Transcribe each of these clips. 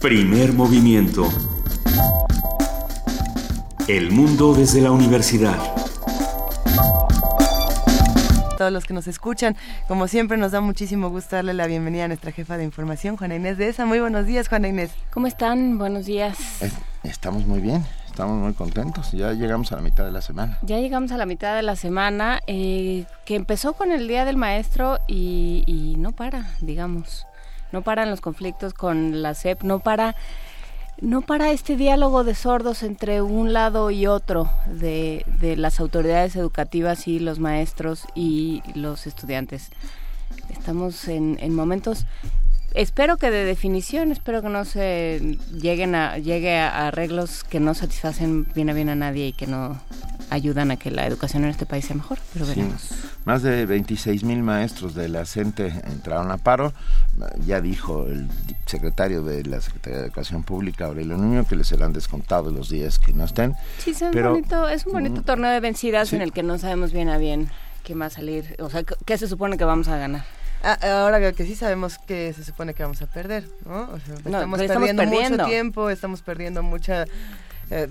Primer movimiento. El mundo desde la universidad todos los que nos escuchan. Como siempre, nos da muchísimo gusto darle la bienvenida a nuestra jefa de información, Juana Inés de esa. Muy buenos días, Juana Inés. ¿Cómo están? Buenos días. estamos muy bien, estamos muy contentos. Ya llegamos a la mitad de la semana. Ya llegamos a la mitad de la semana, eh, que empezó con el Día del Maestro y, y no para, digamos. No paran los conflictos con la SEP, no para no para este diálogo de sordos entre un lado y otro de, de, las autoridades educativas y los maestros y los estudiantes. Estamos en, en momentos espero que de definición, espero que no se lleguen a, llegue a arreglos que no satisfacen bien a bien a nadie y que no ayudan a que la educación en este país sea mejor, pero veremos. Más de 26 mil maestros de la CENTE entraron a paro. Ya dijo el secretario de la Secretaría de Educación Pública, Aurelio Nuño, que les serán descontados los días que no estén. Sí, es un, bonito, es un bonito mm, torneo de vencidas en el que no sabemos bien a bien qué va a salir, o sea, qué se supone que vamos a ganar. Ah, ahora que sí sabemos que se supone que vamos a perder, ¿no? estamos, perdiendo mucho tiempo, estamos perdiendo mucha... Eh,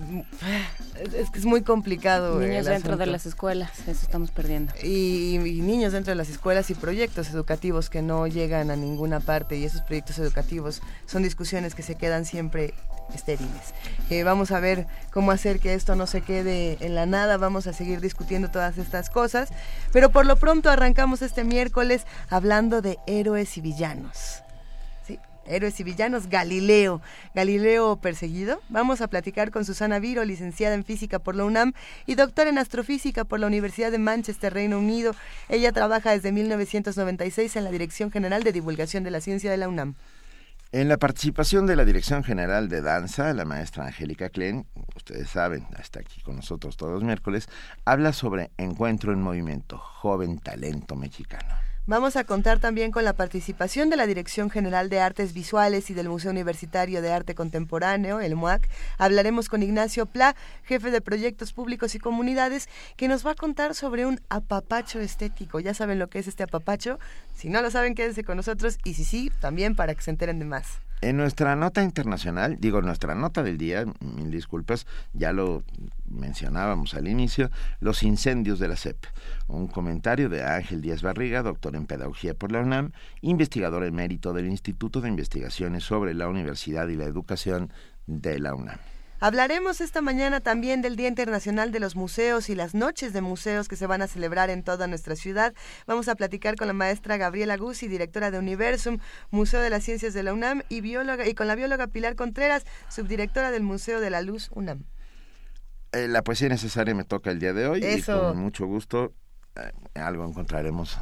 es que es muy complicado. Niños dentro de las escuelas, eso estamos perdiendo. Y, niños dentro de las escuelas y proyectos educativos que no llegan a ninguna parte y esos proyectos educativos son discusiones que se quedan siempre estériles. Eh, vamos a ver cómo hacer que esto no se quede en la nada, vamos a seguir discutiendo todas estas cosas, pero por lo pronto arrancamos este miércoles hablando de héroes y villanos. Héroes y villanos, Galileo, Galileo perseguido. Vamos a platicar con Susana Viro, licenciada en física por la UNAM y doctora en astrofísica por la Universidad de Manchester, Reino Unido. Ella trabaja desde 1996 en la Dirección General de Divulgación de la Ciencia de la UNAM. En la participación de la Dirección General de Danza, la maestra Angélica Klein, ustedes saben, está aquí con nosotros todos los miércoles, habla sobre Encuentro en Movimiento, joven talento mexicano. Vamos a contar también con la participación de la Dirección General de Artes Visuales y del Museo Universitario de Arte Contemporáneo, el MUAC. Hablaremos con Ignacio Pla, jefe de proyectos públicos y comunidades, que nos va a contar sobre un apapacho estético. Ya saben lo que es este apapacho. Si no lo saben, quédense con nosotros y si sí, también para que se enteren de más. En nuestra nota internacional, digo nuestra nota del día, mil disculpas, ya lo mencionábamos al inicio, los incendios de la CEP. Un comentario de Ángel Díaz Barriga, doctor en Pedagogía por la UNAM, investigador emérito del Instituto de Investigaciones sobre la Universidad y la Educación de la UNAM. Hablaremos esta mañana también del Día Internacional de los Museos y las noches de museos que se van a celebrar en toda nuestra ciudad. Vamos a platicar con la maestra Gabriela Guzzi, directora de Universum, Museo de las Ciencias de la UNAM, y, bióloga, y con la bióloga Pilar Contreras, subdirectora del Museo de la Luz UNAM. Eh, la poesía necesaria me toca el día de hoy y con mucho gusto eh, algo encontraremos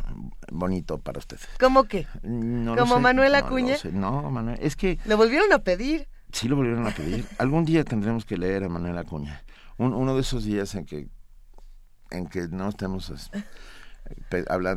bonito para ustedes. ¿Cómo qué? ¿Como Manuel Acuña? No, no, Manuel, es que... Lo volvieron a pedir sí lo volvieron a pedir. Algún día tendremos que leer a Manuel Acuña. uno de esos días en que, en que no estemos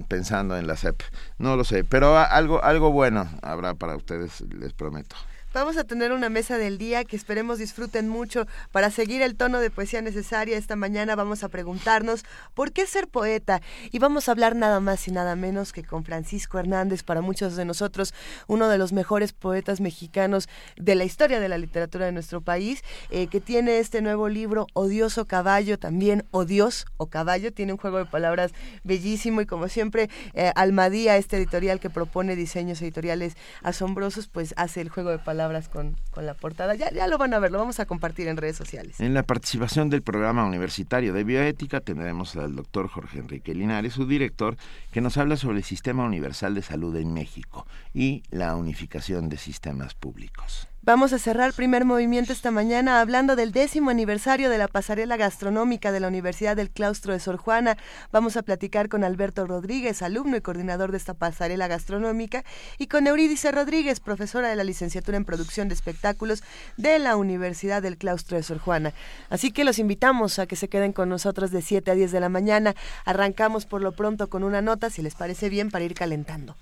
pensando en la CEP. No lo sé, pero algo, algo bueno habrá para ustedes, les prometo. Vamos a tener una mesa del día que esperemos disfruten mucho. Para seguir el tono de poesía necesaria esta mañana vamos a preguntarnos por qué ser poeta y vamos a hablar nada más y nada menos que con Francisco Hernández, para muchos de nosotros uno de los mejores poetas mexicanos de la historia de la literatura de nuestro país, eh, que tiene este nuevo libro Odioso Caballo, también Odios o Caballo, tiene un juego de palabras bellísimo y como siempre eh, Almadía, este editorial que propone diseños editoriales asombrosos, pues hace el juego de palabras palabras con, con la portada. Ya, ya lo van a ver, lo vamos a compartir en redes sociales. En la participación del programa universitario de bioética tendremos al doctor Jorge Enrique Linares, su director, que nos habla sobre el Sistema Universal de Salud en México y la unificación de sistemas públicos. Vamos a cerrar primer movimiento esta mañana hablando del décimo aniversario de la pasarela gastronómica de la Universidad del Claustro de Sor Juana. Vamos a platicar con Alberto Rodríguez, alumno y coordinador de esta pasarela gastronómica, y con Eurídice Rodríguez, profesora de la licenciatura en producción de espectáculos de la Universidad del Claustro de Sor Juana. Así que los invitamos a que se queden con nosotros de 7 a 10 de la mañana. Arrancamos por lo pronto con una nota, si les parece bien, para ir calentando.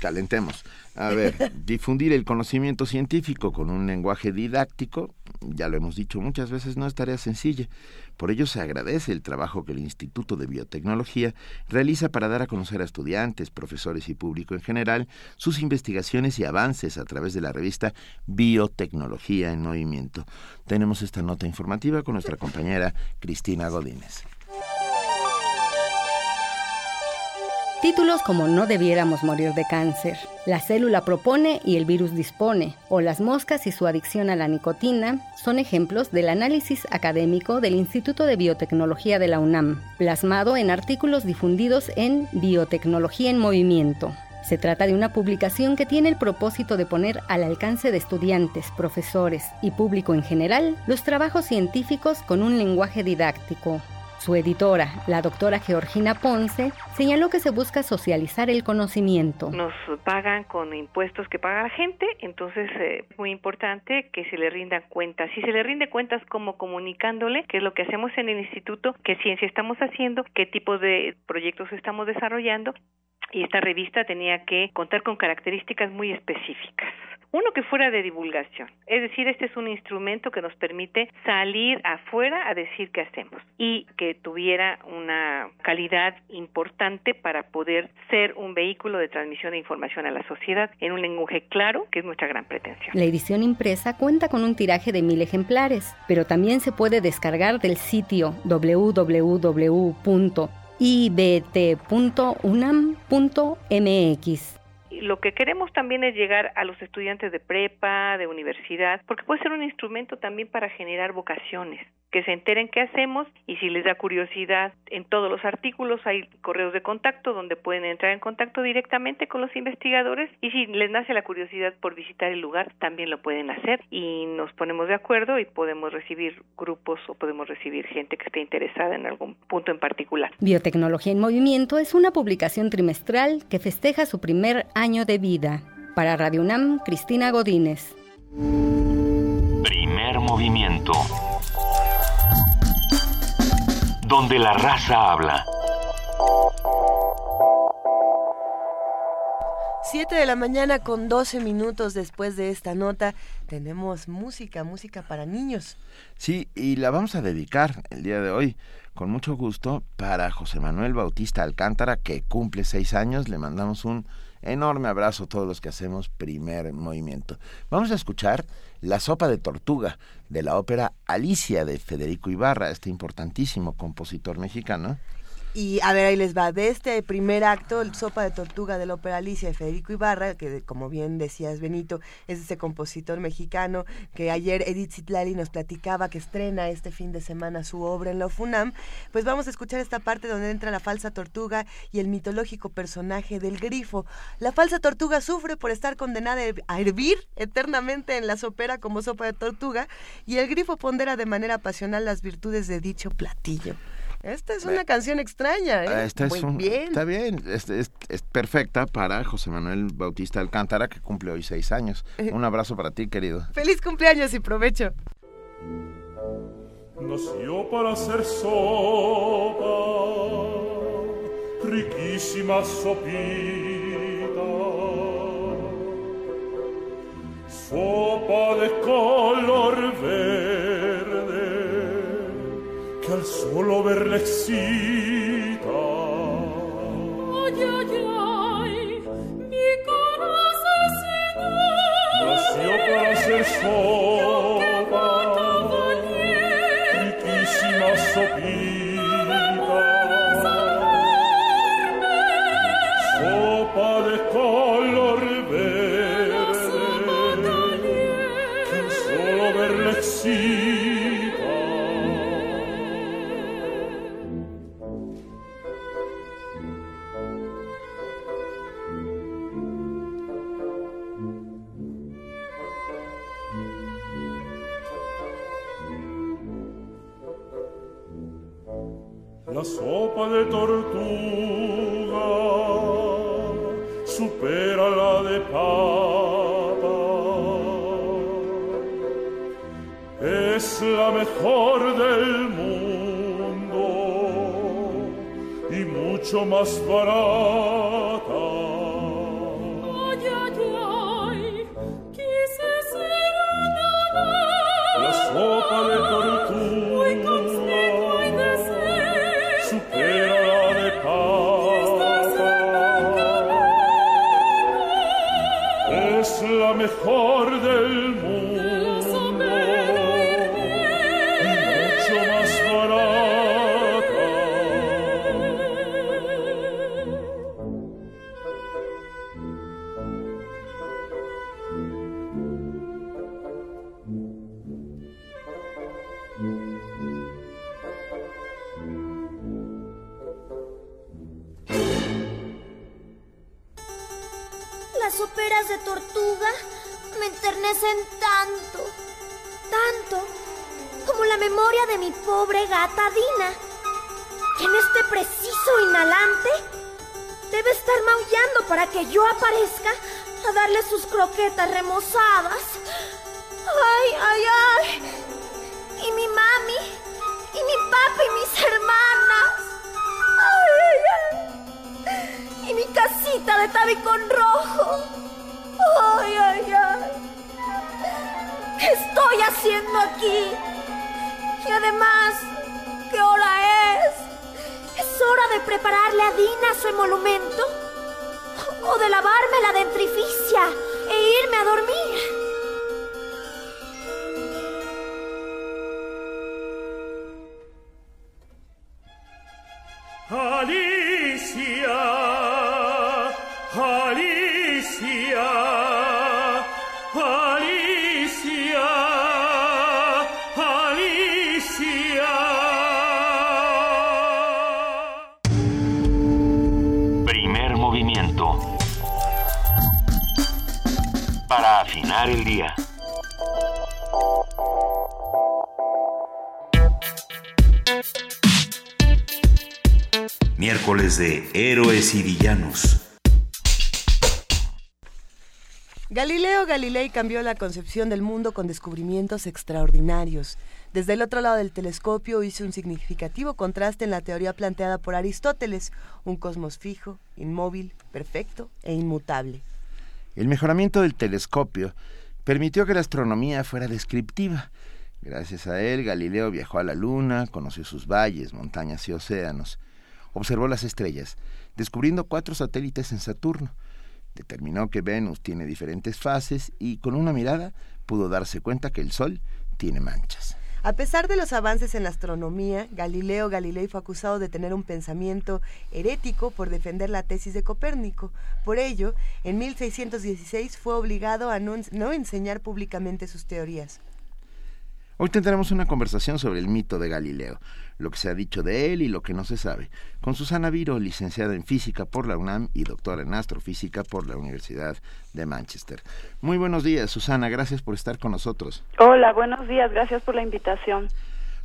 Calentemos. A ver, difundir el conocimiento científico con un lenguaje didáctico, ya lo hemos dicho muchas veces, no es tarea sencilla. Por ello se agradece el trabajo que el Instituto de Biotecnología realiza para dar a conocer a estudiantes, profesores y público en general sus investigaciones y avances a través de la revista Biotecnología en Movimiento. Tenemos esta nota informativa con nuestra compañera Cristina Godínez. Títulos como No debiéramos morir de cáncer, La célula propone y el virus dispone, o Las moscas y su adicción a la nicotina, son ejemplos del análisis académico del Instituto de Biotecnología de la UNAM, plasmado en artículos difundidos en Biotecnología en Movimiento. Se trata de una publicación que tiene el propósito de poner al alcance de estudiantes, profesores y público en general los trabajos científicos con un lenguaje didáctico, su editora, la doctora Georgina Ponce, señaló que se busca socializar el conocimiento. Nos pagan con impuestos que paga la gente, entonces es eh, muy importante que se le rindan cuentas. Si se le rinde cuentas como comunicándole qué es lo que hacemos en el instituto, qué ciencia estamos haciendo, qué tipo de proyectos estamos desarrollando, y esta revista tenía que contar con características muy específicas. Uno que fuera de divulgación, es decir, este es un instrumento que nos permite salir afuera a decir qué hacemos y que tuviera una calidad importante para poder ser un vehículo de transmisión de información a la sociedad en un lenguaje claro, que es nuestra gran pretensión. La edición impresa cuenta con un tiraje de mil ejemplares, pero también se puede descargar del sitio www.ibt.unam.mx lo que queremos también es llegar a los estudiantes de prepa, de universidad, porque puede ser un instrumento también para generar vocaciones, que se enteren qué hacemos y si les da curiosidad, en todos los artículos hay correos de contacto donde pueden entrar en contacto directamente con los investigadores y si les nace la curiosidad por visitar el lugar, también lo pueden hacer y nos ponemos de acuerdo y podemos recibir grupos o podemos recibir gente que esté interesada en algún punto en particular. Biotecnología en Movimiento es una publicación trimestral que festeja su primer año de vida. Para Radio UNAM, Cristina Godínez. Primer movimiento. Donde la raza habla. 7 de la mañana con 12 minutos después de esta nota tenemos música, música para niños. Sí, y la vamos a dedicar el día de hoy con mucho gusto para José Manuel Bautista Alcántara que cumple seis años. Le mandamos un Enorme abrazo a todos los que hacemos primer movimiento. Vamos a escuchar La sopa de tortuga de la ópera Alicia de Federico Ibarra, este importantísimo compositor mexicano. Y a ver, ahí les va. De este primer acto, el Sopa de Tortuga de la Ópera Alicia de Federico Ibarra, que como bien decías, Benito, es ese compositor mexicano que ayer Edith Zitlali nos platicaba que estrena este fin de semana su obra en la FUNAM. Pues vamos a escuchar esta parte donde entra la falsa tortuga y el mitológico personaje del grifo. La falsa tortuga sufre por estar condenada a hervir eternamente en la sopera como sopa de tortuga y el grifo pondera de manera pasional las virtudes de dicho platillo. Esta es una canción extraña, ¿eh? Ah, esta es bien. Está bien, es, es, perfecta para José Manuel Bautista Alcántara, que cumple hoy seis años. Eh. Un abrazo para ti, querido. Feliz cumpleaños y provecho. Nació para hacer sopa, riquísima sopita, sopa de color verde solo verla excita. Ay, ay, ay, mi corazón se Nació para ser sopa, de tortuga supera la de papa. Es la mejor del mundo y mucho más barata. Memoria de mi pobre gata Dina, que en este preciso inhalante debe estar maullando para que yo aparezca a darle sus croquetas remozadas. ¡Ay, ay, ay! Y mi mami, y mi papi, y mis hermanas. ¡Ay, ay, ay! Y mi casita de tabicón rojo. ¡Ay, ay, ay! ¿Qué estoy haciendo aquí? Y además, ¿qué hora es? ¿Es hora de prepararle a Dina su emolumento? ¿O de lavarme la dentrificia e irme a dormir? De Héroes y Villanos. Galileo Galilei cambió la concepción del mundo con descubrimientos extraordinarios. Desde el otro lado del telescopio hizo un significativo contraste en la teoría planteada por Aristóteles, un cosmos fijo, inmóvil, perfecto e inmutable. El mejoramiento del telescopio permitió que la astronomía fuera descriptiva. Gracias a él, Galileo viajó a la Luna, conoció sus valles, montañas y océanos. Observó las estrellas, descubriendo cuatro satélites en Saturno. Determinó que Venus tiene diferentes fases y con una mirada pudo darse cuenta que el Sol tiene manchas. A pesar de los avances en la astronomía, Galileo Galilei fue acusado de tener un pensamiento herético por defender la tesis de Copérnico. Por ello, en 1616 fue obligado a no, no enseñar públicamente sus teorías. Hoy tendremos una conversación sobre el mito de Galileo, lo que se ha dicho de él y lo que no se sabe, con Susana Viro, licenciada en física por la UNAM y doctora en astrofísica por la Universidad de Manchester. Muy buenos días, Susana, gracias por estar con nosotros. Hola, buenos días, gracias por la invitación.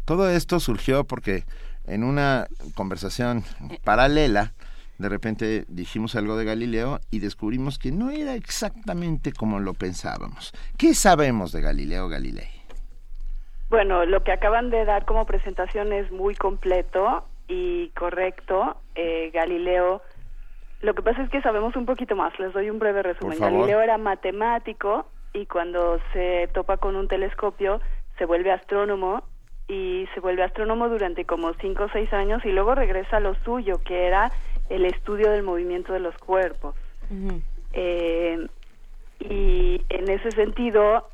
Todo esto surgió porque en una conversación paralela, de repente dijimos algo de Galileo y descubrimos que no era exactamente como lo pensábamos. ¿Qué sabemos de Galileo Galilei? Bueno, lo que acaban de dar como presentación es muy completo y correcto. Eh, Galileo, lo que pasa es que sabemos un poquito más. Les doy un breve resumen. Galileo era matemático y cuando se topa con un telescopio se vuelve astrónomo y se vuelve astrónomo durante como cinco o seis años y luego regresa a lo suyo, que era el estudio del movimiento de los cuerpos. Eh, y en ese sentido,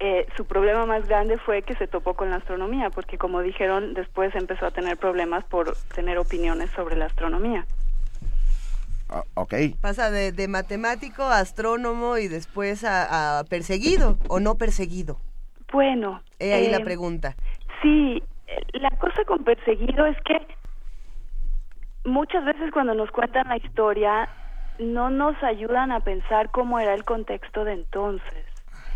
eh, su problema más grande fue que se topó con la astronomía, porque como dijeron, después empezó a tener problemas por tener opiniones sobre la astronomía. Ah, ok. Pasa de, de matemático a astrónomo y después a, a perseguido o no perseguido. Bueno. He ahí la eh, pregunta. Sí, la cosa con perseguido es que muchas veces cuando nos cuentan la historia no nos ayudan a pensar cómo era el contexto de entonces.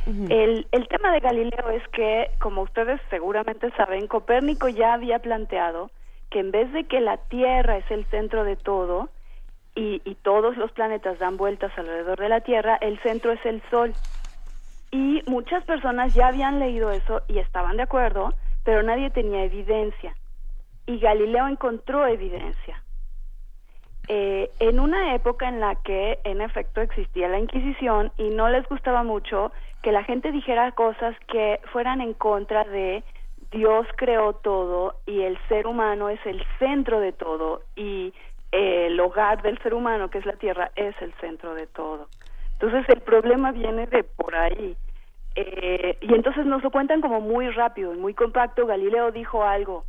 El, el tema de Galileo es que, como ustedes seguramente saben, Copérnico ya había planteado que en vez de que la Tierra es el centro de todo y, y todos los planetas dan vueltas alrededor de la Tierra, el centro es el Sol. Y muchas personas ya habían leído eso y estaban de acuerdo, pero nadie tenía evidencia. Y Galileo encontró evidencia. Eh, en una época en la que en efecto existía la Inquisición y no les gustaba mucho que la gente dijera cosas que fueran en contra de Dios creó todo y el ser humano es el centro de todo y eh, el hogar del ser humano, que es la tierra, es el centro de todo. Entonces el problema viene de por ahí. Eh, y entonces nos lo cuentan como muy rápido y muy compacto. Galileo dijo algo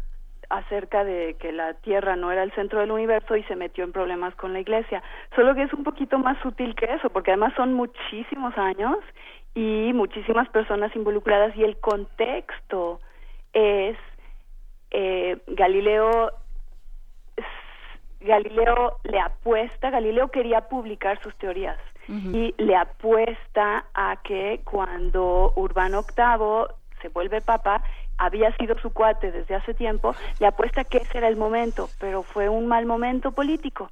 acerca de que la Tierra no era el centro del universo y se metió en problemas con la Iglesia. Solo que es un poquito más sutil que eso, porque además son muchísimos años y muchísimas personas involucradas y el contexto es eh, Galileo Galileo le apuesta, Galileo quería publicar sus teorías y le apuesta a que cuando Urbano VIII se vuelve papa, había sido su cuate desde hace tiempo, le apuesta que ese era el momento, pero fue un mal momento político.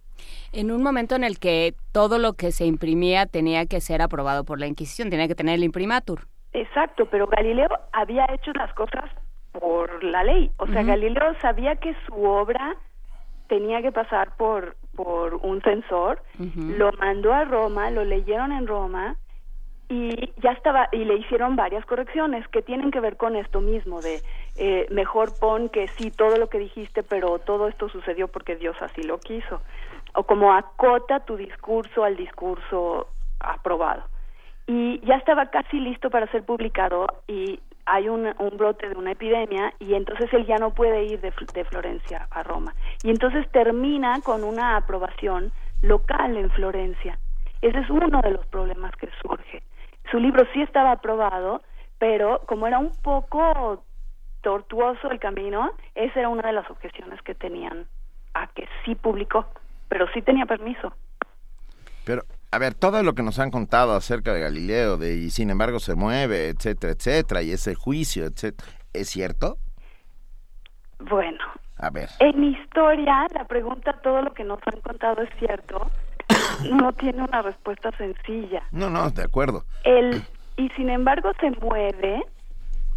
En un momento en el que todo lo que se imprimía tenía que ser aprobado por la Inquisición, tenía que tener el imprimatur. Exacto, pero Galileo había hecho las cosas por la ley. O sea, Galileo sabía que su obra tenía que pasar por, por un censor, lo mandó a Roma, lo leyeron en Roma y ya estaba y le hicieron varias correcciones que tienen que ver con esto mismo de eh, mejor pon que sí todo lo que dijiste pero todo esto sucedió porque Dios así lo quiso. O como acota tu discurso al discurso aprobado. Y ya estaba casi listo para ser publicado y hay un, brote de una epidemia y entonces él ya no puede ir de, de Florencia a Roma. Y entonces termina con una aprobación local en Florencia. Ese es uno de los problemas que surge su libro sí estaba aprobado, pero como era un poco tortuoso el camino, esa era una de las objeciones que tenían a que sí publicó, pero sí tenía permiso. Pero, a ver, todo lo que nos han contado acerca de Galileo, de y sin embargo se mueve, etcétera, etcétera, y ese juicio, etcétera, ¿es cierto? Bueno. A ver. En historia, la pregunta, todo lo que nos han contado es cierto, no tiene una respuesta sencilla. No, no, de acuerdo. El y sin embargo se mueve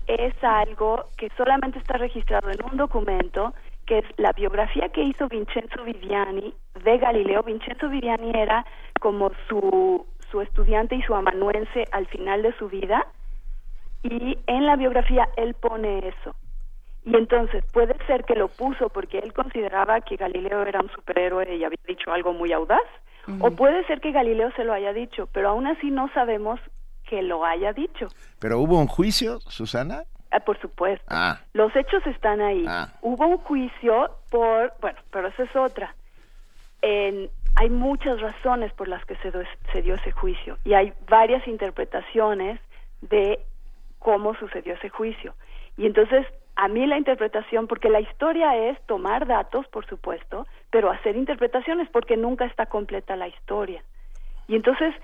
es algo que solamente está registrado en un documento que es la biografía que hizo Vincenzo Viviani de Galileo. Vincenzo Viviani era como su, su estudiante y su amanuense al final de su vida y en la biografía él pone eso. Y entonces puede ser que lo puso porque él consideraba que Galileo era un superhéroe y había dicho algo muy audaz, o puede ser que Galileo se lo haya dicho, pero aún así no sabemos que lo haya dicho. ¿Pero hubo un juicio, Susana? Ah, por supuesto. Ah. Los hechos están ahí. Ah. Hubo un juicio por, bueno, pero esa es otra. En, hay muchas razones por las que se, do- se dio ese juicio y hay varias interpretaciones de cómo sucedió ese juicio. Y entonces, a mí la interpretación, porque la historia es tomar datos, por supuesto, pero hacer interpretaciones porque nunca está completa la historia. Y entonces,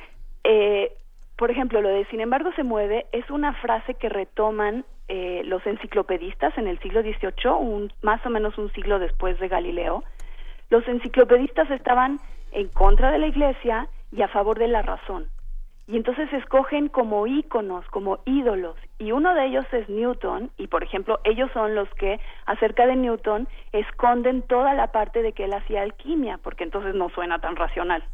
eh, por ejemplo, lo de sin embargo se mueve es una frase que retoman eh, los enciclopedistas en el siglo XVIII, un, más o menos un siglo después de Galileo. Los enciclopedistas estaban en contra de la Iglesia y a favor de la razón. Y entonces escogen como íconos, como ídolos. Y uno de ellos es Newton, y por ejemplo, ellos son los que acerca de Newton esconden toda la parte de que él hacía alquimia, porque entonces no suena tan racional.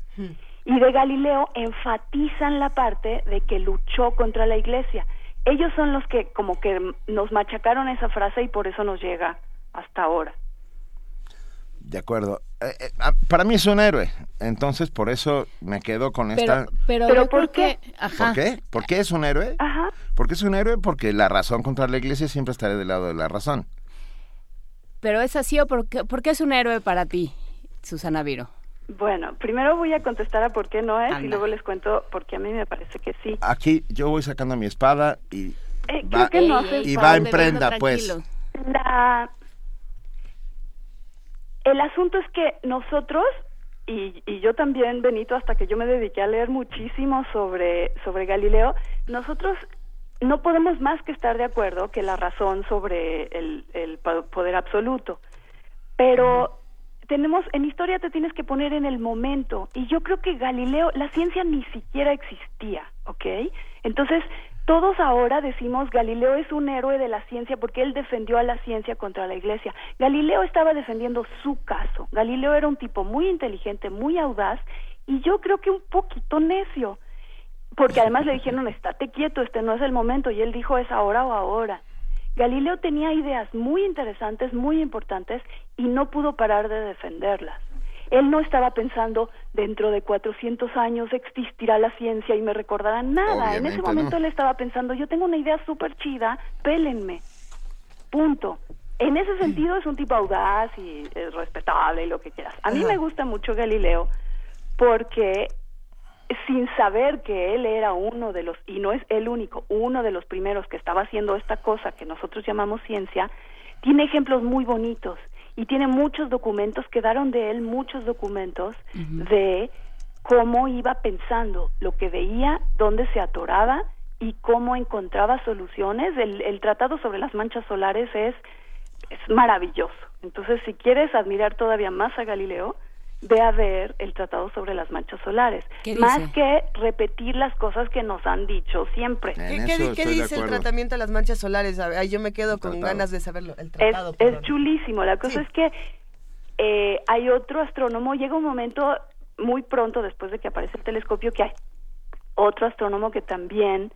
Y de Galileo enfatizan la parte de que luchó contra la iglesia. Ellos son los que como que nos machacaron esa frase y por eso nos llega hasta ahora. De acuerdo. Eh, eh, ah, para mí es un héroe, entonces por eso me quedo con esta... Pero, ¿Pero por que... Ajá. ¿Por qué? ¿Por qué es un héroe? Ajá. Porque es un héroe porque la razón contra la iglesia siempre estará del lado de la razón. Pero es así o por qué, por qué es un héroe para ti, Susana Viro. Bueno, primero voy a contestar a por qué no es y luego les cuento por qué a mí me parece que sí. Aquí yo voy sacando mi espada y Eh, va, creo que no y sabe. va en prenda, pues. La... El asunto es que nosotros, y, y yo también, Benito, hasta que yo me dediqué a leer muchísimo sobre, sobre Galileo, nosotros no podemos más que estar de acuerdo que la razón sobre el, el po- poder absoluto. Pero tenemos, en historia te tienes que poner en el momento, y yo creo que Galileo, la ciencia ni siquiera existía, ¿ok? Entonces, todos ahora decimos Galileo es un héroe de la ciencia porque él defendió a la ciencia contra la iglesia. Galileo estaba defendiendo su caso. Galileo era un tipo muy inteligente, muy audaz y yo creo que un poquito necio. Porque además le dijeron, estate quieto, este no es el momento. Y él dijo, es ahora o ahora. Galileo tenía ideas muy interesantes, muy importantes, y no pudo parar de defenderlas. Él no estaba pensando dentro de 400 años existirá la ciencia y me recordarán nada. en ese momento él estaba pensando, yo tengo una idea súper chida, pélenme. Punto. En ese sentido es un tipo audaz y es respetable y lo que quieras. A mí me gusta mucho Galileo porque sin saber que él era uno de los, y no es el único, uno de los primeros que estaba haciendo esta cosa que nosotros llamamos ciencia, tiene ejemplos muy bonitos y tiene muchos documentos, quedaron de él muchos documentos de cómo iba pensando, lo que veía, dónde se atoraba y cómo encontraba soluciones. El, el tratado sobre las manchas solares es, es maravilloso. Entonces, si quieres admirar todavía más a Galileo, ve a ver el tratado sobre las manchas solares, más que repetir las cosas que nos han dicho siempre. ¿Qué, dice el tratamiento de las manchas solares? Ahí yo me quedo con ganas de saberlo. El tratado, es, chulísimo. La cosa es que eh, hay otro astrónomo, llega un momento muy pronto después de que aparece el telescopio que hay otro astrónomo que también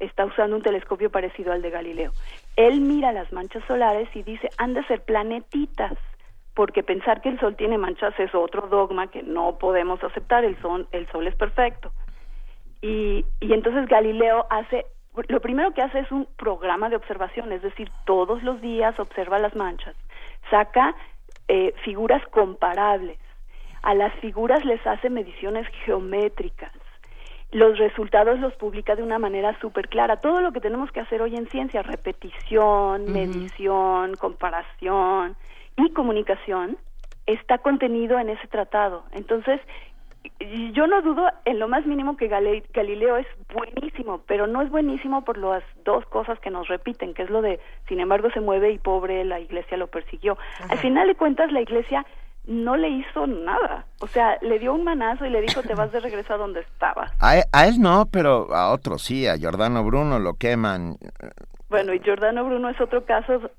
está usando un telescopio parecido al de Galileo. Él mira las manchas solares y dice, han de ser planetitas porque pensar que el sol tiene manchas es otro dogma que no podemos aceptar, el sol, el sol es perfecto. Y, y entonces Galileo hace, lo primero que hace es un programa de observación, es decir, todos los días observa las manchas, saca eh, figuras comparables, a las figuras les hace mediciones geométricas, los resultados los publica de una manera súper clara. Todo lo que tenemos que hacer hoy en ciencia, repetición, medición, comparación, y comunicación está contenido en ese tratado. Entonces, yo no dudo en lo más mínimo que Galileo es buenísimo, pero no es buenísimo por las dos cosas que nos repiten, que es lo de, sin embargo, se mueve y pobre, la iglesia lo persiguió. Al final de cuentas, la iglesia no le hizo nada. O sea, le dio un manazo y le dijo, te vas de regreso a donde estaba. A, e, a él no, pero a otros sí, a Giordano Bruno lo queman. Bueno, y Giordano Bruno es otro caso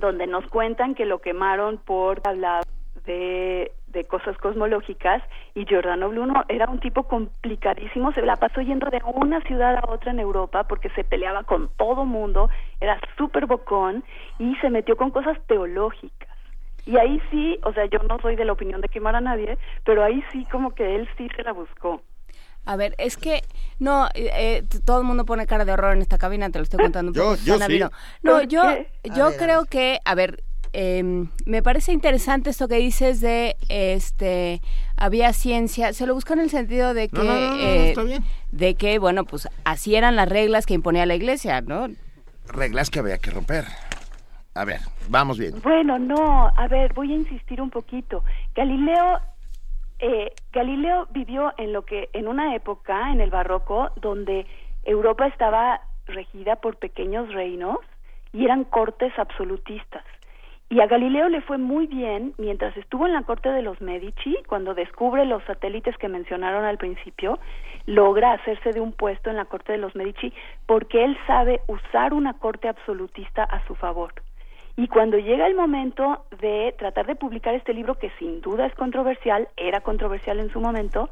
donde nos cuentan que lo quemaron por hablar de, de cosas cosmológicas y Giordano Bruno era un tipo complicadísimo, se la pasó yendo de una ciudad a otra en Europa porque se peleaba con todo mundo, era súper bocón y se metió con cosas teológicas. Y ahí sí, o sea, yo no soy de la opinión de quemar a nadie, pero ahí sí como que él sí se la buscó. A ver, es que no, eh, eh, todo el mundo pone cara de horror en esta cabina, te lo estoy contando un poco. Yo, sí. No, yo, yo creo que, a ver, eh, me parece interesante esto que dices de, este, había ciencia. Se lo busco en el sentido de que, eh, de que, bueno, pues así eran las reglas que imponía la Iglesia, ¿no? Reglas que había que romper. A ver, vamos bien. Bueno, no, a ver, voy a insistir un poquito. Galileo eh, Galileo vivió en lo que en una época en el barroco donde Europa estaba regida por pequeños reinos y eran cortes absolutistas. Y a Galileo le fue muy bien mientras estuvo en la corte de los Medici, cuando descubre los satélites que mencionaron al principio, logra hacerse de un puesto en la corte de los Medici porque él sabe usar una corte absolutista a su favor. Y cuando llega el momento de tratar de publicar este libro, que sin duda es controversial, era controversial en su momento,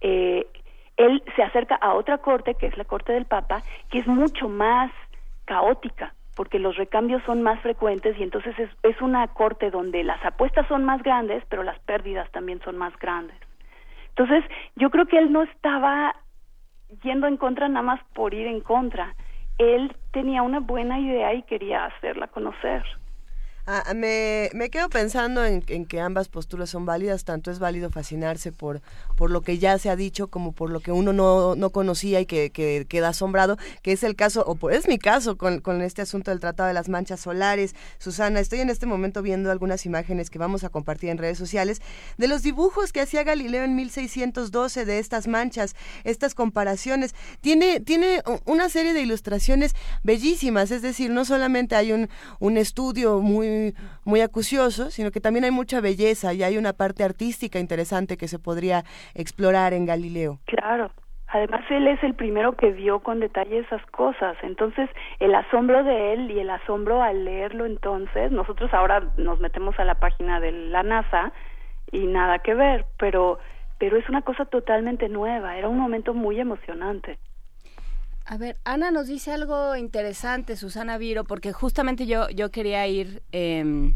eh, él se acerca a otra corte, que es la corte del Papa, que es mucho más caótica, porque los recambios son más frecuentes y entonces es, es una corte donde las apuestas son más grandes, pero las pérdidas también son más grandes. Entonces, yo creo que él no estaba yendo en contra nada más por ir en contra. Él tenía una buena idea y quería hacerla conocer. Ah, me, me, quedo pensando en, que ambas posturas son válidas, tanto es válido fascinarse por, por lo que ya se ha dicho como por lo que uno no, no conocía y que, que, queda asombrado, que es el caso, o es mi caso con, con, este asunto del Tratado de las Manchas Solares. Susana, estoy en este momento viendo algunas imágenes que vamos a compartir en redes sociales de los dibujos que hacía Galileo en 1612 de estas manchas, estas comparaciones. Tiene, tiene una serie de ilustraciones bellísimas, es decir, no solamente hay un, un estudio muy muy, acucioso, sino que también hay mucha belleza y hay una parte artística interesante que se podría explorar en Galileo. Claro. Además, él es el primero que vio con detalle esas cosas. Entonces, el asombro de él y el asombro al leerlo entonces, nosotros ahora nos metemos a la página de la NASA y nada que ver, pero pero es una cosa totalmente nueva, era un momento muy emocionante. A ver, Ana nos dice algo interesante, Susana Viro, porque justamente yo, yo quería ir, em,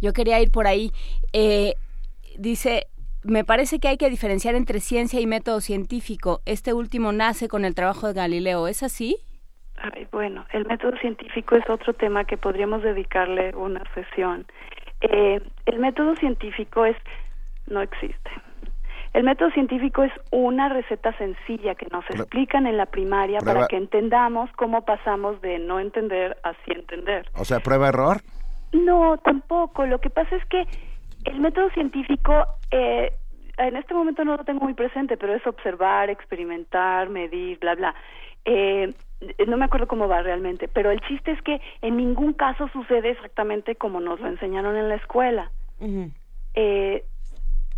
yo quería ir por ahí. Eh, dice, me parece que hay que diferenciar entre ciencia y método científico. Este último nace con el trabajo de Galileo, ¿es así? Ay, bueno, el método científico es otro tema que podríamos dedicarle una sesión. Eh, el método científico es no existe. El método científico es una receta sencilla que nos explican en la primaria para que entendamos cómo pasamos de no entender a sí entender. O sea, prueba error. No, tampoco. Lo que pasa es que el método científico, eh, en este momento no lo tengo muy presente, pero es observar, experimentar, medir, bla, bla. Eh, no me acuerdo cómo va realmente, pero el chiste es que en ningún caso sucede exactamente como nos lo enseñaron en la escuela. eh,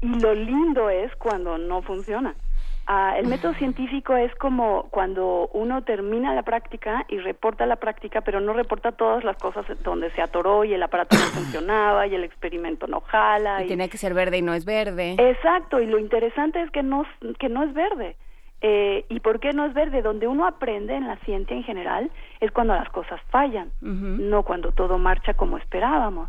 y lo lindo es cuando no funciona. Ah, el método científico es como cuando uno termina la práctica y reporta la práctica, pero no reporta todas las cosas donde se atoró y el aparato no funcionaba y el experimento no jala. Y, tiene que ser verde y no es verde. Exacto, y lo interesante es que no, que no es verde. Eh, ¿Y por qué no es verde? Donde uno aprende en la ciencia en general es cuando las cosas fallan, no cuando todo marcha como esperábamos.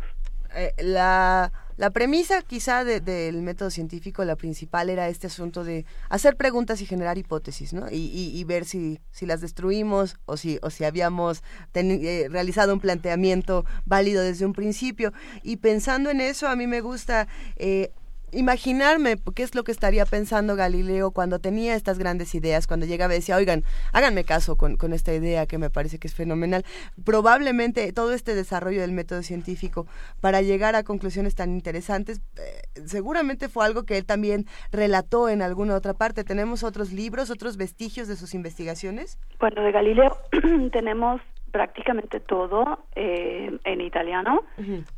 Eh, la, la, premisa quizá del método científico, la principal era este asunto de hacer preguntas y generar hipótesis, ¿no? Y, y, ver si, si las destruimos o si, o si habíamos eh, realizado un planteamiento válido desde un principio. Y pensando en eso, a mí me gusta... Eh, imaginarme qué es lo que estaría pensando Galileo cuando tenía estas grandes ideas, cuando llegaba y decía, oigan, háganme caso con, con, esta idea que me parece que es fenomenal. Probablemente todo este desarrollo del método científico para llegar a conclusiones tan interesantes, eh, seguramente fue algo que él también relató en alguna otra parte. ¿Tenemos otros libros, otros vestigios de sus investigaciones? Bueno, de Galileo tenemos prácticamente todo eh, en italiano.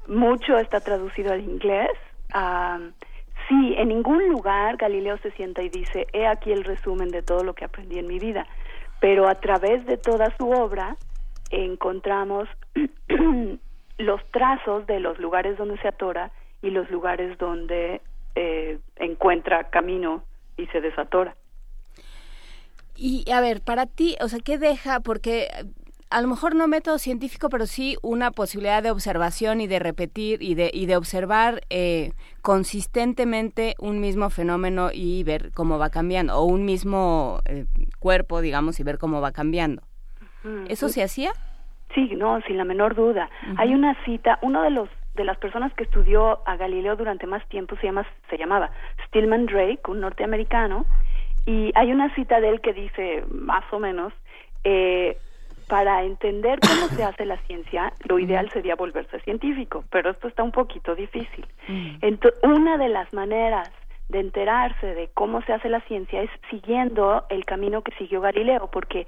Mucho está traducido al inglés. Sí, en ningún lugar Galileo se sienta y dice, he aquí el resumen de todo lo que aprendí en mi vida, pero a través de toda su obra encontramos los trazos de los lugares donde se atora y los lugares donde eh, encuentra camino y se desatora. Y a ver, para ti, o sea, ¿qué deja? Porque a lo mejor no método científico, pero sí una posibilidad de observación y de repetir y de, y de observar eh, consistentemente un mismo fenómeno y ver cómo va cambiando, o un mismo eh, cuerpo, digamos, y ver cómo va cambiando. ¿Eso se hacía? Sí, no, sin la menor duda. Hay una cita, uno de los de las personas que estudió a Galileo durante más tiempo se llama se llamaba Stillman Drake, un norteamericano, y hay una cita de él que dice más o menos eh, para entender cómo se hace la ciencia, lo ideal sería volverse científico, pero esto está un poquito difícil. Entonces, una de las maneras de enterarse de cómo se hace la ciencia es siguiendo el camino que siguió Galileo, porque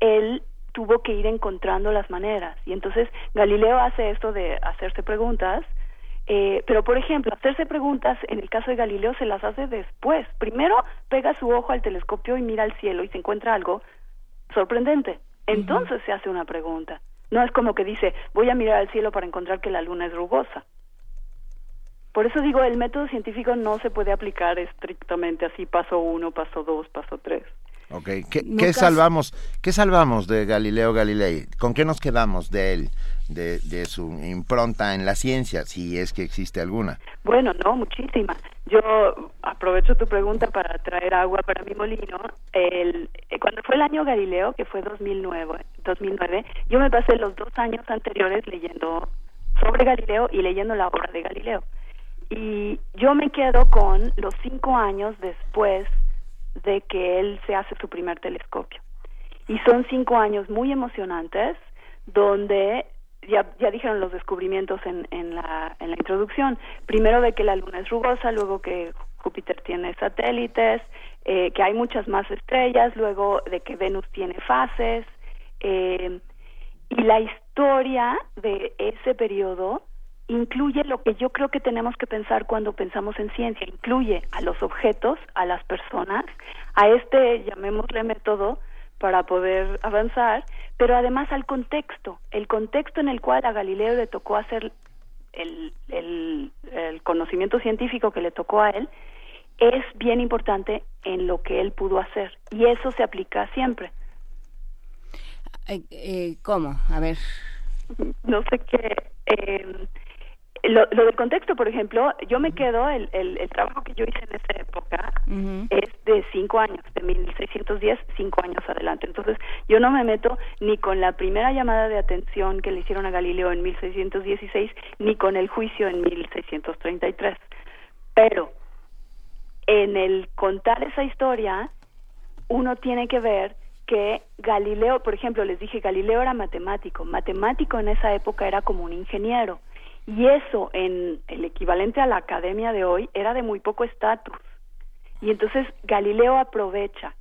él tuvo que ir encontrando las maneras. Y entonces Galileo hace esto de hacerse preguntas, eh, pero por ejemplo, hacerse preguntas en el caso de Galileo se las hace después. Primero pega su ojo al telescopio y mira al cielo y se encuentra algo sorprendente entonces se hace una pregunta. No es como que dice, voy a mirar al cielo para encontrar que la luna es rugosa. Por eso digo, el método científico no se puede aplicar estrictamente así, paso uno, paso dos, paso tres. Ok, ¿Qué, salvamos, ¿qué salvamos de Galileo Galilei? ¿Con qué nos quedamos de él, de, de, su impronta en la ciencia, si es que existe alguna? Bueno, no, muchísima. Yo aprovecho tu pregunta para traer agua para mi molino. El, eh, cuando fue el año Galileo, que fue 2009, 2009, yo me pasé los dos años anteriores leyendo sobre Galileo y leyendo la obra de Galileo. Y yo me quedo con los cinco años después de que él se hace su primer telescopio. Y son cinco años muy emocionantes donde ya, ya dijeron los descubrimientos en, en, la, en la introducción. Primero de que la Luna es rugosa, luego que Júpiter tiene satélites, eh, que hay muchas más estrellas, luego de que Venus tiene fases. Eh, y la historia de ese periodo incluye lo que yo creo que tenemos que pensar cuando pensamos en ciencia, incluye a los objetos, a las personas, a este, llamémosle método, para poder avanzar, pero además al contexto, el contexto en el cual a Galileo le tocó hacer el, el, el conocimiento científico que le tocó a él, es bien importante en lo que él pudo hacer y eso se aplica siempre. Eh, ¿Cómo? A ver. No sé qué. Eh, lo, del contexto, por ejemplo, yo me quedo, el, el, trabajo que yo hice en esa época es de cinco años, de 1610, cinco años adelante. Entonces, yo no me meto ni con la primera llamada de atención que le hicieron a Galileo en 1616, ni con el juicio en 1633. Pero, en el contar esa historia, uno tiene que ver que Galileo, por ejemplo, les dije, Galileo era matemático. Matemático en esa época era como un ingeniero y eso en el equivalente a la academia de hoy era de muy poco estatus. Y entonces Galileo aprovecha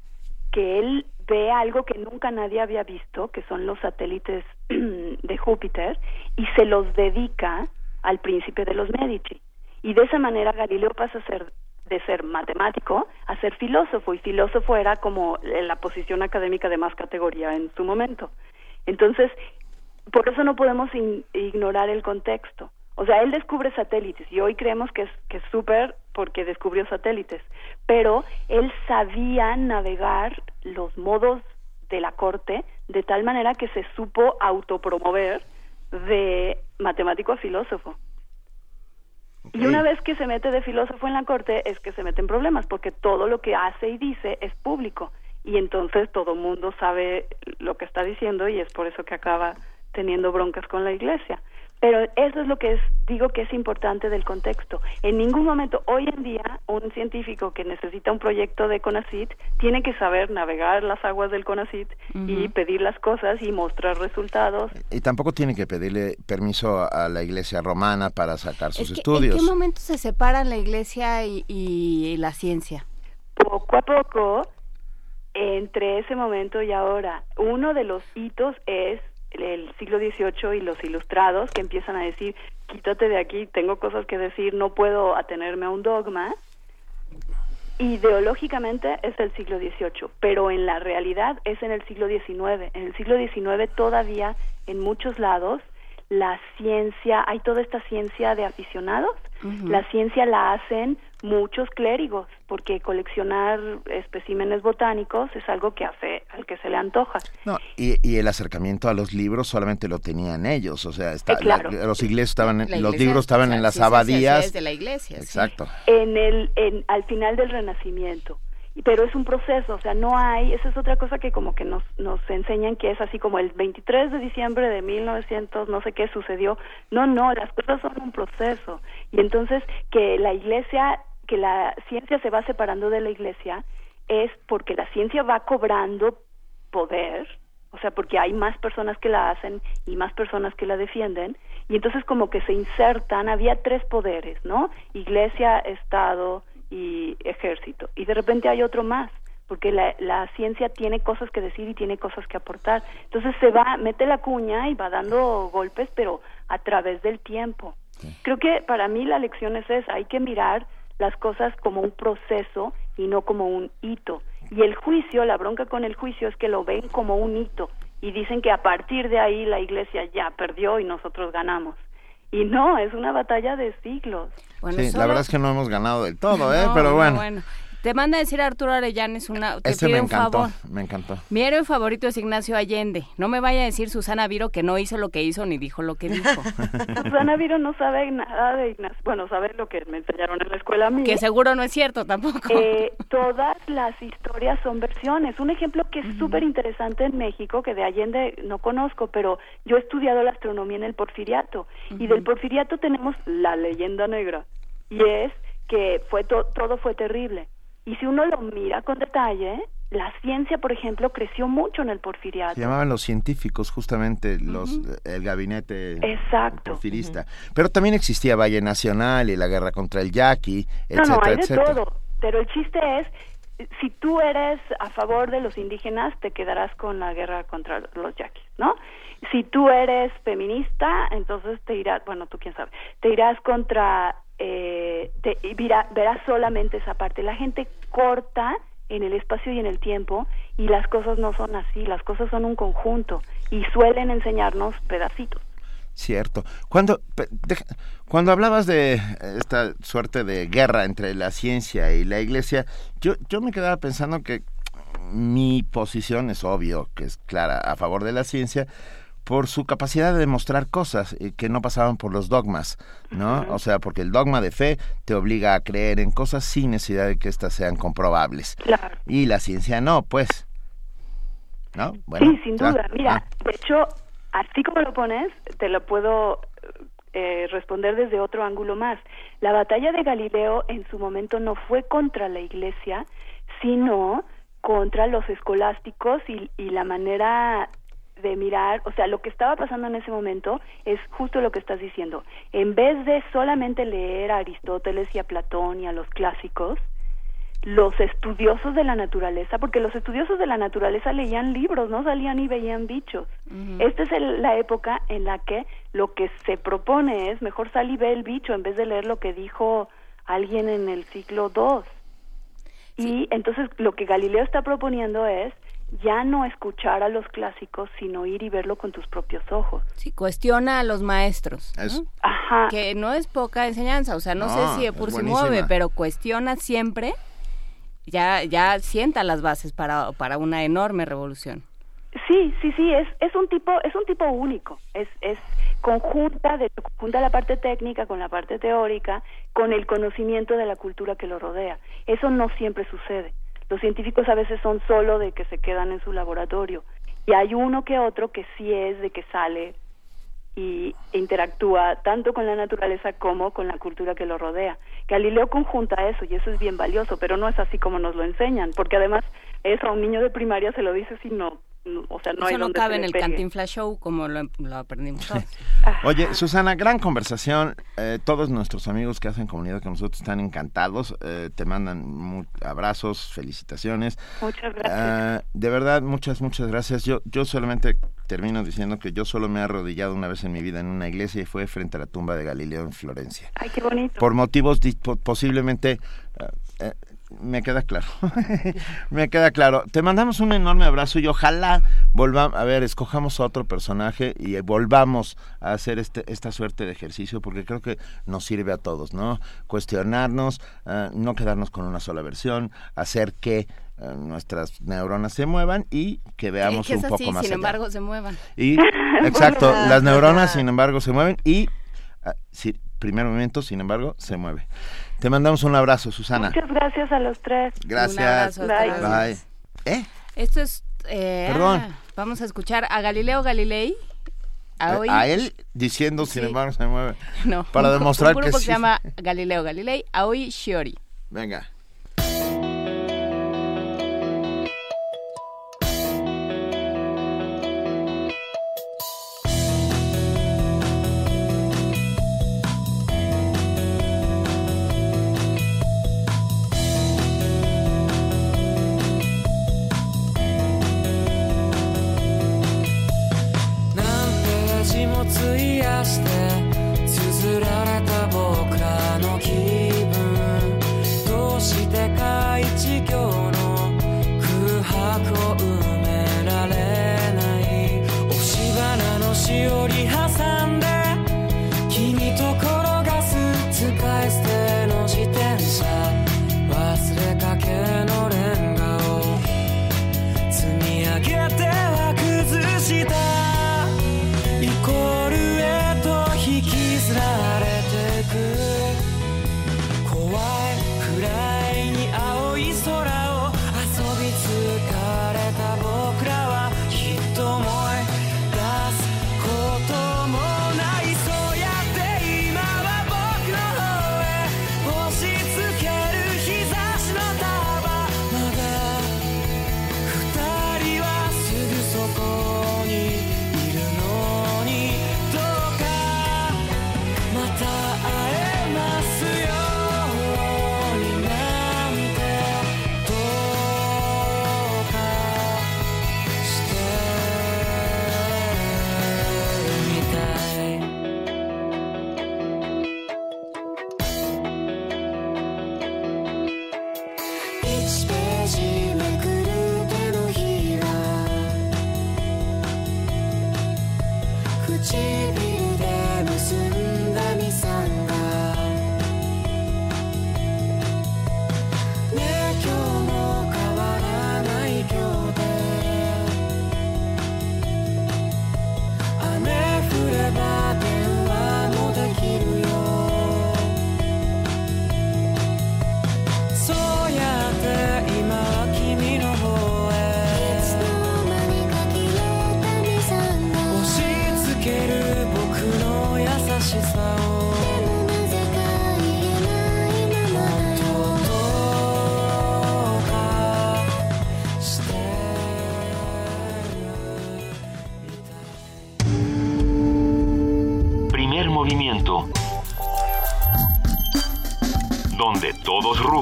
que él ve algo que nunca nadie había visto, que son los satélites de Júpiter, y se los dedica al príncipe de los Medici. Y de esa manera Galileo pasa a ser de ser matemático a ser filósofo y filósofo era como la posición académica de más categoría en su momento. Entonces, por eso no podemos ignorar el contexto. O sea, él descubre satélites y hoy creemos que es que es súper porque descubrió satélites, pero él sabía navegar los modos de la corte de tal manera que se supo autopromover de matemático a filósofo. Y una vez que se mete de filósofo en la corte es que se mete en problemas porque todo lo que hace y dice es público y entonces todo mundo sabe lo que está diciendo y es por eso que acaba teniendo broncas con la iglesia. Pero eso es lo que es, digo que es importante del contexto. En ningún momento, hoy en día, un científico que necesita un proyecto de CONACIT tiene que saber navegar las aguas del CONACIT y pedir las cosas y mostrar resultados. Y tampoco tiene que pedirle permiso a la iglesia romana para sacar sus estudios. ¿En qué momento se separan la iglesia y la ciencia? Poco a poco, entre ese momento y ahora, uno de los hitos es el siglo XVIII y los ilustrados que empiezan a decir, quítate de aquí, tengo cosas que decir, no puedo atenerme a un dogma. Ideológicamente es el siglo XVIII, pero en la realidad es en el siglo XIX. En el siglo XIX todavía en muchos lados la ciencia, hay toda esta ciencia de aficionados, la ciencia la hacen muchos clérigos, porque coleccionar especímenes botánicos es algo que hace al que se le antoja. No, y, y el acercamiento a los libros solamente lo tenían ellos, o sea, está, los iglesias estaban, los libros estaban en las abadías de la iglesia. Exacto. En el, en, al final del Renacimiento pero es un proceso, o sea, no hay, esa es otra cosa que como que nos, nos enseñan que es así como el 23 de diciembre de 1900, no sé qué sucedió, no, no, las cosas son un proceso, y entonces que la iglesia, que la ciencia se va separando de la iglesia, es porque la ciencia va cobrando poder, o sea, porque hay más personas que la hacen y más personas que la defienden, y entonces como que se insertan, había tres poderes, ¿no? Iglesia, Estado, y ejército. Y de repente hay otro más, porque la, la ciencia tiene cosas que decir y tiene cosas que aportar. Entonces se va, mete la cuña y va dando golpes, pero a través del tiempo. Creo que para mí la lección es esa, hay que mirar las cosas como un proceso y no como un hito. Y el juicio, la bronca con el juicio es que lo ven como un hito y dicen que a partir de ahí la iglesia ya perdió y nosotros ganamos. Y no, es una batalla de siglos. sí, la verdad es que no hemos ganado del todo, ¿eh? Pero bueno. Te manda a decir Arturo Arellanes una, te este me encantó, Me encantó. Mi héroe favorito es Ignacio Allende. No me vaya a decir Susana Viro que no hizo lo que hizo ni dijo lo que dijo. Susana Viro no sabe nada de Ignacio. Bueno, sabe lo que me enseñaron en la escuela mía. Que seguro no es cierto tampoco. Eh, todas las historias son versiones. Un ejemplo que es súper interesante en México, que de Allende no conozco, pero yo he estudiado la astronomía en el Porfiriato. Y del Porfiriato tenemos la leyenda negra. Y es que fue todo fue terrible y si uno lo mira con detalle, la ciencia, por ejemplo, creció mucho en el porfiriato. Se llamaban los científicos, justamente, los el gabinete Exacto. porfirista. Pero también existía Valle Nacional y la guerra contra el yaqui, etcétera, no, no, hay de todo. Pero el chiste es, si tú eres a favor de los indígenas, te quedarás con la guerra contra los yaquis, ¿no? Si tú eres feminista, entonces te irás, bueno, tú quién sabe, te irás contra eh, te, verás solamente esa parte. La gente corta en el espacio y en el tiempo y las cosas no son así, las cosas son un conjunto y suelen enseñarnos pedacitos. Cierto. Cuando, cuando hablabas de esta suerte de guerra entre la ciencia y la iglesia, yo, yo me quedaba pensando que mi posición es obvio, que es clara, a favor de la ciencia, por su capacidad de demostrar cosas eh, que no pasaban por los dogmas, ¿no? O sea, porque el dogma de fe te obliga a creer en cosas sin necesidad de que éstas sean comprobables. Claro. Y la ciencia no, pues. ¿No? sí, sin duda. Mira, de hecho, así como lo pones, te lo puedo eh, responder desde otro ángulo más. La batalla de Galileo en su momento no fue contra la Iglesia, sino contra los escolásticos y, y la manera de mirar, o sea, lo que estaba pasando en ese momento es justo lo que estás diciendo. En vez de solamente leer a Aristóteles y a Platón y a los clásicos, los estudiosos de la naturaleza, porque los estudiosos de la naturaleza leían libros, no salían y veían bichos. Esta es la época en la que lo que se propone es mejor sal y ve el bicho en vez de leer lo que dijo alguien en el siglo II. Y entonces lo que Galileo está proponiendo es ya no escuchar a los clásicos, sino ir y verlo con tus propios ojos. Sí, cuestiona a los maestros. Ajá. Que no es poca enseñanza, o sea, no, sé si por si mueve, pero cuestiona siempre, ya, ya sienta las bases para, para una enorme revolución. Sí, sí, sí, es, es un tipo, es un tipo único, es, es conjunta, de, conjunta la parte técnica con la parte teórica, con el conocimiento de la cultura que lo rodea. Eso no siempre sucede. Los científicos a veces son solo de que se quedan en su laboratorio y hay uno que otro que sí es de que sale y interactúa tanto con la naturaleza como con la cultura que lo rodea. Galileo conjunta eso y eso es bien valioso, pero no es así como nos lo enseñan, porque además eso a un niño de primaria se lo dice si no o sea, no Eso hay no donde cabe en el pegue. Cantinflas Show como lo, lo aprendimos todos. Oye, Susana, gran conversación. Eh, todos nuestros amigos que hacen comunidad con nosotros están encantados. Eh, te mandan mu- abrazos, felicitaciones. Muchas gracias. Ah, de verdad, muchas, muchas gracias. Yo, yo solamente termino diciendo que yo solo me he arrodillado una vez en mi vida en una iglesia y fue frente a la tumba de Galileo en Florencia. Ay, qué bonito. Por motivos posiblemente... me queda claro. me queda claro. Te mandamos un enorme abrazo y ojalá volvamos, a ver, escojamos otro personaje y volvamos a hacer este, esta suerte de ejercicio porque creo que nos sirve a todos, ¿no? Cuestionarnos, ah, no quedarnos con una sola versión, hacer que ah, nuestras neuronas se muevan y que veamos que es un poco así, más sin allá. embargo, se muevan. Y, exacto, las neuronas, sin embargo, se mueven y, ah, sí, primer momento, sin embargo, se mueve. Te mandamos un abrazo, Susana. Muchas gracias a los tres. Gracias. Un abrazo, hasta Bye. Bye. ¿Eh? Esto es... eh, Perdón. ah, vamos a escuchar a Galileo Galilei. A, hoy, A él diciendo, sin Sí. embargo, se mueve. no, Para un, demostrar un que grupo sí. se llama Galileo Galilei, Aoi Shiori. Venga.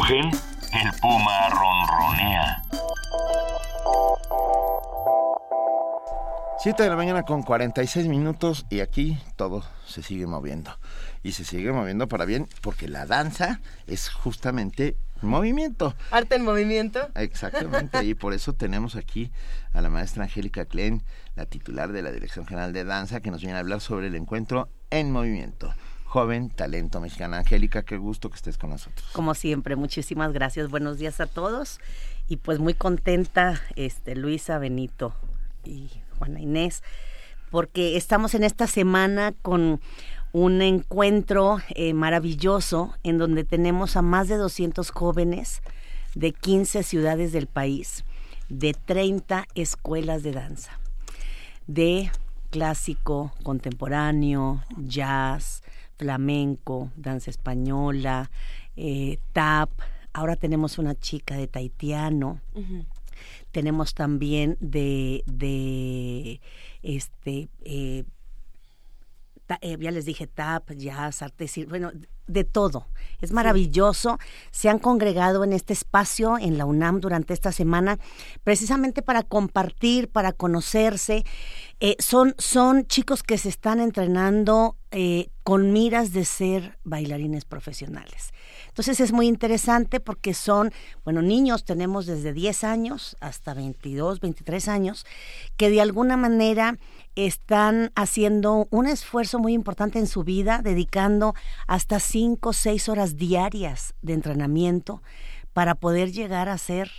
Rugen, el puma ronronea. 7 de la mañana con 46 minutos y aquí todo se sigue moviendo. Y se sigue moviendo para bien porque la danza es justamente movimiento. Arte en movimiento. Exactamente, y por eso tenemos aquí a la maestra Angélica Klein, la titular de la Dirección General de Danza, que nos viene a hablar sobre el encuentro en movimiento. Joven talento mexicana. Angélica, qué gusto que estés con nosotros. Como siempre, muchísimas gracias. Buenos días a todos. Y pues muy contenta, este, Luisa, Benito y Juana Inés, porque estamos en esta semana con un encuentro eh, maravilloso en donde tenemos a más de 200 jóvenes de 15 ciudades del país, de 30 escuelas de danza, de clásico, contemporáneo, jazz, flamenco, danza española, eh, tap. Ahora tenemos una chica de taitiano. Tenemos también de, de este eh, eh, ya les dije tap, jazz, arte, bueno, de todo. Es maravilloso. Se han congregado en este espacio en la UNAM durante esta semana precisamente para compartir, para conocerse. Eh, son, son chicos que se están entrenando eh, con miras de ser bailarines profesionales. Entonces es muy interesante porque son, bueno, niños tenemos desde 10 años hasta 22, 23 años, que de alguna manera están haciendo un esfuerzo muy importante en su vida, dedicando hasta cinco o seis horas diarias de entrenamiento para poder llegar a ser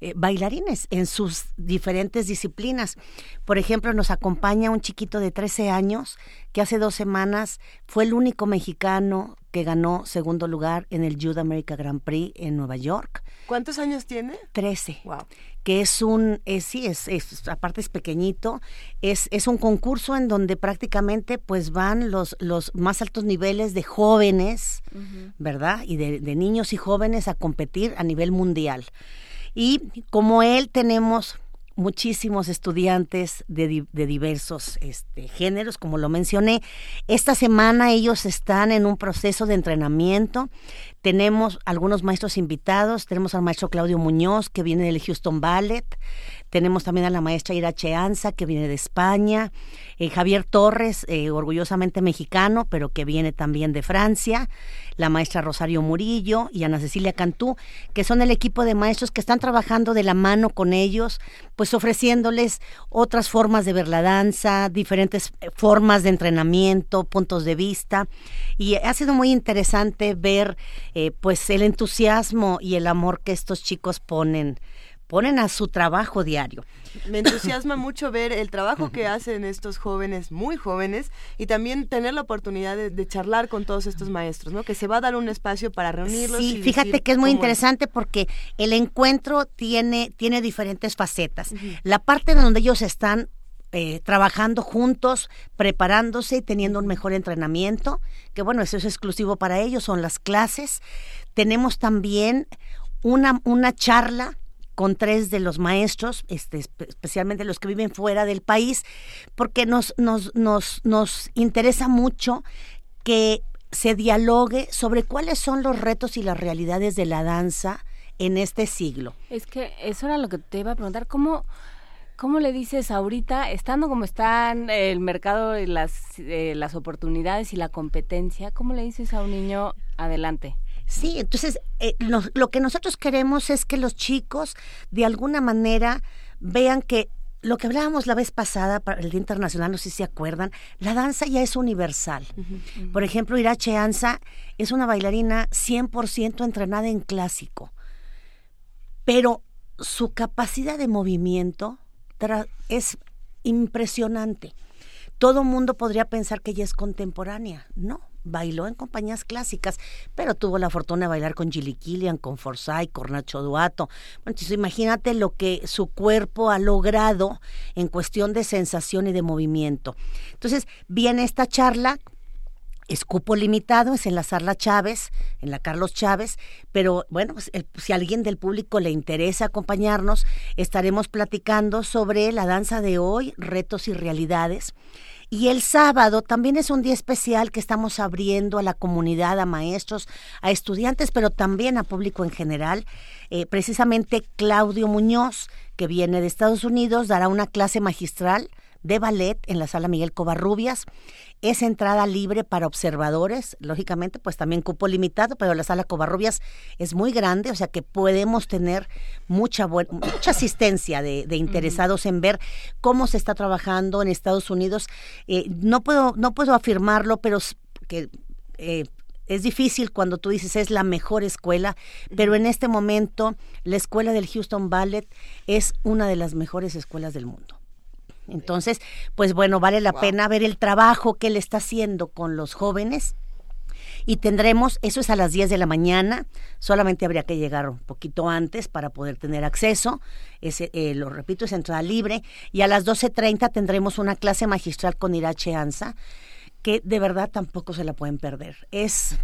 eh, bailarines en sus diferentes disciplinas. Por ejemplo, nos acompaña un chiquito de 13 años que hace dos semanas fue el único mexicano que ganó segundo lugar en el Youth America Grand Prix en Nueva York. ¿Cuántos años tiene? 13. Que es un, es, sí, es, es, aparte es pequeñito, es, es un concurso en donde prácticamente pues van los, los más altos niveles de jóvenes, ¿verdad? Y de, de niños y jóvenes a competir a nivel mundial. Y como él tenemos muchísimos estudiantes de, de diversos este, géneros, como lo mencioné. Esta semana ellos están en un proceso de entrenamiento. Tenemos algunos maestros invitados. Tenemos al maestro Claudio Muñoz, que viene del Houston Ballet. Tenemos también a la maestra Ira Cheanza, que viene de España. Eh, Javier Torres, eh, orgullosamente mexicano, pero que viene también de Francia. La maestra Rosario Murillo y Ana Cecilia Cantú, que son el equipo de maestros que están trabajando de la mano con ellos, pues ofreciéndoles otras formas de ver la danza, diferentes eh, formas de entrenamiento, puntos de vista. Y ha sido muy interesante ver pues el entusiasmo y el amor que estos chicos ponen ponen a su trabajo diario. Me entusiasma mucho ver el trabajo que hacen estos jóvenes, muy jóvenes, y también tener la oportunidad de, charlar con todos estos maestros, ¿no? Que se va a dar un espacio para reunirlos. Sí, fíjate que es muy interesante porque el encuentro tiene, tiene diferentes facetas. La parte donde ellos están eh, trabajando juntos, preparándose y teniendo un mejor entrenamiento, que bueno, eso es exclusivo para ellos, son las clases. Tenemos también una, una charla con tres de los maestros, este, especialmente los que viven fuera del país, porque nos, nos, nos, nos interesa mucho que se dialogue sobre cuáles son los retos y las realidades de la danza en este siglo. Es que eso era lo que te iba a preguntar, ¿cómo, cómo le dices ahorita, estando como están el mercado, las, eh, las oportunidades y la competencia, cómo le dices a un niño adelante? Sí, entonces eh, lo, que nosotros queremos es que los chicos de alguna manera vean que lo que hablábamos la vez pasada para el Día Internacional, no sé si se acuerdan, la danza ya es universal. Por ejemplo, Irache Anza es una bailarina 100% entrenada en clásico, pero su capacidad de movimiento es impresionante. Todo mundo podría pensar que ella es contemporánea, no bailó en compañías clásicas, pero tuvo la fortuna de bailar con Gilly Killian, con Forsyth, con Nacho Duato. Bueno, imagínate lo que su cuerpo ha logrado en cuestión de sensación y de movimiento. Entonces, viene esta charla escupo limitado, es en la Sala Chávez, en la Carlos Chávez, pero bueno, pues, si a alguien del público le interesa acompañarnos, estaremos platicando sobre la danza de hoy, retos y realidades Y el sábado también es un día especial que estamos abriendo a la comunidad, a maestros, a estudiantes, pero también a público en general. Eh, precisamente Claudio Muñoz, que viene de Estados Unidos, dará una clase magistral de ballet en la sala Miguel Covarrubias. Es entrada libre para observadores, lógicamente, pues también cupo limitado, pero la sala Covarrubias es muy grande, o sea que podemos tener mucha, mucha asistencia de, interesados en ver cómo se está trabajando en Estados Unidos. Eh, no, puedo, no puedo afirmarlo, pero que eh, es difícil cuando tú dices es la mejor escuela, pero en este momento la escuela del Houston Ballet es una de las mejores escuelas del mundo. Entonces, pues bueno, vale la pena ver el trabajo que él está haciendo con los jóvenes. Y tendremos, eso es a las 10 de la mañana, solamente habría que llegar un poquito antes para poder tener acceso, ese, eh, lo repito, es entrada libre, y a las 12.30 tendremos una clase magistral con Irache Anza, que de verdad tampoco se la pueden perder. Es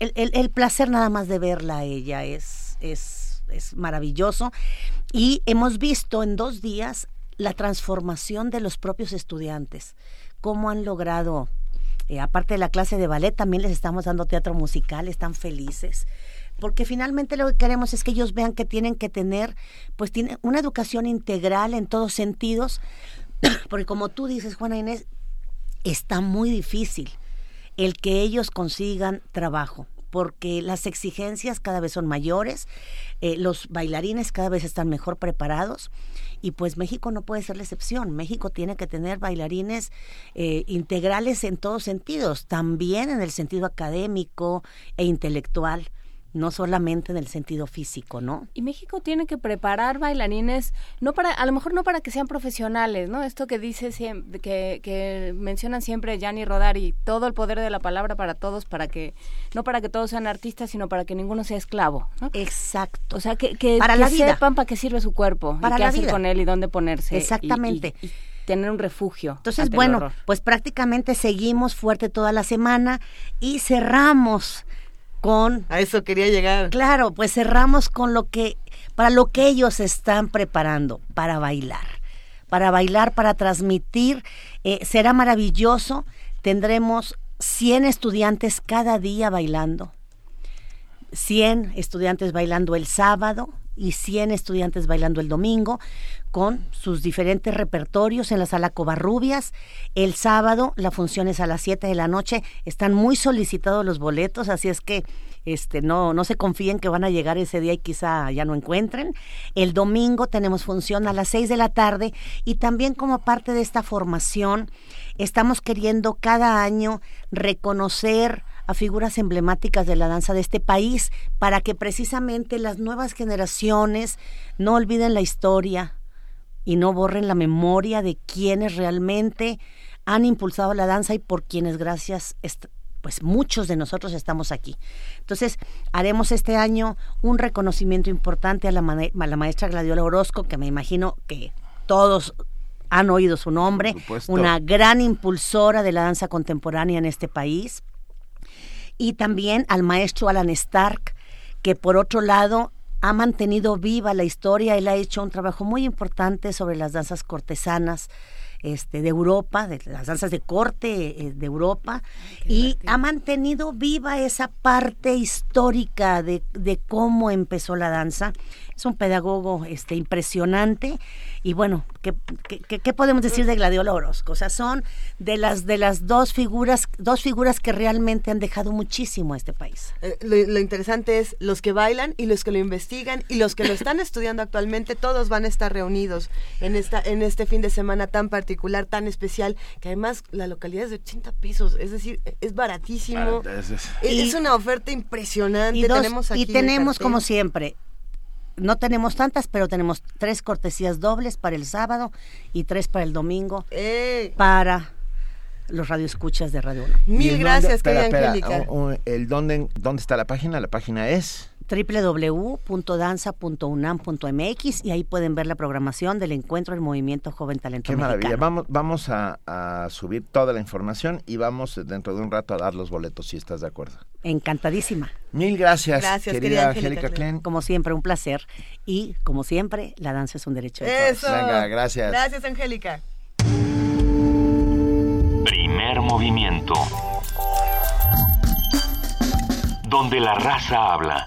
el, el placer nada más de verla a ella, es, es, es maravilloso. Y hemos visto en dos días la transformación de los propios estudiantes, cómo han logrado, eh, aparte de la clase de ballet, también les estamos dando teatro musical, están felices, porque finalmente lo que queremos es que ellos vean que tienen que tener, pues tienen una educación integral en todos sentidos, porque como tú dices, Juana Inés, está muy difícil el que ellos consigan trabajo porque las exigencias cada vez son mayores, eh, los bailarines cada vez están mejor preparados y pues México no puede ser la excepción. México tiene que tener bailarines eh, integrales en todos sentidos, también en el sentido académico e intelectual no solamente en el sentido físico, ¿no? Y México tiene que preparar bailarines, no para, a lo mejor no para que sean profesionales, ¿no? Esto que dice que, que mencionan siempre Gianni Rodari, todo el poder de la palabra para todos, para que, no para que todos sean artistas, sino para que ninguno sea esclavo, ¿no? Exacto. O sea, que, que, para la vida. sepan para qué sirve su cuerpo, para y qué hacer con él y dónde ponerse. Exactamente. Y, tener un refugio. Entonces, bueno, pues prácticamente seguimos fuerte toda la semana y cerramos con... A eso quería llegar. Claro, pues cerramos con lo que, para lo que ellos están preparando, para bailar. Para bailar, para transmitir. Eh, será maravilloso. Tendremos 100 estudiantes cada día bailando. 100 estudiantes bailando el sábado y 100 estudiantes bailando el domingo con sus diferentes repertorios en la sala Covarrubias. El sábado la función es a las 7 de la noche. Están muy solicitados los boletos, así es que este no no se confíen que van a llegar ese día y quizá ya no encuentren. El domingo tenemos función a las 6 de la tarde y también como parte de esta formación estamos queriendo cada año reconocer a figuras emblemáticas de la danza de este país para que precisamente las nuevas generaciones no olviden la historia, y no borren la memoria de quienes realmente han impulsado la danza y por quienes gracias pues muchos de nosotros estamos aquí. Entonces, haremos este año un reconocimiento importante a la, la maestra Gladiola Orozco, que me imagino que todos han oído su nombre, una gran impulsora de la danza contemporánea en este país, y también al maestro Alan Stark, que por otro lado ha mantenido viva la historia, él ha hecho un trabajo muy importante sobre las danzas cortesanas este, de Europa, de las danzas de corte eh, de Europa, y ha mantenido viva esa parte histórica de, de, cómo empezó la danza. Es un pedagogo este, impresionante y bueno, ¿qué, qué, podemos decir de Gladiola Orozco? O sea, son de las, de las dos figuras, dos figuras que realmente han dejado muchísimo a este país. Eh, lo, interesante es los que bailan y los que lo investigan y los que lo están estudiando actualmente, todos van a estar reunidos en esta, en este fin de semana tan particular, tan especial, que además la localidad es de 80 pisos, es decir, es baratísimo. es, una oferta impresionante. Y, tenemos y tenemos como siempre no tenemos tantas, pero tenemos tres cortesías dobles para el sábado y tres para el domingo para los radioescuchas de Radio 1. Mil gracias, querida Angélica. el dónde, ¿Dónde está la página? La página es www.danza.unam.mx y ahí pueden ver la programación del encuentro del Movimiento Joven Talento Qué maravilla. Vamos, vamos a, subir toda la información y vamos dentro de un rato a dar los boletos, si estás de acuerdo. Encantadísima. Mil gracias, querida, Angélica Klein. Como siempre, un placer. Y como siempre, la danza es un derecho de Eso. Venga, gracias. Gracias, Angélica. movimiento. Donde la raza habla.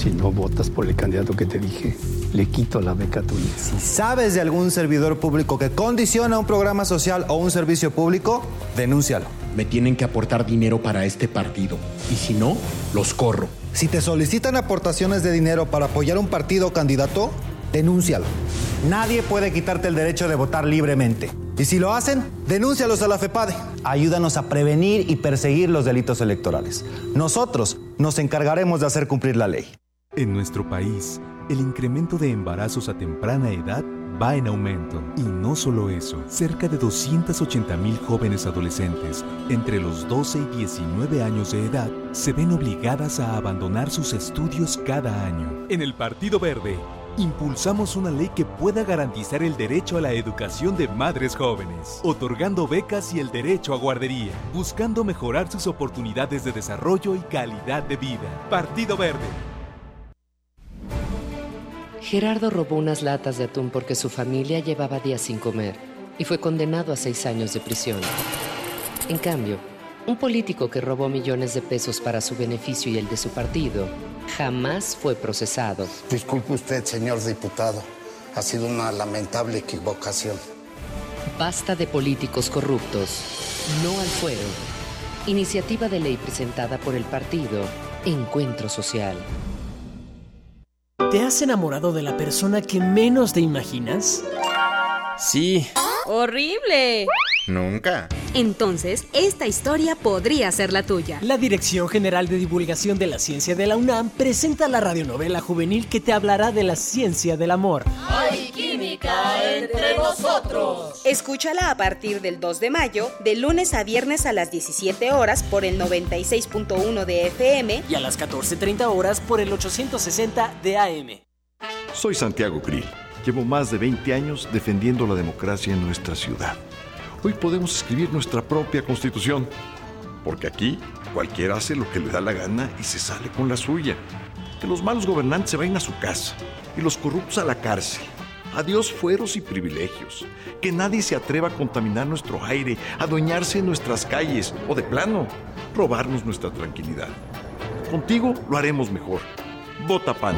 Si no votas por el candidato que te dije, le quito la beca tuya. Si sabes de algún servidor público que condiciona un programa social o un servicio público, denúncialo. Me tienen que aportar dinero para este partido. Y si no, los corro. Si te solicitan aportaciones de dinero para apoyar un partido o candidato, denúncialo. Nadie puede quitarte el derecho de votar libremente. Y si lo hacen, denúncialos a la FEPADE. Ayúdanos a prevenir y perseguir los delitos electorales. Nosotros nos encargaremos de hacer cumplir la ley. En nuestro país, el incremento de embarazos a temprana edad va en aumento. Y no solo eso, cerca de 280 mil jóvenes adolescentes entre los 12 y 19 años de edad se ven obligadas a abandonar sus estudios cada año. En el Partido Verde, impulsamos una ley que pueda garantizar el derecho a la educación de madres jóvenes, otorgando becas y el derecho a guardería, buscando mejorar sus oportunidades de desarrollo y calidad de vida. Partido Verde. Gerardo robó unas latas de atún porque su familia llevaba días sin comer y fue condenado a seis años de prisión. En cambio, un político que robó millones de pesos para su beneficio y el de su partido jamás fue procesado. Disculpe usted, señor diputado. Ha sido una lamentable equivocación. Basta de políticos corruptos. No al fuero. Iniciativa de ley presentada por el partido Encuentro Social. ¿Te has enamorado de la persona que menos te imaginas? Sí. ¡Horrible! Nunca. Entonces, esta historia podría ser la tuya. La Dirección General de Divulgación de la Ciencia de la UNAM presenta la radionovela juvenil que te hablará de la ciencia del amor. ¡Hay química entre nosotros! Escúchala a partir del 2 de mayo, de lunes a viernes a las 17 horas por el 96.1 de FM y a las 14.30 horas por el 860 de AM. Soy Santiago Krill. Llevo más de 20 años defendiendo la democracia en nuestra ciudad. Hoy podemos escribir nuestra propia constitución, porque aquí cualquiera hace lo que le da la gana y se sale con la suya. Que los malos gobernantes se vayan a su casa y los corruptos a la cárcel. Adiós fueros y privilegios. Que nadie se atreva a contaminar nuestro aire, adueñarse de nuestras calles o de plano, robarnos nuestra tranquilidad. Contigo lo haremos mejor. Vota PAN.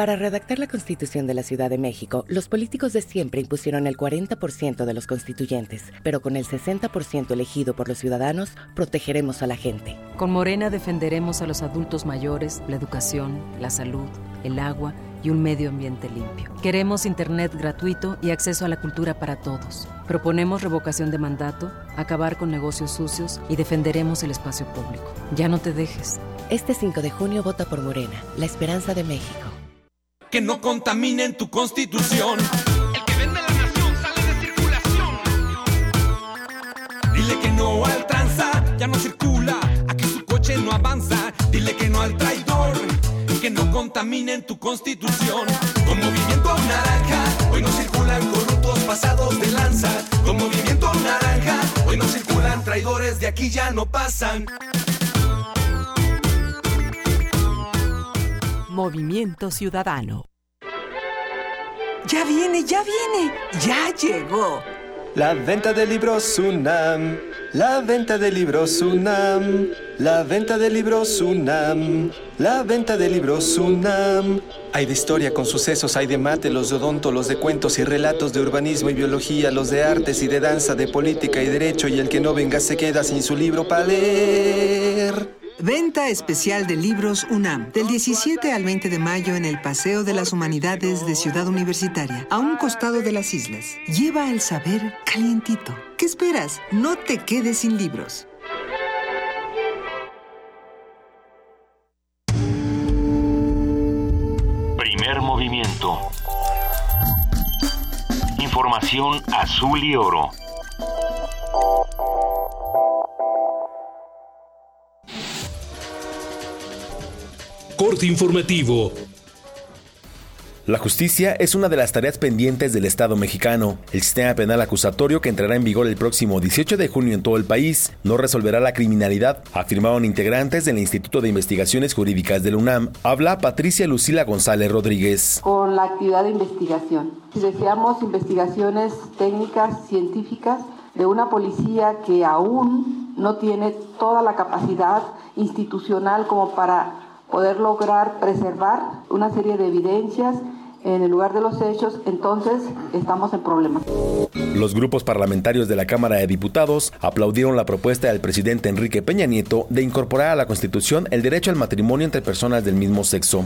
Para redactar la Constitución de la Ciudad de México, los políticos de siempre impusieron el 40% de los constituyentes, pero con el 60% elegido por los ciudadanos, protegeremos a la gente. Con Morena defenderemos a los adultos mayores, la educación, la salud, el agua y un medio ambiente limpio. Queremos Internet gratuito y acceso a la cultura para todos. Proponemos revocación de mandato, acabar con negocios sucios y defenderemos el espacio público. Ya no te dejes. Este 5 de junio vota por Morena, la esperanza de México que no contaminen tu constitución. El que vende la nación sale de circulación. Dile que no al tranza, ya no circula, aquí su coche no avanza. Dile que no al traidor, que no contaminen tu constitución. Con movimiento naranja, hoy no circulan corruptos pasados de lanza. Con movimiento naranja, hoy no circulan traidores, de aquí ya no pasan. Movimiento Ciudadano. Ya viene, ya viene, ya llegó. La venta de libros UNAM, la venta de libros UNAM, la venta de libros UNAM, la venta de libros UNAM. Hay de historia con sucesos, hay de mate, los de odonto, los de cuentos y relatos de urbanismo y biología, los de artes y de danza, de política y derecho, y el que no venga se queda sin su libro para leer. Venta especial de libros UNAM, del 17 al 20 de mayo en el Paseo de las Humanidades de Ciudad Universitaria, a un costado de las islas. Lleva el saber calientito. ¿Qué esperas? No te quedes sin libros. Primer movimiento. Información azul y oro. Corte Informativo. La justicia es una de las tareas pendientes del Estado mexicano. El sistema penal acusatorio que entrará en vigor el próximo 18 de junio en todo el país no resolverá la criminalidad, afirmaron integrantes del Instituto de Investigaciones Jurídicas del UNAM. Habla Patricia Lucila González Rodríguez. Con la actividad de investigación. Si deseamos investigaciones técnicas, científicas, de una policía que aún no tiene toda la capacidad institucional como para poder lograr preservar una serie de evidencias en el lugar de los hechos, entonces estamos en problemas. Los grupos parlamentarios de la Cámara de Diputados aplaudieron la propuesta del presidente Enrique Peña Nieto de incorporar a la Constitución el derecho al matrimonio entre personas del mismo sexo.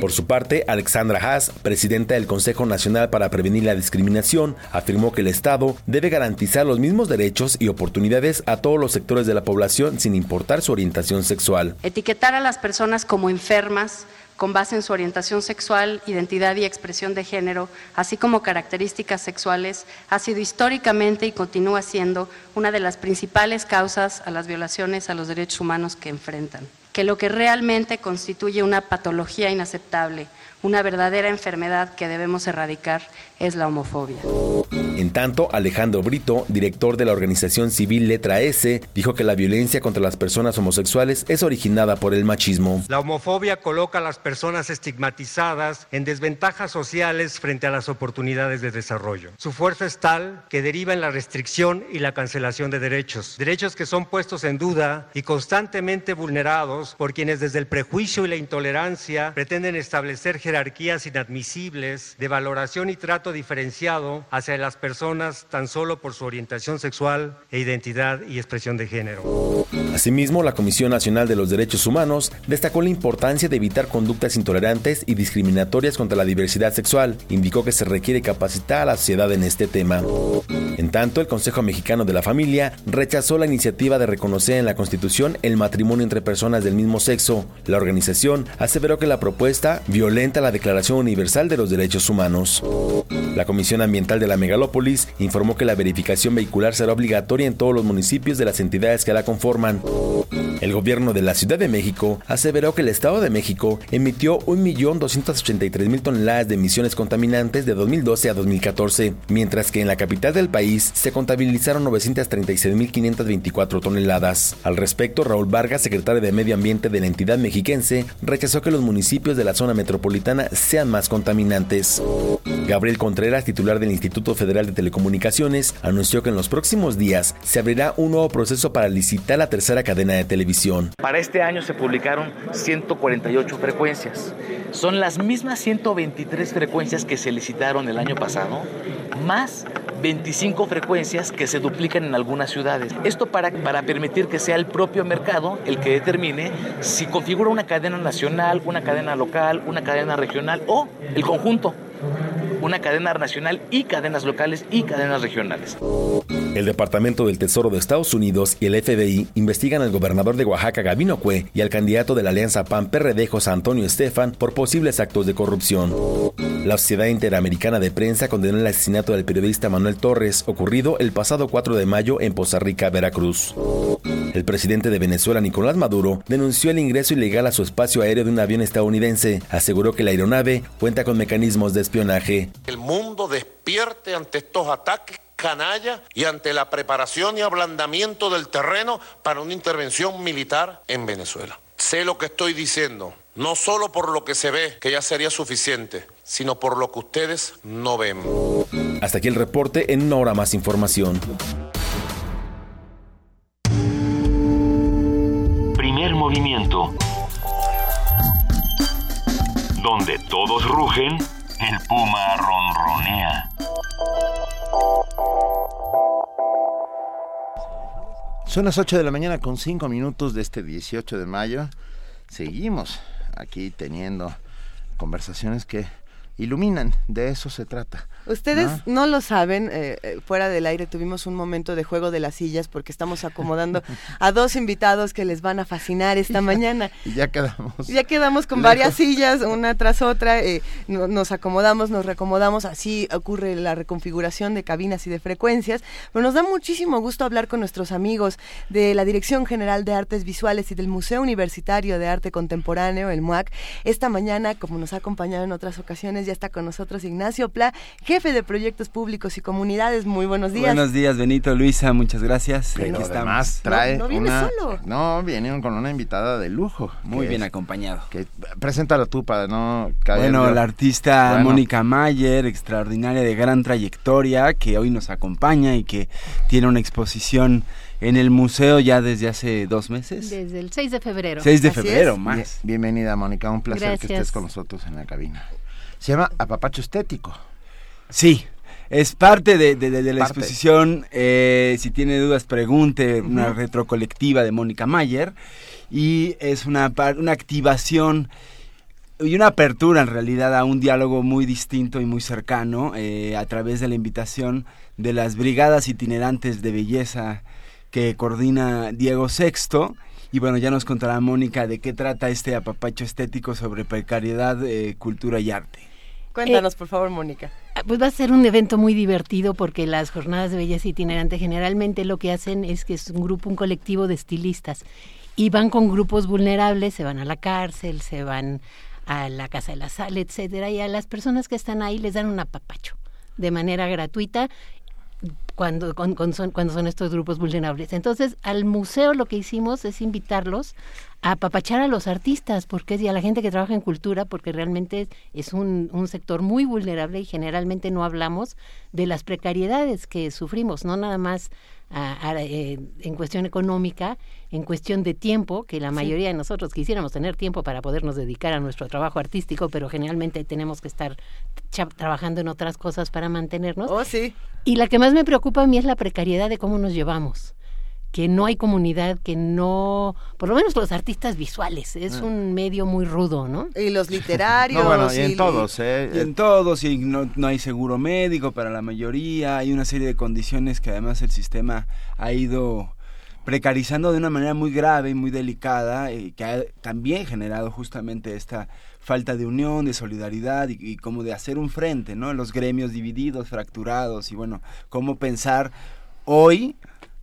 Por su parte, Alexandra Haas, presidenta del Consejo Nacional para Prevenir la Discriminación, afirmó que el Estado debe garantizar los mismos derechos y oportunidades a todos los sectores de la población sin importar su orientación sexual. Etiquetar a las personas como enfermas con base en su orientación sexual, identidad y expresión de género, así como características sexuales, ha sido históricamente y continúa siendo una de las principales causas a las violaciones a los derechos humanos que enfrentan. Que lo que realmente constituye una patología inaceptable, una verdadera enfermedad que debemos erradicar es la homofobia. En tanto, Alejandro Brito, director de la organización civil Letra S, dijo que la violencia contra las personas homosexuales es originada por el machismo. La homofobia coloca a las personas estigmatizadas en desventajas sociales frente a las oportunidades de desarrollo. Su fuerza es tal que deriva en la restricción y la cancelación de derechos, derechos que son puestos en duda y constantemente vulnerados por quienes desde el prejuicio y la intolerancia pretenden establecer jerarquías inadmisibles de valoración y trato diferenciado hacia las personas tan solo por su orientación sexual e identidad y expresión de género. Asimismo, la Comisión Nacional de los Derechos Humanos destacó la importancia de evitar conductas intolerantes y discriminatorias contra la diversidad sexual. Indicó que se requiere capacitar a la sociedad en este tema. En tanto, el Consejo Mexicano de la Familia rechazó la iniciativa de reconocer en la Constitución el matrimonio entre personas del mismo sexo. La organización aseveró que la propuesta violenta la Declaración Universal de los Derechos Humanos. La Comisión Ambiental de la Megalópolis informó que la verificación vehicular será obligatoria en todos los municipios de las entidades que la conforman. El gobierno de la Ciudad de México aseveró que el Estado de México emitió 1.283.000 toneladas de emisiones contaminantes de 2012 a 2014, mientras que en la capital del país se contabilizaron 936.524 toneladas. Al respecto, Raúl Vargas, secretario de Medio Ambiente de la entidad mexiquense, rechazó que los municipios de la zona metropolitana sean más contaminantes. Gabriel Contreras, titular del Instituto Federal de Telecomunicaciones, anunció que en los próximos días se abrirá un nuevo proceso para licitar la tercera cadena de televisión. Para este año se publicaron 148 frecuencias. Son las mismas 123 frecuencias que se licitaron el año pasado, más 25 frecuencias que se duplican en algunas ciudades. Esto para, para permitir que sea el propio mercado el que determine si configura una cadena nacional, una cadena local, una cadena regional o el conjunto una cadena nacional y cadenas locales y cadenas regionales. El Departamento del Tesoro de Estados Unidos y el FBI investigan al gobernador de Oaxaca, Gabino Cue, y al candidato de la Alianza PAN-PRD, José Antonio Estefan, por posibles actos de corrupción. La Sociedad Interamericana de Prensa condenó el asesinato del periodista Manuel Torres, ocurrido el pasado 4 de mayo en Poza Rica, Veracruz. El presidente de Venezuela, Nicolás Maduro, denunció el ingreso ilegal a su espacio aéreo de un avión estadounidense. Aseguró que la aeronave cuenta con mecanismos de espionaje. El mundo despierte ante estos ataques canalla y ante la preparación y ablandamiento del terreno para una intervención militar en Venezuela. Sé lo que estoy diciendo, no solo por lo que se ve, que ya sería suficiente, sino por lo que ustedes no ven. Hasta aquí el reporte, en una hora más información. Movimiento. Donde todos rugen, el puma ronronea. Son las 8 de la mañana con 5 minutos de este 18 de mayo. Seguimos aquí teniendo conversaciones que iluminan, de eso se trata. Ustedes no, lo saben, eh, eh, fuera del aire tuvimos un momento de juego de las sillas porque estamos acomodando a dos invitados que les van a fascinar esta mañana. Y ya quedamos. Ya quedamos con varias sillas, una tras otra, eh, nos acomodamos, nos recomodamos, así ocurre la reconfiguración de cabinas y de frecuencias, pero nos da muchísimo gusto hablar con nuestros amigos de la Dirección General de Artes Visuales y del Museo Universitario de Arte Contemporáneo, el MUAC. Esta mañana, como nos ha acompañado en otras ocasiones, ya está con nosotros Ignacio Pla, jefe de proyectos públicos y comunidades. Muy buenos días. Buenos días, Benito, Luisa, muchas gracias. Pero estamos. trae no, viene solo. No, viene con una invitada de lujo. Muy bien acompañado. Que, preséntala tú para no caer. Bueno, la artista Mónica Mayer, extraordinaria de gran trayectoria, que hoy nos acompaña y que tiene una exposición en el museo ya desde hace dos meses. Desde el 6 de febrero. 6 de febrero, más. bienvenida, Mónica. Un placer que estés con nosotros en la cabina. Se llama Apapacho Estético. Sí, es parte de, la exposición. Eh, si tiene dudas, pregunte. Una retrocolectiva de Mónica Mayer. Y es una, una activación y una apertura en realidad a un diálogo muy distinto y muy cercano eh, a través de la invitación de las brigadas itinerantes de belleza que coordina Diego Sexto. Y bueno, ya nos contará Mónica de qué trata este apapacho estético sobre precariedad, eh, cultura y arte. Cuéntanos, por favor, Mónica. Ah, pues va a ser un evento muy divertido porque las jornadas de belleza itinerante generalmente lo que hacen es que es un grupo, un colectivo de estilistas y van con grupos vulnerables, se van a la cárcel, se van a la casa de la sal, etcétera, y a las personas que están ahí les dan un apapacho de manera gratuita cuando, son, cuando son estos grupos vulnerables. Entonces, al museo lo que hicimos es invitarlos a apapachar a los artistas, porque y a la gente que trabaja en cultura, porque realmente es un, un sector muy vulnerable y generalmente no hablamos de las precariedades que sufrimos, no nada más eh, en cuestión económica, en cuestión de tiempo, que la mayoría de nosotros quisiéramos tener tiempo para podernos dedicar a nuestro trabajo artístico, pero generalmente tenemos que estar trabajando en otras cosas para mantenernos. Oh, sí. Y la que más me preocupa a mí es la precariedad de cómo nos llevamos que no hay comunidad, que no, por lo menos los artistas visuales, es ah. un medio muy rudo, ¿no? Y los literarios. no, bueno, y en todos, ¿eh? Y en todos, y no, no, hay seguro médico para la mayoría, hay una serie de condiciones que además el sistema ha ido precarizando de una manera muy grave y muy delicada, y que ha también generado justamente esta falta de unión, de solidaridad y, y como de hacer un frente, ¿no? Los gremios divididos, fracturados y bueno, cómo pensar hoy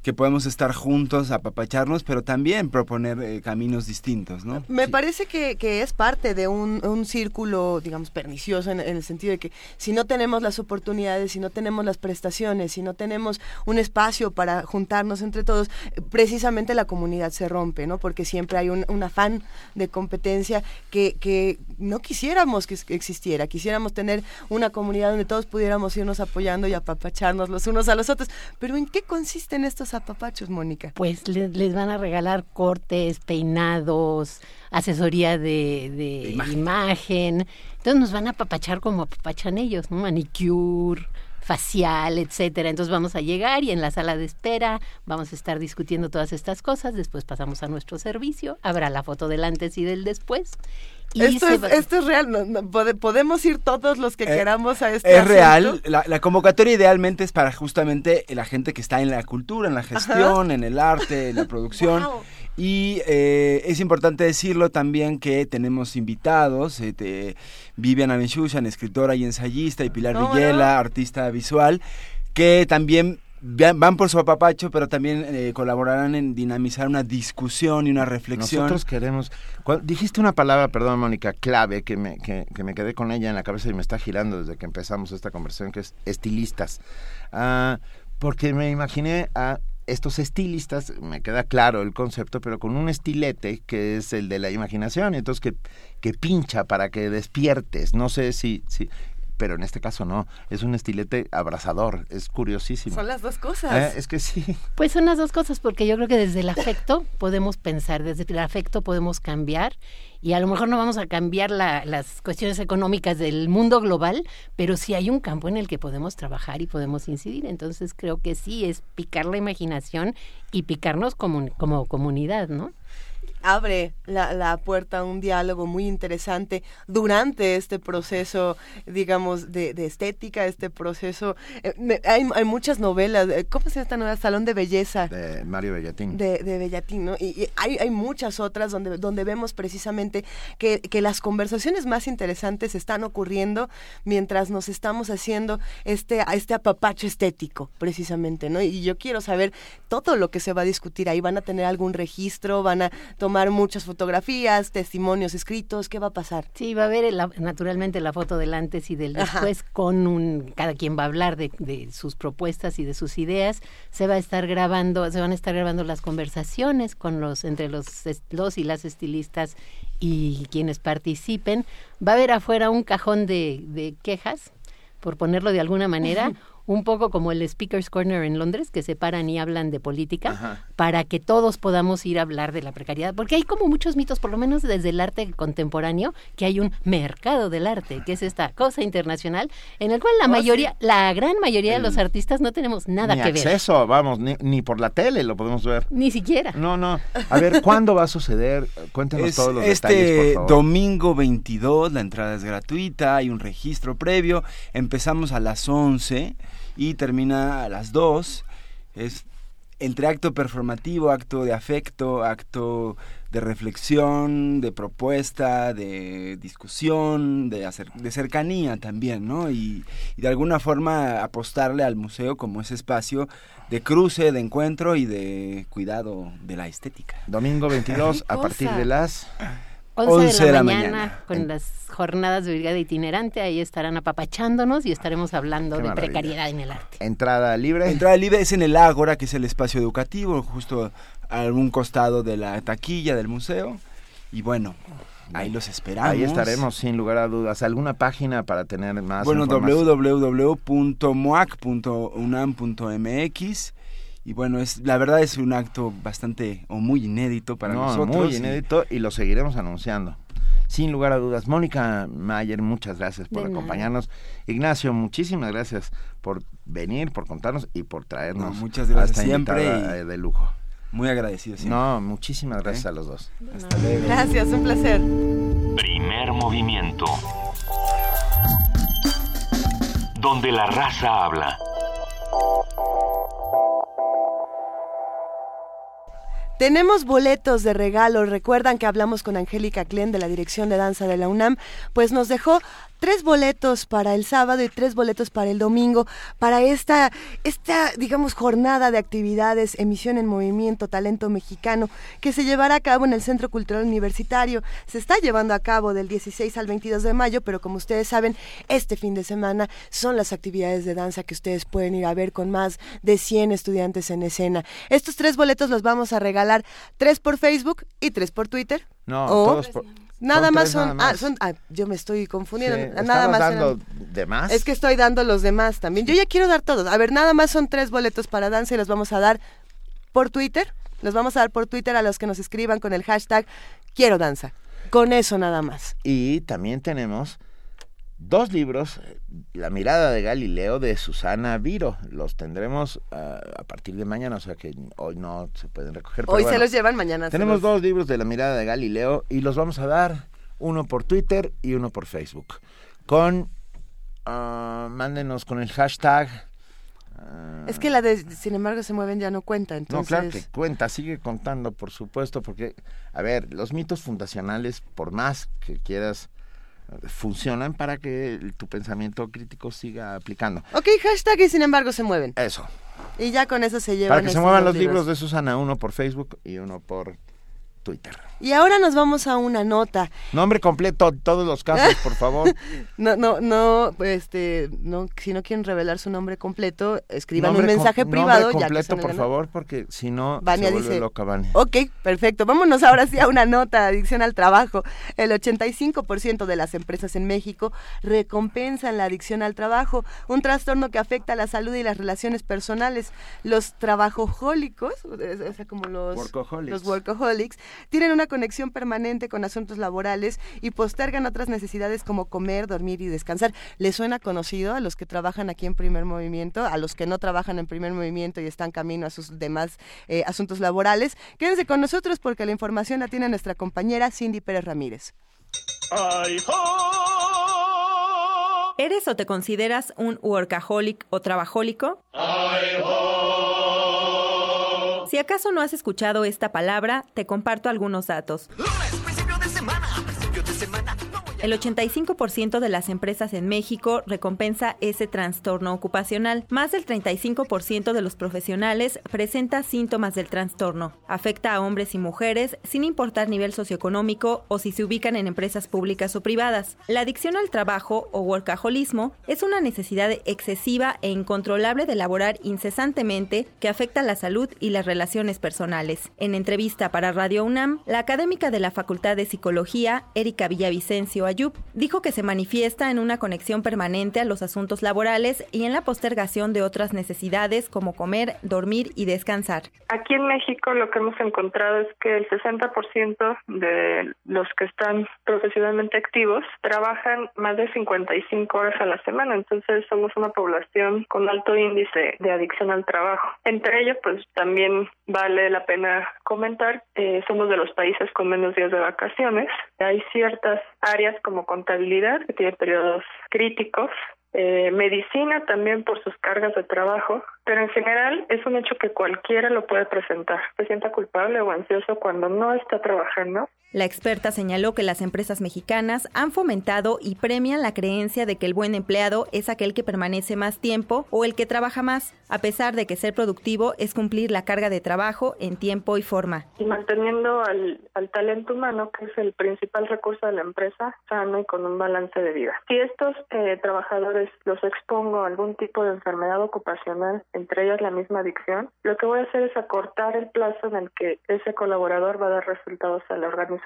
que podemos estar juntos, apapacharnos, pero también proponer eh, caminos distintos, ¿no? Me parece que, que, es parte de un, un círculo, digamos, pernicioso en, el sentido de que si no tenemos las oportunidades, si no tenemos las prestaciones, si no tenemos un espacio para juntarnos entre todos, precisamente la comunidad se rompe, ¿no? Porque siempre hay un, un afán de competencia que, que no quisiéramos que existiera, quisiéramos tener una comunidad donde todos pudiéramos irnos apoyando y apapacharnos los unos a los otros, pero ¿en qué consisten estos papachos, Mónica? Pues les, van a regalar cortes, peinados, asesoría de, imagen. Entonces nos van a apapachar como apapachan ellos, ¿no? Manicure, facial, etcétera. Entonces vamos a llegar y en la sala de espera vamos a estar discutiendo todas estas cosas. Después pasamos a nuestro servicio. Habrá la foto del antes y del después. esto, es, esto es real, podemos ir todos los que eh, queramos a este Es real, la, convocatoria idealmente es para justamente la gente que está en la cultura, en la gestión, en el arte, en la producción. Y eh, es importante decirlo también que tenemos invitados, eh, Viviana Benchushan, escritora y ensayista, y Pilar Villela, artista visual, que también van por su apapacho, pero también eh, colaborarán en dinamizar una discusión y una reflexión. Nosotros queremos... Dijiste una palabra, perdón Mónica, clave, que me, que, me quedé con ella en la cabeza y me está girando desde que empezamos esta conversación, que es estilistas. Ah, porque me imaginé a estos estilistas, me queda claro el concepto, pero con un estilete que es el de la imaginación, entonces que, que pincha para que despiertes. No sé si, si, pero en este caso no, es un estilete abrazador, es curiosísimo. Son las dos cosas. Eh, es que sí. Pues son las dos cosas, porque yo creo que desde el afecto podemos pensar, desde el afecto podemos cambiar y a lo mejor no vamos a cambiar las cuestiones económicas del mundo global, pero sí hay un campo en el que podemos trabajar y podemos incidir. Entonces creo que sí es picar la imaginación y picarnos como, como comunidad, ¿no? Abre la, la, puerta a un diálogo muy interesante durante este proceso, digamos, de, de estética, este proceso. Eh, hay, hay, muchas novelas, eh, ¿cómo se llama esta novela? Salón de Belleza. De Mario Bellatín. De, de Bellatín, ¿no? Y, y, hay, hay muchas otras donde, donde vemos precisamente que, que las conversaciones más interesantes están ocurriendo mientras nos estamos haciendo este, este apapacho estético, precisamente, ¿no? Y yo quiero saber todo lo que se va a discutir ahí. ¿Van a tener algún registro? ¿Van a tomar muchas fotografías, testimonios escritos? ¿Qué va a pasar? Sí, va a haber naturalmente la foto del antes y del después Ajá. con un... Cada quien va a hablar de, de, sus propuestas y de sus ideas. Se va a estar grabando, se van a estar grabando las conversaciones con los, entre los, los y las estilistas y quienes participen. Va a haber afuera un cajón de, de quejas, por ponerlo de alguna manera, un poco como el Speaker's Corner en Londres, que se paran y hablan de política, Ajá. para que todos podamos ir a hablar de la precariedad. Porque hay como muchos mitos, por lo menos desde el arte contemporáneo, que hay un mercado del arte, que es esta cosa internacional, en el cual la oh, mayoría, sí. la gran mayoría de los artistas no tenemos nada ni que acceso, ver. acceso, vamos, ni, ni, por la tele lo podemos ver. Ni siquiera. No, no. A ver, ¿cuándo va a suceder? Cuéntenos es todos los este detalles, por favor. domingo 22, la entrada es gratuita, hay un registro previo, empezamos a las 11 y termina a las 2. Es entre acto performativo, acto de afecto, acto de reflexión, de propuesta, de discusión, de, hacer, de cercanía también, ¿no? Y, y, de alguna forma apostarle al museo como ese espacio de cruce, de encuentro y de cuidado de la estética. Domingo 22 a partir de las... 11, 11 de la, mañana, mañana, con en... las jornadas de brigada itinerante, ahí estarán apapachándonos y estaremos hablando Qué de maravilla. precariedad en el arte. ¿Entrada libre? Entrada libre es en el Ágora, que es el espacio educativo, justo a algún costado de la taquilla del museo. Y bueno, ahí los esperamos. Ahí estaremos, sin lugar a dudas. ¿Alguna página para tener más Bueno, www.moac.unam.mx y bueno, es la verdad es un acto bastante o muy inédito para no, nosotros. Muy inédito y, y lo seguiremos anunciando. Sin lugar a dudas. Mónica Mayer, muchas gracias por acompañarnos. Ignacio, muchísimas gracias por venir, por contarnos y por traernos. No, muchas gracias hasta siempre y de lujo. Muy agradecido siempre. No, muchísimas gracias ¿Eh? a los dos. Hasta luego. Gracias, un placer. Primer movimiento. Donde la raza habla. Tenemos boletos de regalo. Recuerdan que hablamos con Angélica Klen de la Dirección de Danza de la UNAM. Pues nos dejó tres boletos para el sábado y tres boletos para el domingo para esta, esta, digamos, jornada de actividades, emisión en movimiento, talento mexicano, que se llevará a cabo en el Centro Cultural Universitario. Se está llevando a cabo del 16 al 22 de mayo, pero como ustedes saben, este fin de semana son las actividades de danza que ustedes pueden ir a ver con más de 100 estudiantes en escena. Estos tres boletos los vamos a regalar, tres por Facebook y tres por Twitter. No, o, todos por... Nada son más son, nada más. ah, son, ah, yo me estoy confundiendo. Sí, nada más dando eran, de más. Es que estoy dando los demás también. Yo ya quiero dar todos. A ver, nada más son tres boletos para danza y los vamos a dar por Twitter. Los vamos a dar por Twitter a los que nos escriban con el hashtag quiero danza. Con eso nada más. Y también tenemos dos libros, La mirada de Galileo de Susana Viro. Los tendremos uh, a partir de mañana, o sea que hoy no se pueden recoger. Hoy se los llevan, mañana. Tenemos los... dos libros de La mirada de Galileo y los vamos a dar uno por Twitter y uno por Facebook. Con, uh, mándenos con el hashtag. Uh, es que la de, sin embargo, se mueven ya no cuenta. Entonces... No, claro que cuenta, sigue contando, por supuesto, porque, a ver, los mitos fundacionales, por más que quieras funcionan para que tu pensamiento crítico siga aplicando. Ok, hashtag y sin embargo se mueven. Eso. Y ya con eso se llevan. Para que se muevan los libros de Susana, uno por Facebook y uno por Twitter. Y ahora nos vamos a una nota. Nombre completo, todos los casos, por favor. no, no, no, este, no, si no quieren revelar su nombre completo, escriban nombre un mensaje privado. Nombre completo, ya por favor, porque si no, Vania se vuelve dice, loca, Vania. Ok, perfecto. Vámonos ahora sí a una nota, adicción al trabajo. El 85% de las empresas en México recompensan la adicción al trabajo, un trastorno que afecta la salud y las relaciones personales. Los trabajojólicos, o sea, como los workaholics. los workaholics, tienen una conexión permanente con asuntos laborales y postergan otras necesidades como comer, dormir y descansar. ¿Les suena conocido a los que trabajan aquí en primer movimiento, a los que no trabajan en primer movimiento y están camino a sus demás eh, asuntos laborales? Quédense con nosotros porque la información la tiene nuestra compañera Cindy Pérez Ramírez. ¿Eres o te consideras un workaholic o trabajólico? Si acaso no has escuchado esta palabra, te comparto algunos datos. El 85% de las empresas en México recompensa ese trastorno ocupacional. Más del 35% de los profesionales presenta síntomas del trastorno. Afecta a hombres y mujeres sin importar nivel socioeconómico o si se ubican en empresas públicas o privadas. La adicción al trabajo o workaholismo es una necesidad excesiva e incontrolable de laborar incesantemente que afecta la salud y las relaciones personales. En entrevista para Radio UNAM, la académica de la Facultad de Psicología, Erika Villavicencio Ayub, dijo que se manifiesta en una conexión permanente a los asuntos laborales y en la postergación de otras necesidades como comer, dormir y descansar. Aquí en México lo que hemos encontrado es que el 60% de los que están profesionalmente activos trabajan más de 55 horas a la semana, entonces somos una población con alto índice de adicción al trabajo. Entre ellos, pues también vale la pena comentar, eh, somos de los países con menos días de vacaciones. Hay ciertas áreas como contabilidad, que tiene periodos críticos, eh, medicina también por sus cargas de trabajo, pero en general es un hecho que cualquiera lo puede presentar. Se sienta culpable o ansioso cuando no está trabajando la experta señaló que las empresas mexicanas han fomentado y premian la creencia de que el buen empleado es aquel que permanece más tiempo o el que trabaja más, a pesar de que ser productivo es cumplir la carga de trabajo en tiempo y forma. Y manteniendo al, talento humano, que es el principal recurso de la empresa, sano y con un balance de vida. Si estos eh, trabajadores los expongo a algún tipo de enfermedad ocupacional, entre ellas la misma adicción, lo que voy a hacer es acortar el plazo en el que ese colaborador va a dar resultados a la organización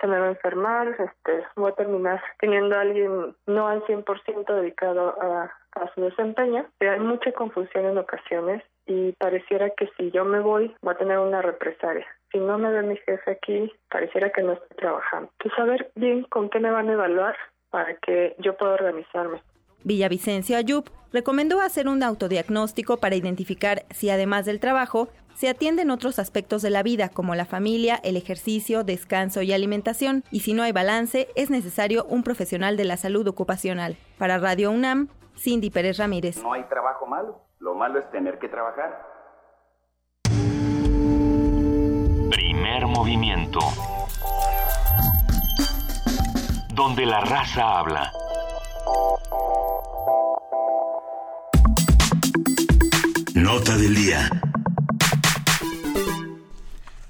se me va a enfermar, este, voy a terminar teniendo a alguien no al 100% dedicado a, a su desempeño. Pero hay mucha confusión en ocasiones y pareciera que si yo me voy, voy a tener una represalia. Si no me ve mi jefe aquí, pareciera que no estoy trabajando. Entonces, saber bien con qué me van a evaluar para que yo pueda organizarme. Villavicencio Ayub recomendó hacer un autodiagnóstico para identificar si además del trabajo se atienden otros aspectos de la vida como la familia, el ejercicio, descanso y alimentación, y si no hay balance, es necesario un profesional de la salud ocupacional. Para Radio UNAM, Cindy Pérez Ramírez. No hay trabajo malo, lo malo es tener que trabajar. Primer movimiento. Donde la raza habla. Nota del día.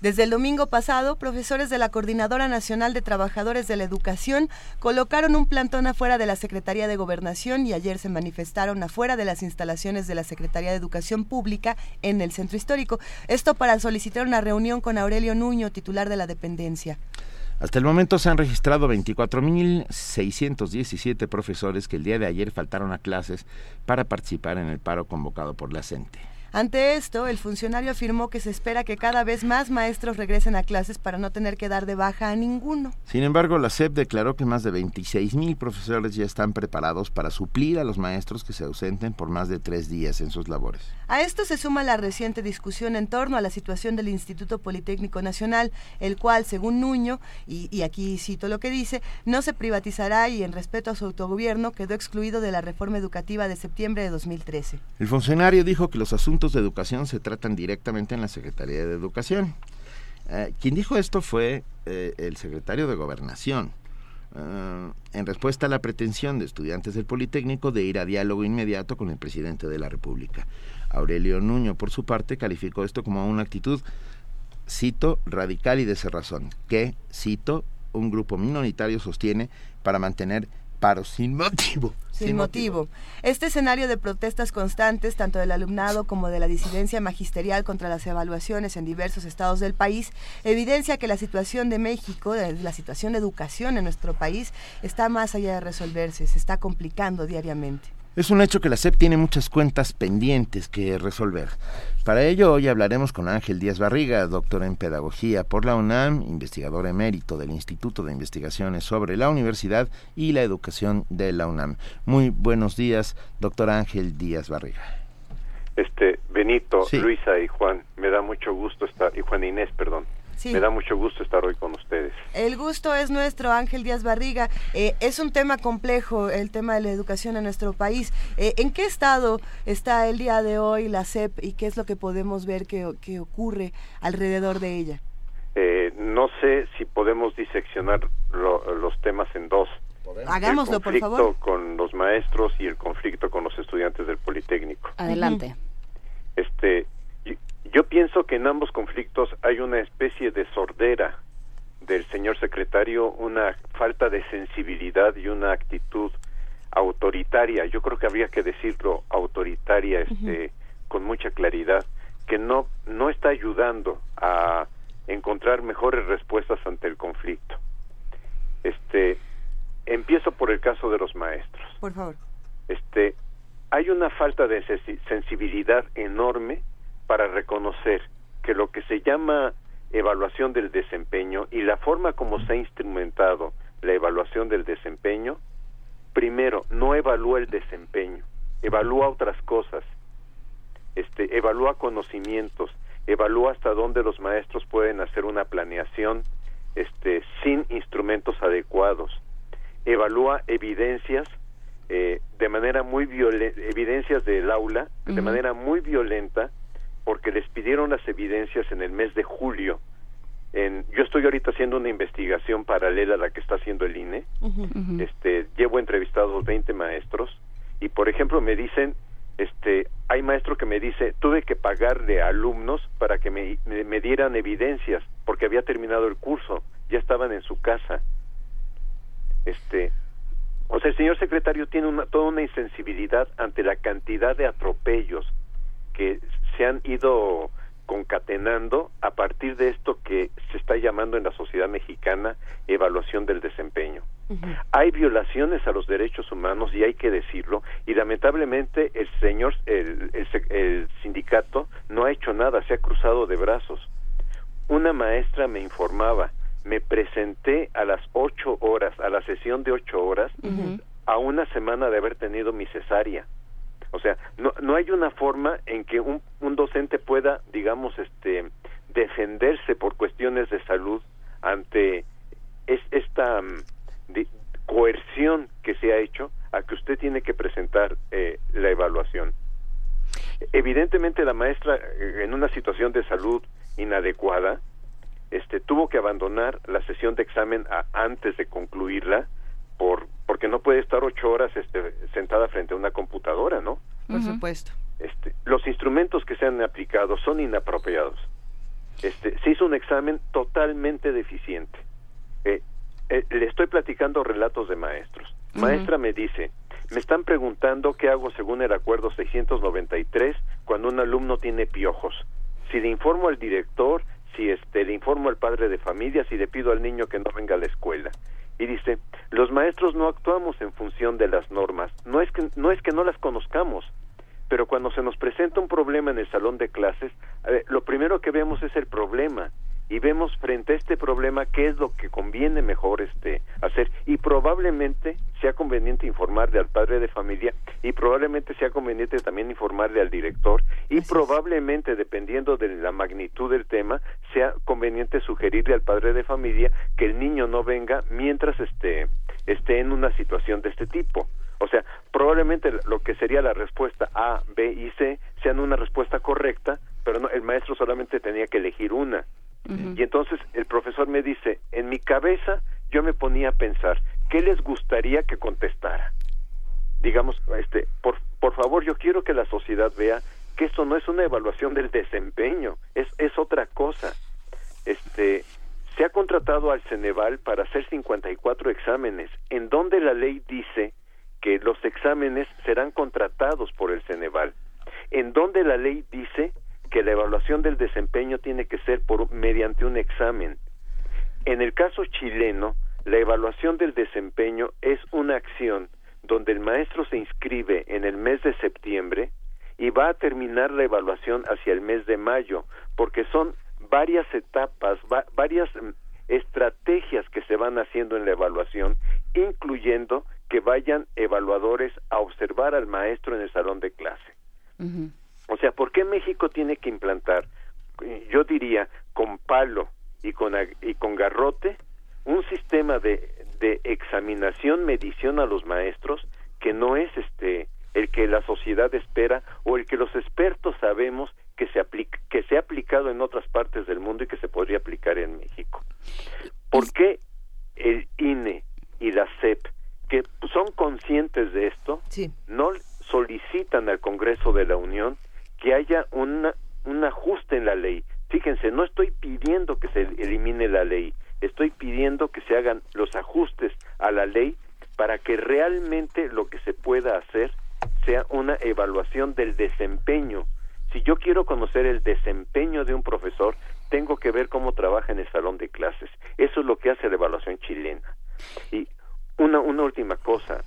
Desde el domingo pasado, profesores de la Coordinadora Nacional de Trabajadores de la Educación colocaron un plantón afuera de la Secretaría de Gobernación y ayer se manifestaron afuera de las instalaciones de la Secretaría de Educación Pública en el Centro Histórico. Esto para solicitar una reunión con Aurelio Nuño, titular de la dependencia. Hasta el momento se han registrado 24.617 profesores que el día de ayer faltaron a clases para participar en el paro convocado por la CENTE. Ante esto, el funcionario afirmó que se espera que cada vez más maestros regresen a clases para no tener que dar de baja a ninguno. Sin embargo, la SEP declaró que más de 26 mil profesores ya están preparados para suplir a los maestros que se ausenten por más de tres días en sus labores. A esto se suma la reciente discusión en torno a la situación del Instituto Politécnico Nacional, el cual, según Nuño, y, y aquí cito lo que dice, no se privatizará y en respeto a su autogobierno quedó excluido de la reforma educativa de septiembre de 2013. El funcionario dijo que los asuntos de educación se tratan directamente en la Secretaría de Educación. Eh, quien dijo esto fue eh, el secretario de Gobernación, eh, en respuesta a la pretensión de estudiantes del Politécnico de ir a diálogo inmediato con el presidente de la República. Aurelio Nuño, por su parte, calificó esto como una actitud, cito, radical y de cerrazón, que, cito, un grupo minoritario sostiene para mantener paro sin motivo. Sin, motivo. Este escenario de protestas constantes, tanto del alumnado como de la disidencia magisterial contra las evaluaciones en diversos estados del país, evidencia que la situación de México, la situación de educación en nuestro país, está más allá de resolverse, se está complicando diariamente. Es un hecho que la SEP tiene muchas cuentas pendientes que resolver. Para ello, hoy hablaremos con Ángel Díaz Barriga, doctor en Pedagogía por la UNAM, investigador emérito del Instituto de Investigaciones sobre la Universidad y la Educación de la UNAM. Muy buenos días, doctor Ángel Díaz Barriga. Este, Benito, Luisa y Juan, me da mucho gusto estar, y Juan Inés, perdón, me da mucho gusto estar hoy con ustedes. El gusto es nuestro, Ángel Díaz Barriga. Eh, es un tema complejo, el tema de la educación en nuestro país. Eh, ¿En qué estado está el día de hoy la SEP y qué es lo que podemos ver que, ocurre alrededor de ella? Eh, no sé si podemos diseccionar los temas en dos. Hagámoslo, por favor. El conflicto con los maestros y el conflicto con los estudiantes del Politécnico. Adelante. Este, yo pienso que en ambos conflictos hay una especie de sordera del señor secretario, una falta de sensibilidad y una actitud autoritaria. Yo creo que habría que decirlo autoritaria, este, con mucha claridad, que no no está ayudando a encontrar mejores respuestas ante el conflicto. Este, empiezo por el caso de los maestros. Por favor. Este, hay una falta de sensibilidad enorme para reconocer que lo que se llama evaluación del desempeño y la forma como se ha instrumentado la evaluación del desempeño, primero, no evalúa el desempeño, evalúa otras cosas, este, evalúa conocimientos, evalúa hasta dónde los maestros pueden hacer una planeación este, sin instrumentos adecuados, evalúa evidencias eh, de manera muy violenta, evidencias del aula, de manera muy violenta, porque les pidieron las evidencias en el mes de julio. En, yo estoy ahorita haciendo una investigación paralela a la que está haciendo el INE. Este, llevo entrevistados 20 maestros y, por ejemplo, me dicen, este, hay maestro que me dice, tuve que pagarle a alumnos para que me, me, dieran evidencias porque había terminado el curso, ya estaban en su casa. Este, o sea, el señor secretario tiene una, toda una insensibilidad ante la cantidad de atropellos que se han ido concatenando a partir de esto que se está llamando en la sociedad mexicana evaluación del desempeño. Hay violaciones a los derechos humanos y hay que decirlo y lamentablemente el señor el, el, sindicato no ha hecho nada, se ha cruzado de brazos. Una maestra me informaba, me presenté a las ocho horas, a la sesión de ocho horas, a una semana de haber tenido mi cesárea o sea, no, no hay una forma en que un, un docente pueda, digamos, este, defenderse por cuestiones de salud ante es, esta mm, coerción que se ha hecho a que usted tiene que presentar eh, la evaluación. Evidentemente la maestra eh, en una situación de salud inadecuada este tuvo que abandonar la sesión de examen antes de concluirla por porque no puede estar ocho horas este, sentada frente a una computadora, ¿no? Por supuesto. Este, los instrumentos que se han aplicado son inapropiados. Este, se hizo un examen totalmente deficiente. Eh, eh, le estoy platicando relatos de maestros. Maestra me dice, me están preguntando qué hago según el acuerdo 693 cuando un alumno tiene piojos. Si le informo al director, si este, le informo al padre de familia, si le pido al niño que no venga a la escuela y dice los maestros no actuamos en función de las normas. No es que no es que no las conozcamos pero cuando se nos presenta un problema en el salón de clases lo primero que vemos es el problema y vemos frente a este problema qué es lo que conviene mejor este hacer. Y probablemente sea conveniente informarle al padre de familia y probablemente sea conveniente también informarle al director y probablemente dependiendo de la magnitud del tema sea conveniente sugerirle al padre de familia que el niño no venga mientras esté esté en una situación de este tipo. O sea, probablemente lo que sería la respuesta A, B y C sean una respuesta correcta, pero no, el maestro solamente tenía que elegir una. Y entonces el profesor me dice, en mi cabeza yo me ponía a pensar, ¿qué les gustaría que contestara? Digamos, este, por, por favor, yo quiero que la sociedad vea que esto no es una evaluación del desempeño, es, es otra cosa. Este, se ha contratado al Ceneval para hacer 54 exámenes, en donde la ley dice que los exámenes serán contratados por el Ceneval, en donde la ley dice que la evaluación del desempeño tiene que ser por mediante un examen. En el caso chileno, la evaluación del desempeño es una acción donde el maestro se inscribe en el mes de septiembre y va a terminar la evaluación hacia el mes de mayo, porque son varias etapas, varias mm, estrategias que se van haciendo en la evaluación, incluyendo que vayan evaluadores a observar al maestro en el salón de clase. O sea, ¿por qué México tiene que implantar, yo diría, con palo y con, y con garrote, un sistema de, de examinación, medición a los maestros que no es este el que la sociedad espera o el que los expertos sabemos que se aplica, que se ha aplicado en otras partes del mundo y que se podría aplicar en México. ¿Por qué el INE y la CEP, que son conscientes de esto, no solicitan al Congreso de la Unión que haya una, un ajuste en la ley? Fíjense, no estoy pidiendo que se elimine la ley, estoy pidiendo que se hagan los ajustes a la ley para que realmente lo que se pueda hacer sea una evaluación del desempeño. Si yo quiero conocer el desempeño de un profesor, tengo que ver cómo trabaja en el salón de clases. Eso es lo que hace la evaluación chilena. Y una, una última cosa.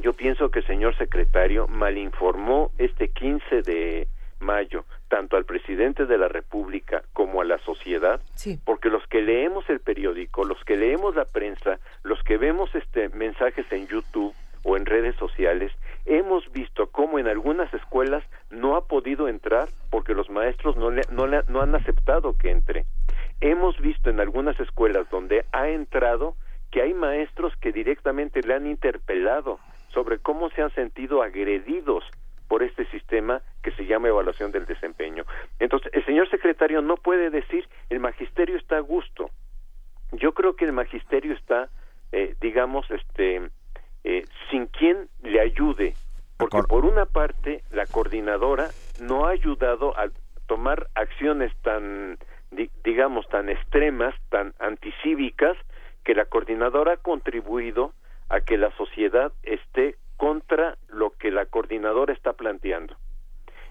Yo pienso que el señor secretario malinformó este 15 de mayo tanto al presidente de la República como a la sociedad, porque los que leemos el periódico, los que leemos la prensa, los que vemos este mensajes en YouTube o en redes sociales, hemos visto cómo en algunas escuelas no ha podido entrar porque los maestros no, le, no, le, no han aceptado que entre. Hemos visto en algunas escuelas donde ha entrado que hay maestros que directamente le han interpelado sobre cómo se han sentido agredidos por este sistema que se llama evaluación del desempeño. Entonces, el señor secretario no puede decir el magisterio está a gusto. Yo creo que el magisterio está, eh, digamos, este, eh, sin quien le ayude, porque por una parte la coordinadora no ha ayudado a tomar acciones tan, digamos, tan extremas, tan anticívicas, que la coordinadora ha contribuido a que la sociedad esté contra lo que la coordinadora está planteando.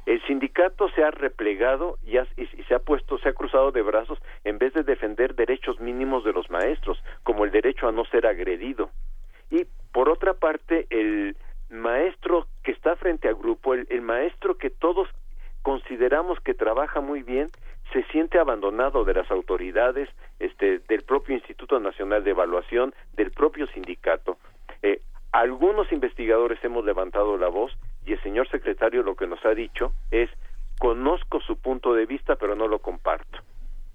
El sindicato se ha replegado y, y, se ha puesto, se ha cruzado de brazos en vez de defender derechos mínimos de los maestros, como el derecho a no ser agredido. Y por otra parte, el maestro que está frente al grupo, el, el maestro que todos consideramos que trabaja muy bien, se siente abandonado de las autoridades, este, del propio Instituto Nacional de Evaluación, del propio sindicato. Algunos investigadores hemos levantado la voz y el señor secretario lo que nos ha dicho es conozco su punto de vista pero no lo comparto.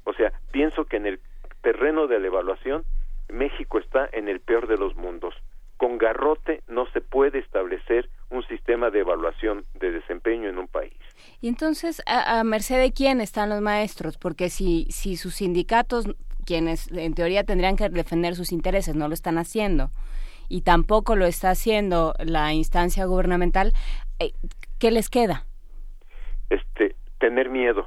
O sea, pienso que en el terreno de la evaluación México está en el peor de los mundos. Con garrote no se puede establecer un sistema de evaluación de desempeño en un país. Y entonces, ¿a, merced de quién están los maestros? Porque si, si sus sindicatos, quienes en teoría tendrían que defender sus intereses, no lo están haciendo, y tampoco lo está haciendo la instancia gubernamental, eh, ¿qué les queda? Este, tener miedo.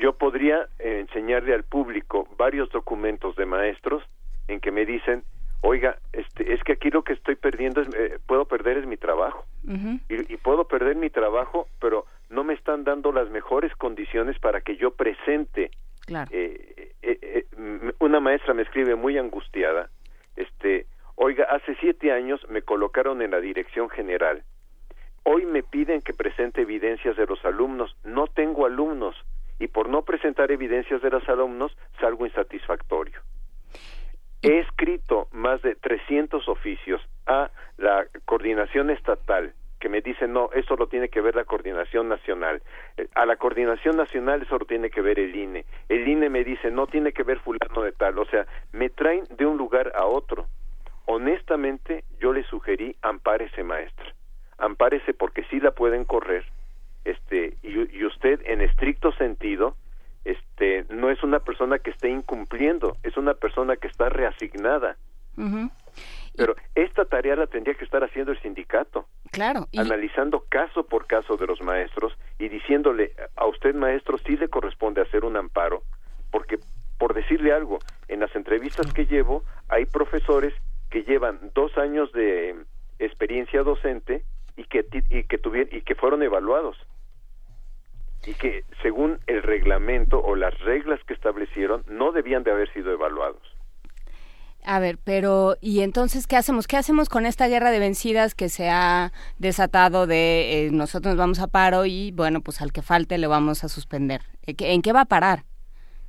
Yo, podría enseñarle al público varios documentos de maestros en que me dicen, oiga, este, es que aquí lo que estoy perdiendo es, eh, puedo perder es mi trabajo. y, puedo perder mi trabajo, pero no me están dando las mejores condiciones para que yo presente. Eh, una maestra me escribe muy angustiada, este, Oiga, hace siete años me colocaron en la dirección general. Hoy me piden que presente evidencias de los alumnos. No tengo alumnos y por no presentar evidencias de los alumnos salgo insatisfactorio. He escrito más de 300 oficios a la coordinación estatal que me dicen, no, eso lo tiene que ver la coordinación nacional. Eh, a la coordinación nacional eso lo tiene que ver el INE. El INE me dice, no tiene que ver fulano de tal. O sea, me traen de un lugar a otro honestamente yo le sugerí ampárese maestra, ampárese porque sí la pueden correr, este, y, usted en estricto sentido, este, no es una persona que esté incumpliendo, es una persona que está reasignada. Pero esta tarea la tendría que estar haciendo el sindicato. Claro. Analizando caso por caso de los maestros y diciéndole a usted maestro sí le corresponde hacer un amparo, porque por decirle algo, en las entrevistas que llevo hay profesores que llevan dos años de experiencia docente y que y que tuvieron y que fueron evaluados y que según el reglamento o las reglas que establecieron no debían de haber sido evaluados. A ver, pero ¿y entonces qué hacemos? ¿Qué hacemos con esta guerra de vencidas que se ha desatado de eh, nosotros nos vamos a paro y bueno, pues al que falte le vamos a suspender? ¿En qué va a parar?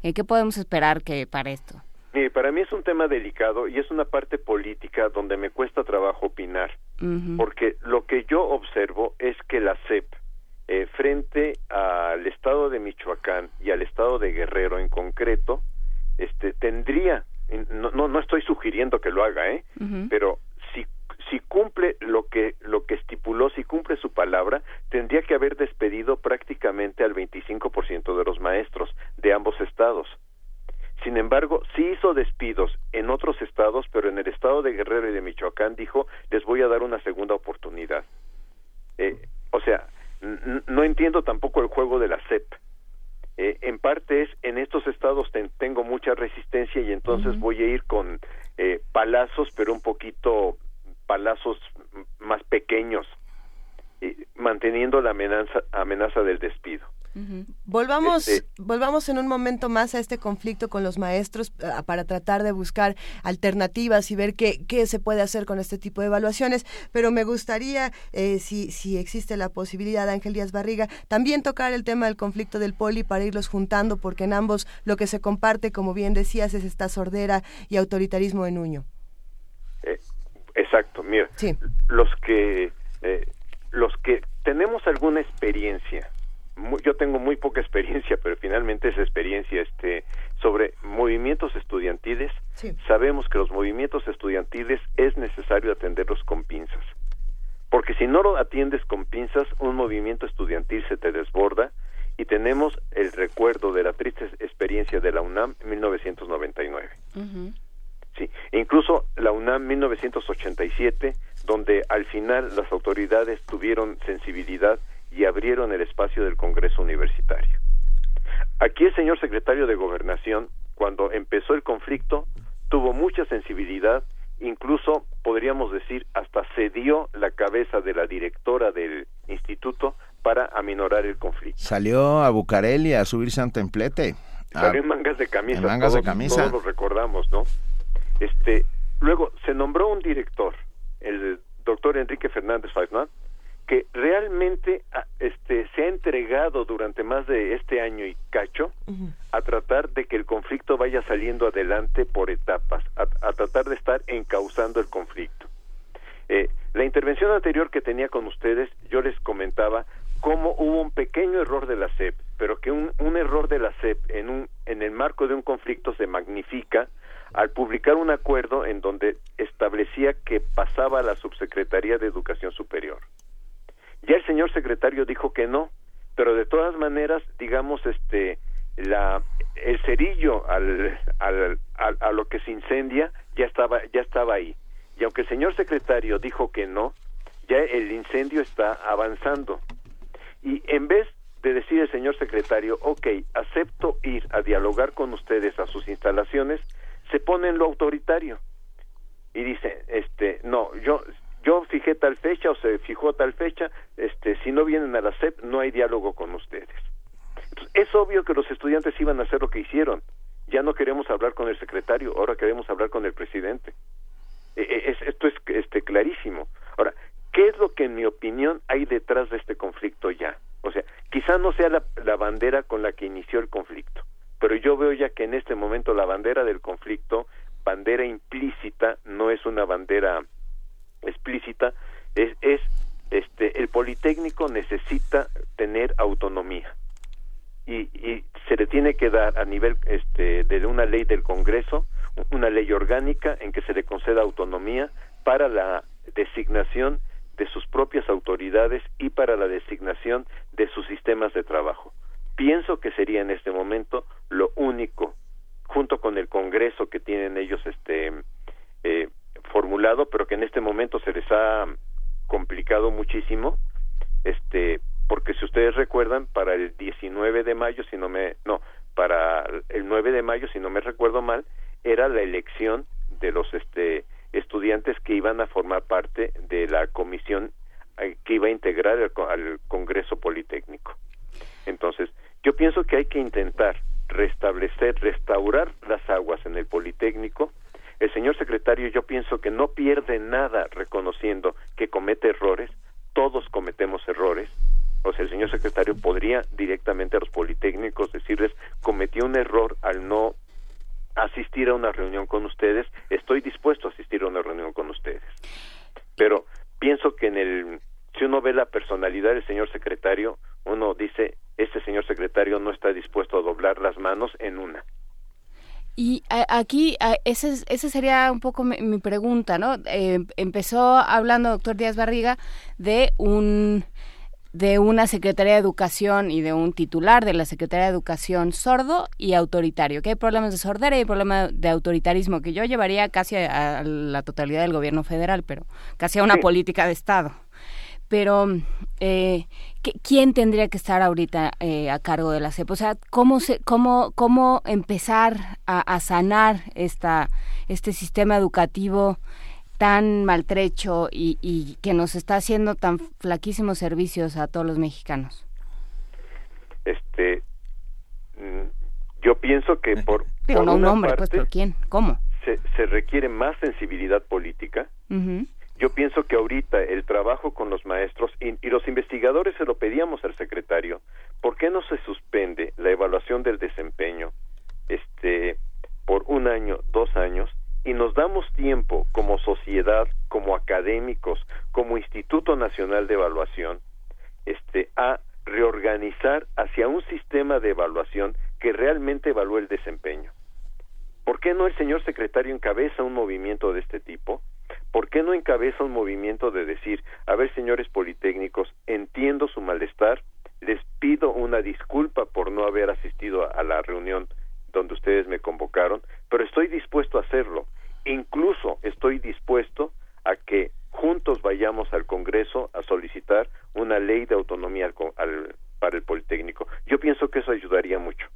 ¿En qué podemos esperar que para esto? Mire, para mí es un tema delicado y es una parte política donde me cuesta trabajo opinar, porque lo que yo observo es que la CEP, eh, frente al estado de Michoacán y al estado de Guerrero en concreto, este, tendría no, no, no estoy sugiriendo que lo haga, ¿eh? Pero si, si cumple lo que, lo que estipuló, si cumple su palabra, tendría que haber despedido prácticamente al 25% de los maestros de ambos estados. Sin embargo, sí hizo despidos en otros estados, pero en el estado de Guerrero y de Michoacán dijo, les voy a dar una segunda oportunidad. Eh, o sea, no entiendo tampoco el juego de la CEP. Eh, en parte es en estos estados tengo mucha resistencia y entonces voy a ir con eh, palazos, pero un poquito palazos más pequeños, manteniendo la amenaza, amenaza del despido. Volvamos, este, volvamos en un momento más a este conflicto con los maestros para tratar de buscar alternativas y ver qué, qué, se puede hacer con este tipo de evaluaciones. Pero me gustaría, eh, si, si existe la posibilidad, Ángel Díaz Barriga, también tocar el tema del conflicto del poli para irlos juntando, porque en ambos lo que se comparte, como bien decías, es esta sordera y autoritarismo en Uño. Eh, exacto, mira, los que eh, los que tenemos alguna experiencia yo tengo muy poca experiencia, pero finalmente esa experiencia este, sobre movimientos estudiantiles. Sabemos que los movimientos estudiantiles es necesario atenderlos con pinzas. Porque si no lo atiendes con pinzas, un movimiento estudiantil se te desborda y tenemos el recuerdo de la triste experiencia de la UNAM en 1999. Sí, incluso la UNAM 1987, donde al final las autoridades tuvieron sensibilidad y abrieron el espacio del Congreso Universitario. Aquí el señor secretario de Gobernación, cuando empezó el conflicto, tuvo mucha sensibilidad, incluso podríamos decir hasta cedió la cabeza de la directora del instituto para aminorar el conflicto. Salió a Bucareli a subirse a un templete. Salió en mangas de camisa. En mangas de camisa. Todos lo recordamos, ¿no? Este, luego se nombró un director, el doctor Enrique Fernández Faisnán, que realmente ah, este, se ha entregado durante más de este año y cacho a tratar de que el conflicto vaya saliendo adelante por etapas, a, tratar de estar encauzando el conflicto. Eh, la intervención anterior que tenía con ustedes, yo les comentaba cómo hubo un pequeño error de la CEP, pero que un, un error de la CEP en, un, en el marco de un conflicto se magnifica al publicar un acuerdo en donde establecía que pasaba a la Subsecretaría de Educación Superior. Señor secretario dijo que no, pero de todas maneras, digamos, este, la, el cerillo al, al, a lo que se incendia ya estaba, ya estaba ahí. Y aunque el señor secretario dijo que no, ya el incendio está avanzando. Y en vez de decir el señor secretario, ok, acepto ir a dialogar con ustedes a sus instalaciones, se pone en lo autoritario y dice, este, no, yo yo fijé tal fecha o se fijó tal fecha, este, si no vienen a la SEP no hay diálogo con ustedes. es obvio que los estudiantes iban a hacer lo que hicieron. Ya no queremos hablar con el secretario, ahora queremos hablar con el presidente. E, e, es, esto es este, clarísimo. Ahora, ¿qué es lo que en mi opinión hay detrás de este conflicto ya? O sea, quizá no sea la, la bandera con la que inició el conflicto, pero yo veo ya que en este momento la bandera del conflicto, bandera implícita, no es una bandera explícita es, es este el politécnico necesita tener autonomía y, y, se le tiene que dar a nivel este de una ley del Congreso una ley orgánica en que se le conceda autonomía para la designación de sus propias autoridades y para la designación de sus sistemas de trabajo. Pienso que sería en este momento lo único, junto con el Congreso que tienen ellos este eh, formulado, pero que en este momento se les ha complicado muchísimo, este, porque si ustedes recuerdan, para el 19 de mayo, si no me, no, para el 9 de mayo, si no me recuerdo mal, era la elección de los este, estudiantes que iban a formar parte de la comisión eh, que iba a integrar al Congreso Politécnico. Entonces, yo pienso que hay que intentar restablecer, restaurar las aguas en el Politécnico, El señor secretario yo pienso que no pierde nada reconociendo que comete errores, todos cometemos errores. O sea, el señor secretario podría directamente a los politécnicos decirles, cometí un error al no asistir a una reunión con ustedes, estoy dispuesto a asistir a una reunión con ustedes. Pero pienso que en el si uno ve la personalidad del señor secretario, uno dice, este señor secretario no está dispuesto a doblar las manos en una. Y aquí, esa ese sería un poco mi, pregunta, ¿no? Eh, empezó hablando, doctor Díaz Barriga, de un de una Secretaría de Educación y de un titular de la Secretaría de Educación sordo y autoritario, que hay problemas de sordera y hay problemas de autoritarismo, que yo llevaría casi a, la totalidad del gobierno federal, pero casi a una política de Estado. Pero, eh, ¿quién tendría que estar ahorita eh, a cargo de la CEP? O sea, ¿cómo, se, cómo, cómo empezar a, a sanar esta, este sistema educativo tan maltrecho y, que nos está haciendo tan flaquísimos servicios a todos los mexicanos? Este, yo pienso que por... Digo, no un hombre, pues, ¿por quién? ¿Cómo? Se, se requiere más sensibilidad política. Yo pienso que ahorita el trabajo con los maestros y, los investigadores se lo pedíamos al secretario, ¿por qué no se suspende la evaluación del desempeño este por un año, dos años y nos damos tiempo como sociedad, como académicos, como Instituto Nacional de Evaluación, este, a reorganizar hacia un sistema de evaluación que realmente evalúe el desempeño. ¿Por qué no el señor secretario encabeza un movimiento de este tipo? ¿Por qué no encabeza un movimiento de decir, a ver, señores politécnicos, entiendo su malestar, les pido una disculpa por no haber asistido a la reunión donde ustedes me convocaron, pero estoy dispuesto a hacerlo. Incluso estoy dispuesto a que juntos vayamos al Congreso a solicitar una ley de autonomía para el Politécnico. Yo pienso que eso ayudaría mucho.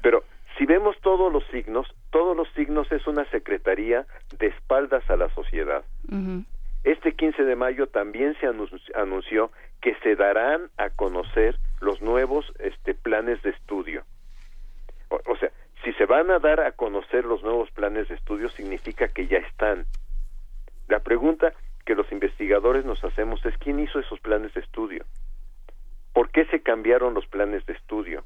Pero si vemos todos los signos, todos los signos es una secretaría de espaldas a la sociedad. Este 15 de mayo también se anunció que se darán a conocer los nuevos este, planes de estudio. o sea, si se van a dar a conocer los nuevos planes de estudio, significa que ya están. La pregunta que los investigadores nos hacemos es quién hizo esos planes de estudio. ¿Por qué se cambiaron los planes de estudio?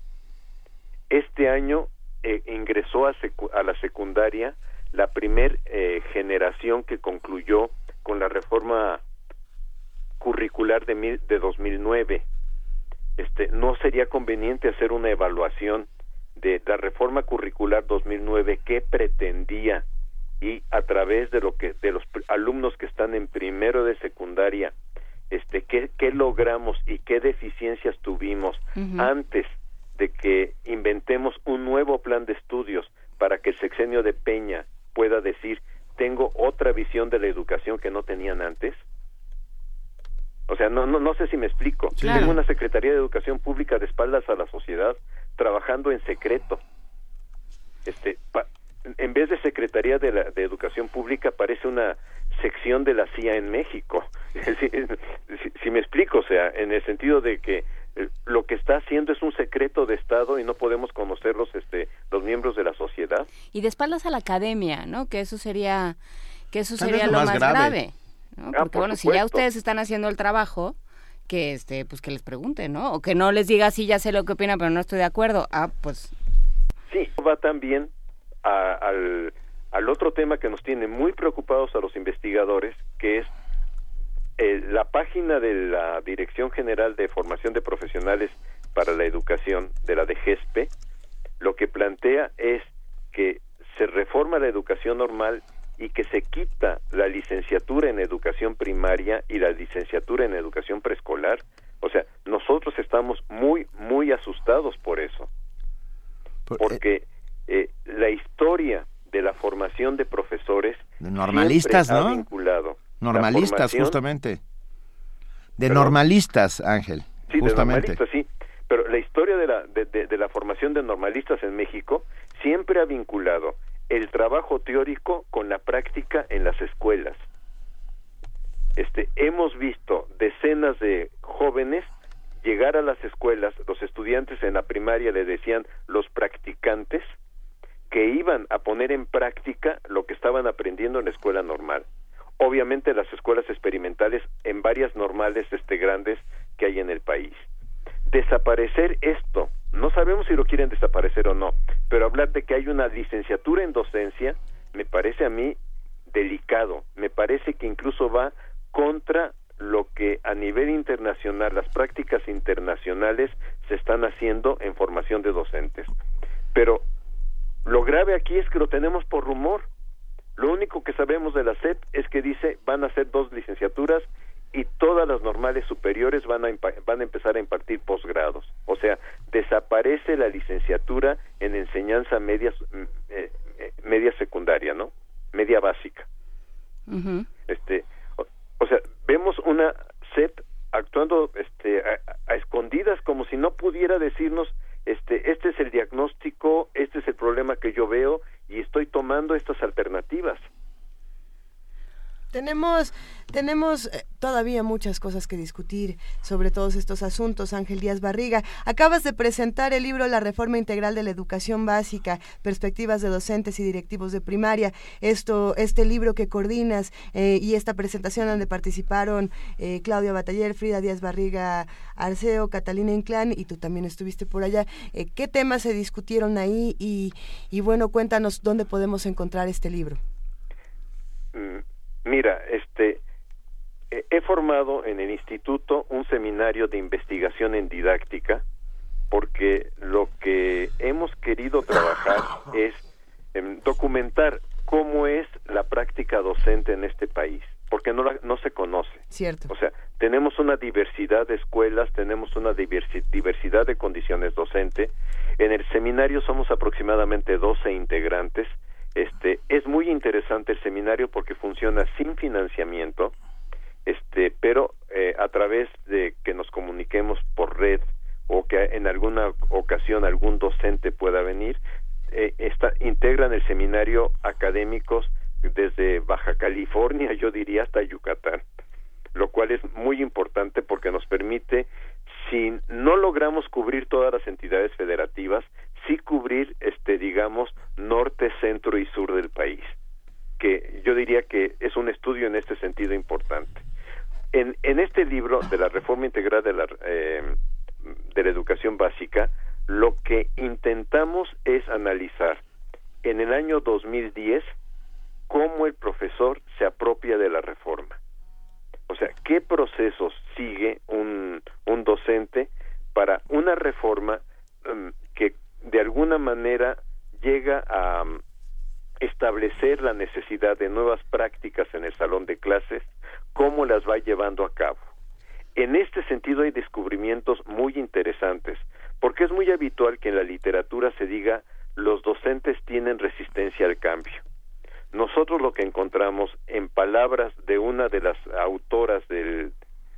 Este año eh, ingresó a, la secundaria la primer eh, generación que concluyó con la reforma curricular de, de 2009. Este, no sería conveniente hacer una evaluación de la reforma curricular 2009 qué pretendía y a través de lo que de los alumnos que están en primero de secundaria este qué, qué logramos y qué deficiencias tuvimos antes de que inventemos un nuevo plan de estudios para que el sexenio de Peña pueda decir tengo otra visión de la educación que no tenían antes o sea, no, no, no sé si me explico. Tengo una Secretaría de Educación Pública de espaldas a la sociedad trabajando en secreto. Este, en vez de Secretaría de, la, de Educación Pública parece una sección de la CIA en México. si, me explico, o sea, en el sentido de que eh, lo que está haciendo es un secreto de Estado y no podemos conocerlos este, los miembros de la sociedad. Y de espaldas a la academia, ¿no? Que eso sería, que eso sería lo más, grave Ah, Porque bueno, si ya ustedes están haciendo el trabajo, que este, pues que les pregunte, ¿no? O que no les diga sí ya sé lo que opina, pero no estoy de acuerdo. Ah, pues sí, va también al, al otro tema que nos tiene muy preocupados a los investigadores, que es eh, la página de la Dirección General de Formación de Profesionales para la Educación de la DGESPE, lo que plantea es que se reforma la educación normal y que se quita la licenciatura en educación primaria y la licenciatura en educación preescolar. O sea, nosotros estamos muy, muy asustados por eso. Porque eh, la historia de la formación de profesores de normalistas, ¿no? Ha vinculado normalistas, justamente. De normalistas, Ángel. Sí, justamente. de normalistas, sí. Pero la historia de la, de la formación de normalistas en México siempre ha vinculado el trabajo teórico con la práctica en las escuelas. Este, hemos visto decenas de jóvenes llegar a las escuelas, los estudiantes en la primaria le decían los practicantes, que iban a poner en práctica lo que estaban aprendiendo en la escuela normal. Obviamente las escuelas experimentales en varias normales este grandes que hay en el país. Desaparecer esto, no sabemos si lo quieren desaparecer o no, pero hablar de que hay una licenciatura en docencia me parece a mí delicado, me parece que incluso va contra lo que a nivel internacional, las prácticas internacionales se están haciendo en formación de docentes. Pero lo grave aquí es que lo tenemos por rumor. Lo único que sabemos de la SEP es que dice van a ser dos licenciaturas y todas las normales superiores van a, van a empezar a impartir posgrados. O sea, desaparece la licenciatura en enseñanza media, mm, eh, eh, media secundaria, ¿no? Media básica. Este, o, sea, vemos una SEP actuando este, a escondidas como si no pudiera decirnos este, este es el diagnóstico, este es el problema que yo veo y estoy tomando estas alternativas. Tenemos, tenemos eh, todavía muchas cosas que discutir sobre todos estos asuntos. Ángel Díaz Barriga, acabas de presentar el libro La Reforma Integral de la Educación Básica, Perspectivas de Docentes y Directivos de Primaria. Esto, este libro que coordinas eh, y esta presentación donde participaron eh, Claudia Bataller, Frida Díaz Barriga Arceo, Catalina Inclán y tú también estuviste por allá. ¿Qué temas se discutieron ahí? Y, y bueno, cuéntanos dónde podemos encontrar este libro. Mm, Mira, este, he formado en el instituto un seminario de investigación en didáctica porque lo que hemos querido trabajar es documentar cómo es la práctica docente en este país, porque no, no se conoce. Cierto. O sea, tenemos una diversidad de escuelas, tenemos una diversidad de condiciones docente. En el seminario somos aproximadamente 12 integrantes este, es muy interesante el seminario porque funciona sin financiamiento, este, pero eh, a través de que nos comuniquemos por red o que en alguna ocasión algún docente pueda venir, eh, está, integran el seminario académicos desde Baja California, yo diría hasta Yucatán, lo cual es muy importante porque nos permite, si no logramos cubrir todas las entidades federativas, sí cubrir, este, digamos, norte, centro y sur del país, que yo diría que es un estudio en este sentido importante. En, en este libro de la reforma integral de la, eh, de la educación básica, lo que intentamos es analizar en el año 2010 cómo el profesor se apropia de la reforma. O sea, qué procesos sigue un, un docente para una reforma que de alguna manera llega a um, establecer la necesidad de nuevas prácticas en el salón de clases, cómo las va llevando a cabo. En este sentido hay descubrimientos muy interesantes, porque es muy habitual que en la literatura se diga los docentes tienen resistencia al cambio. Nosotros lo que encontramos en palabras de una de las autoras del,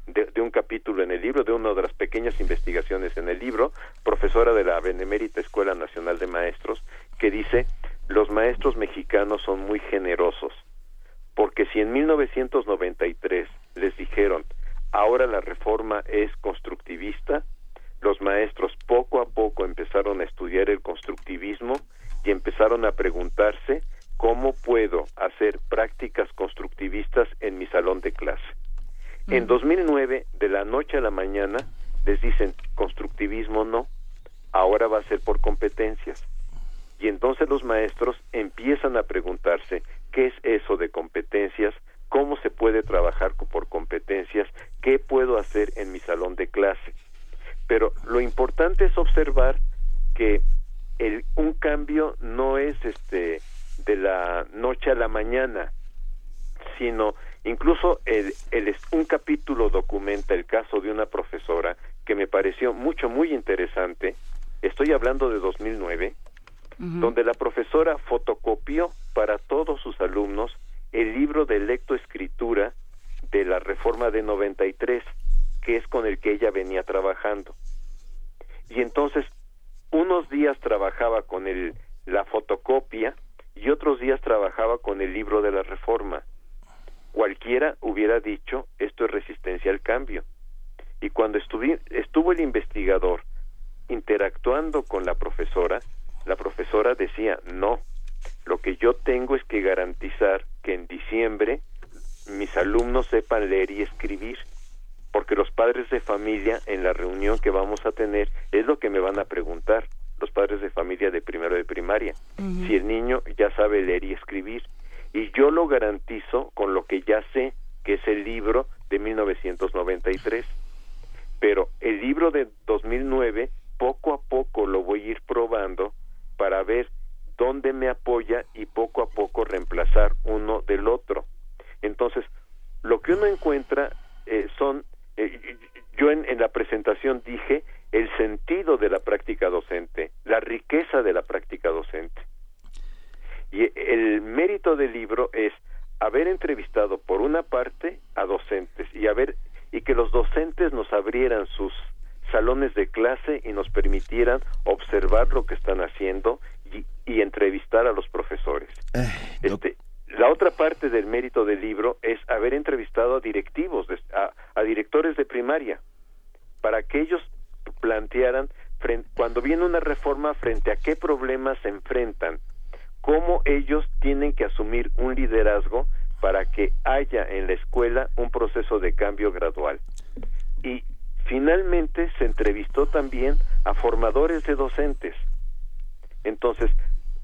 de, un capítulo en el libro, de una de las pequeñas investigaciones en el libro, profesora de la Benemérita Escuela Nacional de Maestros, que dice, los maestros mexicanos son muy generosos, porque si en 1993 les dijeron, ahora la reforma es constructivista, los maestros poco a poco empezaron a estudiar el constructivismo y empezaron a preguntarse cómo puedo hacer prácticas constructivistas en mi salón de clase. En 2009, de la noche a la mañana, les dicen constructivismo no, ahora va a ser por competencias. Y entonces los maestros empiezan a preguntarse qué es eso de competencias, cómo se puede trabajar por competencias, qué puedo hacer en mi salón de clase. Pero lo importante es observar que el, un cambio no es este de la noche a la mañana, sino Incluso el, el, un capítulo documenta el caso de una profesora que me pareció mucho, muy interesante. Estoy hablando de 2009, donde la profesora fotocopió para todos sus alumnos el libro de lectoescritura de la reforma de 93, que es con el que ella venía trabajando. Y entonces, unos días trabajaba con el, la fotocopia y otros días trabajaba con el libro de la reforma cualquiera hubiera dicho esto es resistencia al cambio. Y cuando estuvo el investigador interactuando con la profesora, la profesora decía, no, lo que yo tengo es que garantizar que en diciembre mis alumnos sepan leer y escribir, porque los padres de familia en la reunión que vamos a tener es lo que me van a preguntar, los padres de familia de primero de primaria, si el niño ya sabe leer y escribir. Y yo lo garantizo con lo que ya sé, que es el libro de 1993. Pero el libro de 2009, poco a poco lo voy a ir probando para ver dónde me apoya y poco a poco reemplazar uno del otro. Entonces, lo que uno encuentra eh, son, eh, yo en, en la presentación dije el sentido de la práctica docente, la riqueza de la práctica docente. Y el mérito del libro es haber entrevistado por una parte a docentes y haber y que los docentes nos abrieran sus salones de clase y nos permitieran observar lo que están haciendo y, y entrevistar a los profesores. este, la otra parte del mérito del libro es haber entrevistado a directivos, de- a, a directores de primaria, para que ellos plantearan cuando viene una reforma frente a qué problemas se enfrentan, cómo ellos tienen que asumir un liderazgo para que haya en la escuela un proceso de cambio gradual. Y finalmente se entrevistó también a formadores de docentes. Entonces,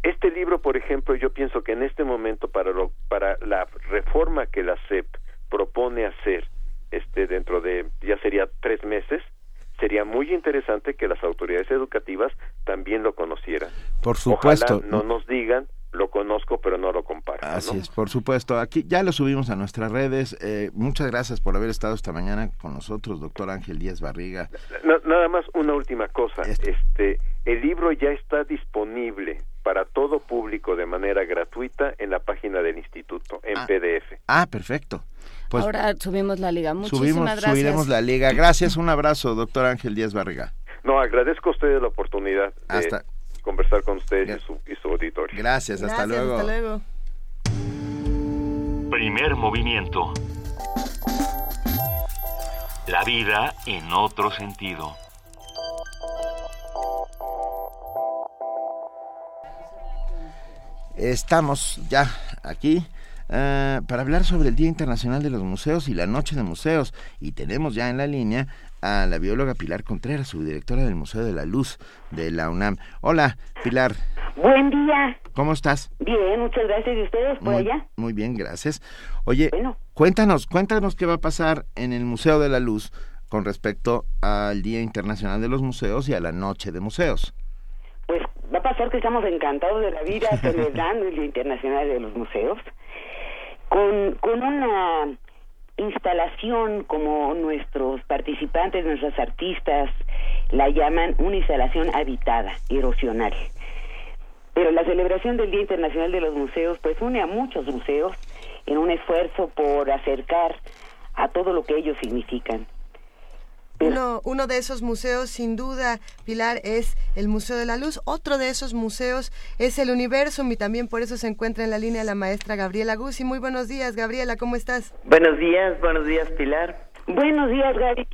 este libro, por ejemplo, yo pienso que en este momento para lo, para la reforma que la SEP propone hacer, este dentro de ya sería tres meses, sería muy interesante que las autoridades educativas también lo conocieran. Por supuesto. Ojalá no nos digan lo conozco pero no lo comparo. Así ¿no? es, por supuesto. Aquí ya lo subimos a nuestras redes. Eh, muchas gracias por haber estado esta mañana con nosotros, doctor Ángel Díaz Barriga. Na- nada más una última cosa. Este, el libro ya está disponible para todo público de manera gratuita en la página del instituto, en PDF. Ah, perfecto. Pues Ahora subimos la liga. Muchísimas subimos, gracias. subiremos la liga. Gracias, un abrazo, doctor Ángel Díaz Barriga. No, agradezco a ustedes la oportunidad de Hasta- conversar con ustedes y su, y su auditorio. Gracias, hasta luego. luego. Primer movimiento. La vida en otro sentido. Estamos ya aquí eh, para hablar sobre el Día Internacional de los Museos y la Noche de Museos. Y tenemos ya en la línea a la bióloga Pilar Contreras, subdirectora del Museo de la Luz de la UNAM. Hola, Pilar, Buen día. ¿cómo estás? Bien, muchas gracias. ¿Y ustedes por Muy, allá? muy bien, gracias. Oye, cuéntanos, cuéntanos qué va a pasar en el Museo de la Luz con respecto al Día Internacional de los Museos y a la Noche de Museos. Pues va a pasar que estamos encantados de la vida celebrando el Día Internacional de los Museos con, con una instalación como nuestros participantes, nuestros artistas la llaman una instalación habitada, erosional. Pero la celebración del Día Internacional de los Museos pues une a muchos museos en un esfuerzo por acercar a todo lo que ellos significan. Uno, uno de esos museos, sin duda, Pilar, es el Museo de la Luz. Otro de esos museos es el Universum y también por eso se encuentra en la línea la maestra Gabriela Guzzi. Muy buenos días, Gabriela, ¿cómo estás? Buenos días, buenos días, Pilar. Buenos días, Gaby.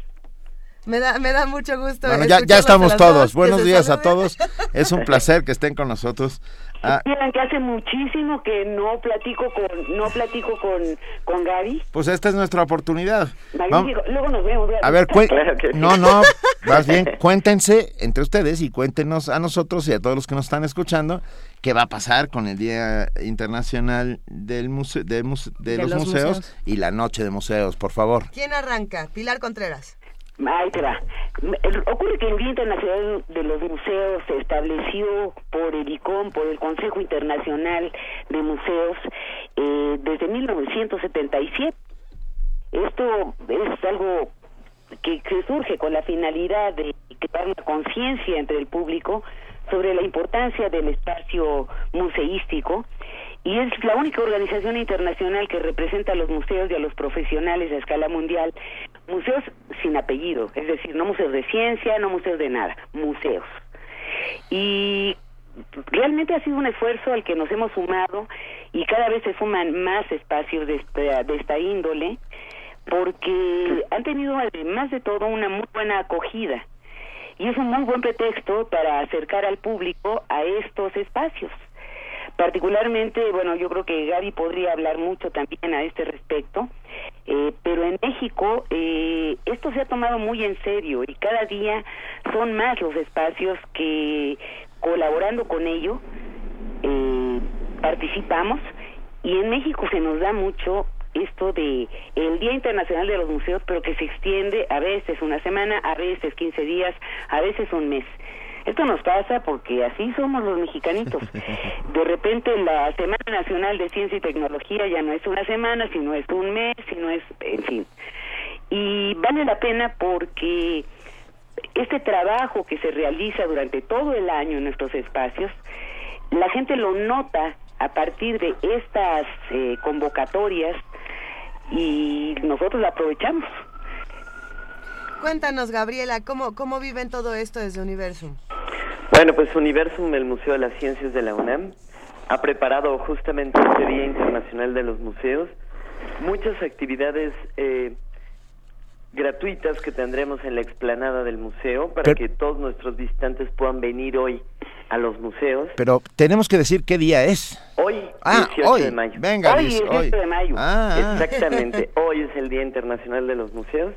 Me da, me da mucho gusto. Bueno, ya, ya a estamos todos. dos, Buenos días a todos. Es un placer que estén con nosotros. Ah, Miren que hace muchísimo que no platico con no platico con con Gaby. pues esta es nuestra oportunidad. Magnífico. Luego nos vemos. Gaby. A ver, cuen- Claro que sí. no, no, más bien cuéntense entre ustedes y cuéntenos a nosotros y a todos los que nos están escuchando qué va a pasar con el Día Internacional del muse- de, muse- de De los, los museos, museos. y la Noche de Museos, por favor. ¿Quién arranca? Pilar Contreras. Ahí te va. El- Ocurre que el Día Internacional de los Museos se estableció por el ICOM, por el Consejo Internacional de Museos, eh, desde 1977. Esto es algo que, que surge con la finalidad de crear una conciencia entre el público sobre la importancia del espacio museístico y es la única organización internacional que representa a los museos y a los profesionales a escala mundial, museos sin apellido, es decir, no museos de ciencia, no museos de nada, museos. Y realmente ha sido un esfuerzo al que nos hemos sumado y cada vez se suman más espacios de esta, de esta índole porque han tenido además de todo una muy buena acogida y es un muy buen pretexto para acercar al público a estos espacios. Particularmente, bueno, yo creo que Gaby podría hablar mucho también a este respecto, eh, pero en México eh, esto se ha tomado muy en serio y cada día son más los espacios que colaborando con ello eh, participamos y en México se nos da mucho esto de el Día Internacional de los Museos, pero que se extiende a veces una semana, a veces 15 días, a veces un mes. Esto nos pasa porque así somos los mexicanitos. De repente la Semana Nacional de Ciencia y Tecnología ya no es una semana, sino es un mes, sino es, en fin. Y vale la pena porque este trabajo que se realiza durante todo el año en nuestros espacios, la gente lo nota a partir de estas eh, convocatorias y nosotros la aprovechamos. Cuéntanos, Gabriela, ¿cómo, cómo viven todo esto desde Universum? Bueno, pues Universum, el Museo de las Ciencias de la UNAM, ha preparado justamente este Día Internacional de los Museos muchas actividades eh, gratuitas que tendremos en la explanada del museo para que todos nuestros visitantes puedan venir hoy a los museos. Pero tenemos que decir qué día es. Hoy, Ah, 18 hoy. de mayo. Venga, hoy, Liz, 18 hoy. de mayo. Ah, ah. Exactamente. hoy es el Día Internacional de los Museos.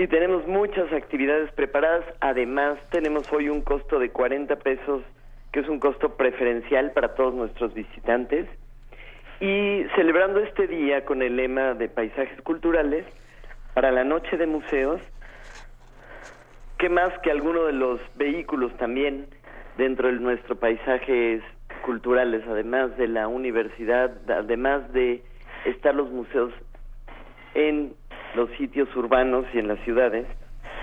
Y tenemos muchas actividades preparadas. Además, tenemos hoy un costo de 40 pesos, que es un costo preferencial para todos nuestros visitantes. Y celebrando este día con el lema de paisajes culturales, para la noche de museos, ¿qué más que alguno de los vehículos también dentro de nuestro paisajes culturales, además de la universidad, además de estar los museos en los sitios urbanos y en las ciudades,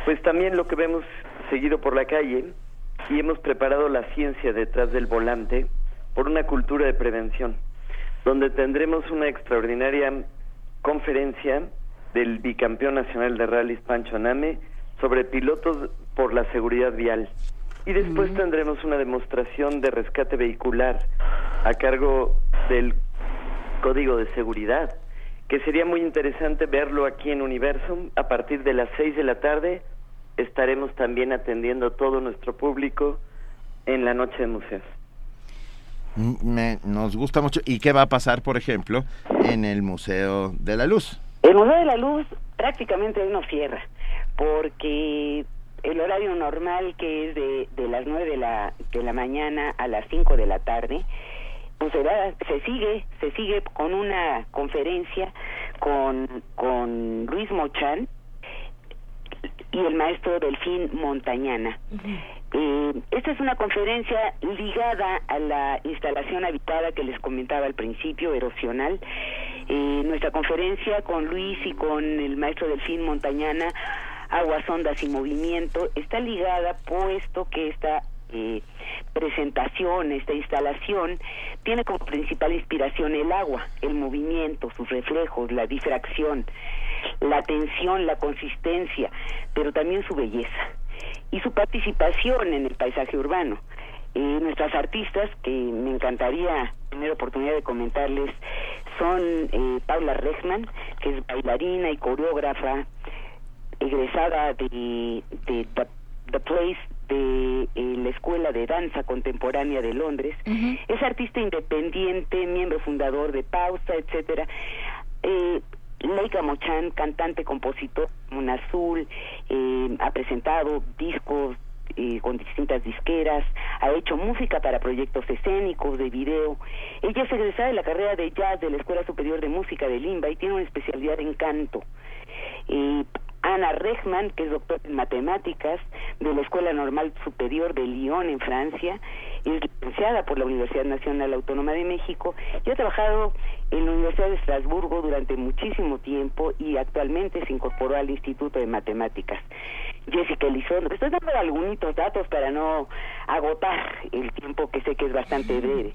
pues también lo que vemos seguido por la calle y hemos preparado la ciencia detrás del volante por una cultura de prevención, donde tendremos una extraordinaria conferencia del bicampeón nacional de rallies Pancho Aname sobre pilotos por la seguridad vial. Y después tendremos una demostración de rescate vehicular a cargo del Código de Seguridad, que sería muy interesante verlo aquí en Universum. A partir de las 6 de la tarde estaremos también atendiendo a todo nuestro público en la noche de museos. Mm, Me- nos gusta mucho. ¿Y qué va a pasar, por ejemplo, en el Museo de la Luz? El Museo de la Luz prácticamente hoy no cierra, porque el horario normal que es de, de las 9 de la, de la mañana a las 5 de la tarde, pues será- se sigue, se sigue con una conferencia con, con Luis Mochán y el maestro Delfín Montañana. Eh, esta es una conferencia ligada a la instalación habitada que les comentaba al principio, erosional. Eh, nuestra conferencia con Luis y con el maestro Delfín Montañana, Aguas, Ondas y Movimiento, está ligada puesto que esta eh, presentación, esta instalación, tiene como principal inspiración el agua, el movimiento, sus reflejos, la difracción, la tensión, la consistencia, pero también su belleza y su participación en el paisaje urbano. Eh, nuestras artistas, que me encantaría tener oportunidad de comentarles, son eh, Paula Rechman, que es bailarina y coreógrafa, egresada de, de The, The Place de eh, la Escuela de Danza Contemporánea de Londres. Es artista independiente, miembro fundador de Pausa, etcétera. Eh, Leica Mochan, cantante, compositor, un azul, eh, ha presentado discos eh, con distintas disqueras, ha hecho música para proyectos escénicos, de video. Ella es egresada de la carrera de jazz de la Escuela Superior de Música de Limba y tiene una especialidad en canto. Eh, Ana Rechman, que es doctora en matemáticas de la Escuela Normal Superior de Lyon, en Francia, es licenciada por la Universidad Nacional Autónoma de México y ha trabajado en la Universidad de Estrasburgo durante muchísimo tiempo y actualmente se incorporó al Instituto de Matemáticas. Jessica Elizondo, estoy dando algunos datos para no agotar el tiempo que sé que es bastante breve.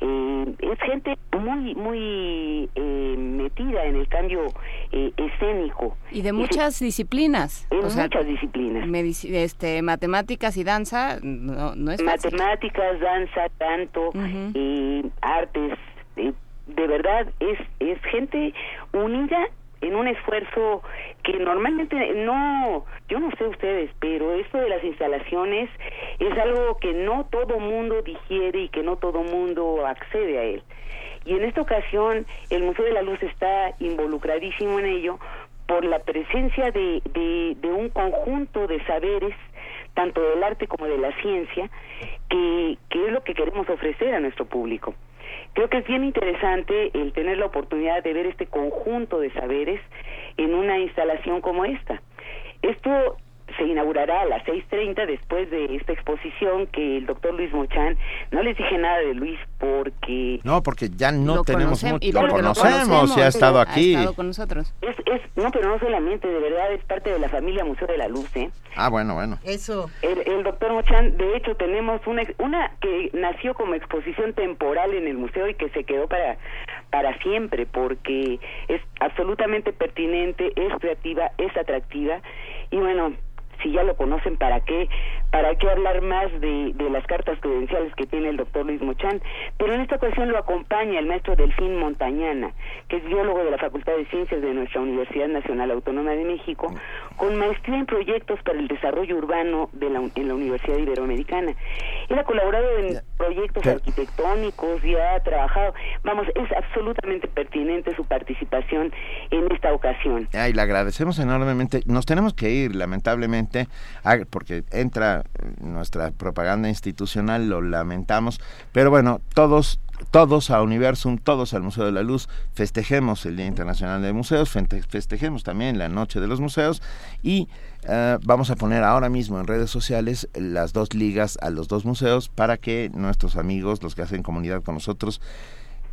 Eh, es gente muy, muy eh, metida en el cambio eh, escénico. Y de muchas disciplinas. En o sea, muchas disciplinas. este, matemáticas y danza no, no es fácil. Matemáticas, danza, canto, eh, artes, eh, de verdad es, es gente unida en un esfuerzo que normalmente no, yo no sé ustedes, pero esto de las instalaciones es algo que no todo mundo digiere y que no todo mundo accede a él. Y en esta ocasión el Museo de la Luz está involucradísimo en ello por la presencia de, de, un conjunto de saberes tanto del arte como de la ciencia, que, que es lo que queremos ofrecer a nuestro público. Creo que es bien interesante el tener la oportunidad de ver este conjunto de saberes en una instalación como esta. Esto se inaugurará a las 6.30 después de esta exposición que el doctor Luis Mochán, no les dije nada de Luis porque... No, porque ya no Lo tenemos mucho. Lo conocemos, ya ha estado Ha aquí. estado con nosotros. Es, es, no, pero no solamente, de verdad es parte de la familia Museo de la Luz, ¿eh? Ah, bueno, bueno. Eso. El, el doctor Mochán, de hecho, tenemos una, una que nació como exposición temporal en el museo y que se quedó para, para siempre, porque es absolutamente pertinente, es creativa, es atractiva, y bueno, si ya lo conocen, ¿para qué? ¿Para qué hablar más de, de las cartas credenciales que tiene el doctor Luis Mochán? Pero en esta ocasión lo acompaña el maestro Delfín Montañana, que es biólogo de la Facultad de Ciencias de nuestra Universidad Nacional Autónoma de México, con maestría en proyectos para el desarrollo urbano de la, en la Universidad Iberoamericana. Él ha colaborado en proyectos arquitectónicos y ha trabajado, vamos, es absolutamente pertinente su participación en esta ocasión. Ay, le agradecemos enormemente. Nos tenemos que ir, lamentablemente, porque entra nuestra propaganda institucional, lo lamentamos. Pero bueno, todos, todos a Universum, todos al Museo de la Luz, festejemos el Día Internacional de Museos, festejemos también la Noche de los Museos y eh, vamos a poner ahora mismo en redes sociales las dos ligas a los dos museos para que nuestros amigos, los que hacen comunidad con nosotros,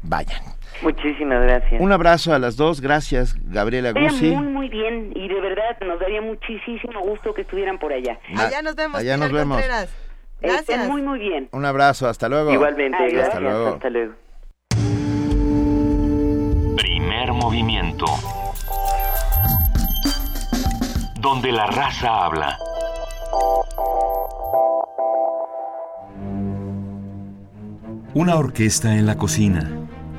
vayan. Muchísimas gracias. Un abrazo a las dos, gracias Gabriela Guzzi. muy, muy bien y de verdad nos daría muchísimo gusto que estuvieran por allá. Allá nos vemos. Allá nos vemos. Contreras. Gracias. Estén muy, muy bien. Un abrazo, hasta luego. Igualmente, Adiós. gracias. Hasta luego. Hasta luego. Primer movimiento. Donde la raza habla. Una orquesta en la cocina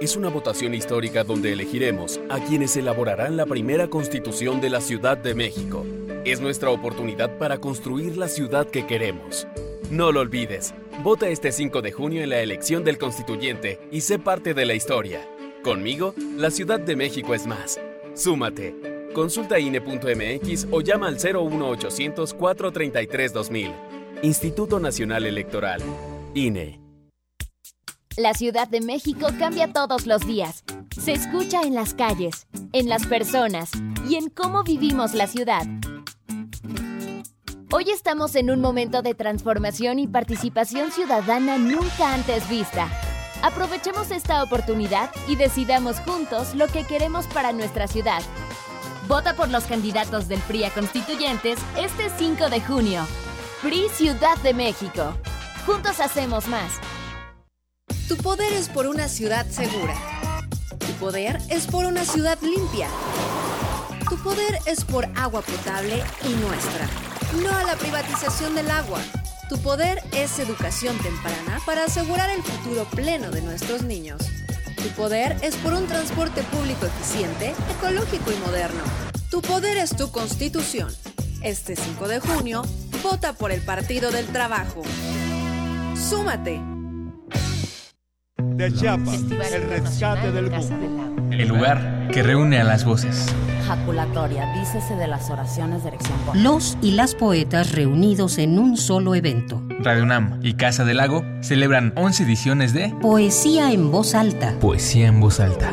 Es una votación histórica donde elegiremos a quienes elaborarán la primera constitución de la Ciudad de México. Es nuestra oportunidad para construir la ciudad que queremos. No lo olvides, vota este 5 de junio en la elección del constituyente y sé parte de la historia. Conmigo, la Ciudad de México es más. Súmate. Consulta INE.mx o llama al 01800 433 2000. Instituto Nacional Electoral. INE. La Ciudad de México cambia todos los días. Se escucha en las calles, en las personas y en cómo vivimos la ciudad. Hoy estamos en un momento de transformación y participación ciudadana nunca antes vista. Aprovechemos esta oportunidad y decidamos juntos lo que queremos para nuestra ciudad. Vota por los candidatos del PRI a constituyentes este 5 de junio. PRI Ciudad de México. Juntos hacemos más. Tu poder es por una ciudad segura. Tu poder es por una ciudad limpia. Tu poder es por agua potable y nuestra. No a la privatización del agua. Tu poder es educación temprana para asegurar el futuro pleno de nuestros niños. Tu poder es por un transporte público eficiente, ecológico y moderno. Tu poder es tu constitución. Este 5 de junio, vota por el Partido del Trabajo. Súmate. De Chiapas, el rescate del mundo. El lugar que reúne a las voces. Jaculatoria, dícese de las oraciones de erección Los y las poetas reunidos en un solo evento. Radio UNAM y Casa del Lago celebran 11 ediciones de Poesía en voz alta. Poesía en voz alta.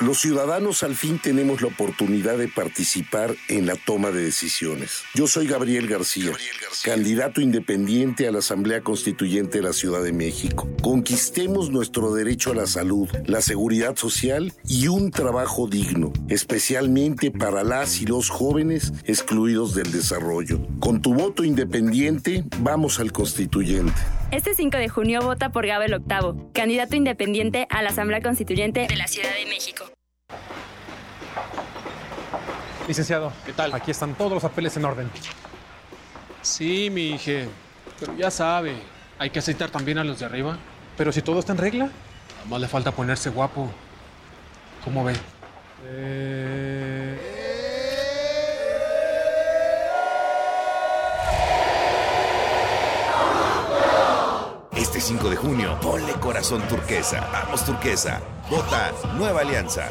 Los ciudadanos al fin tenemos la oportunidad de participar en la toma de decisiones. Yo soy Gabriel García, candidato independiente a la Asamblea Constituyente de la Ciudad de México. Conquistemos nuestro derecho a la salud, la seguridad social y un trabajo digno, especialmente para las y los jóvenes excluidos del desarrollo. Con tu voto independiente, vamos al constituyente. Este 5 de junio vota por Gabel Octavo, candidato independiente a la Asamblea Constituyente de la Ciudad de México. Licenciado, ¿qué tal? Aquí están todos los papeles en orden. Sí, mi hija, pero ya sabe, hay que aceitar también a los de arriba. Pero si todo está en regla. Nada más le falta ponerse guapo. ¿Cómo ve? Eh... Este 5 de junio, ponle corazón turquesa. Vamos turquesa. Vota Nueva Alianza.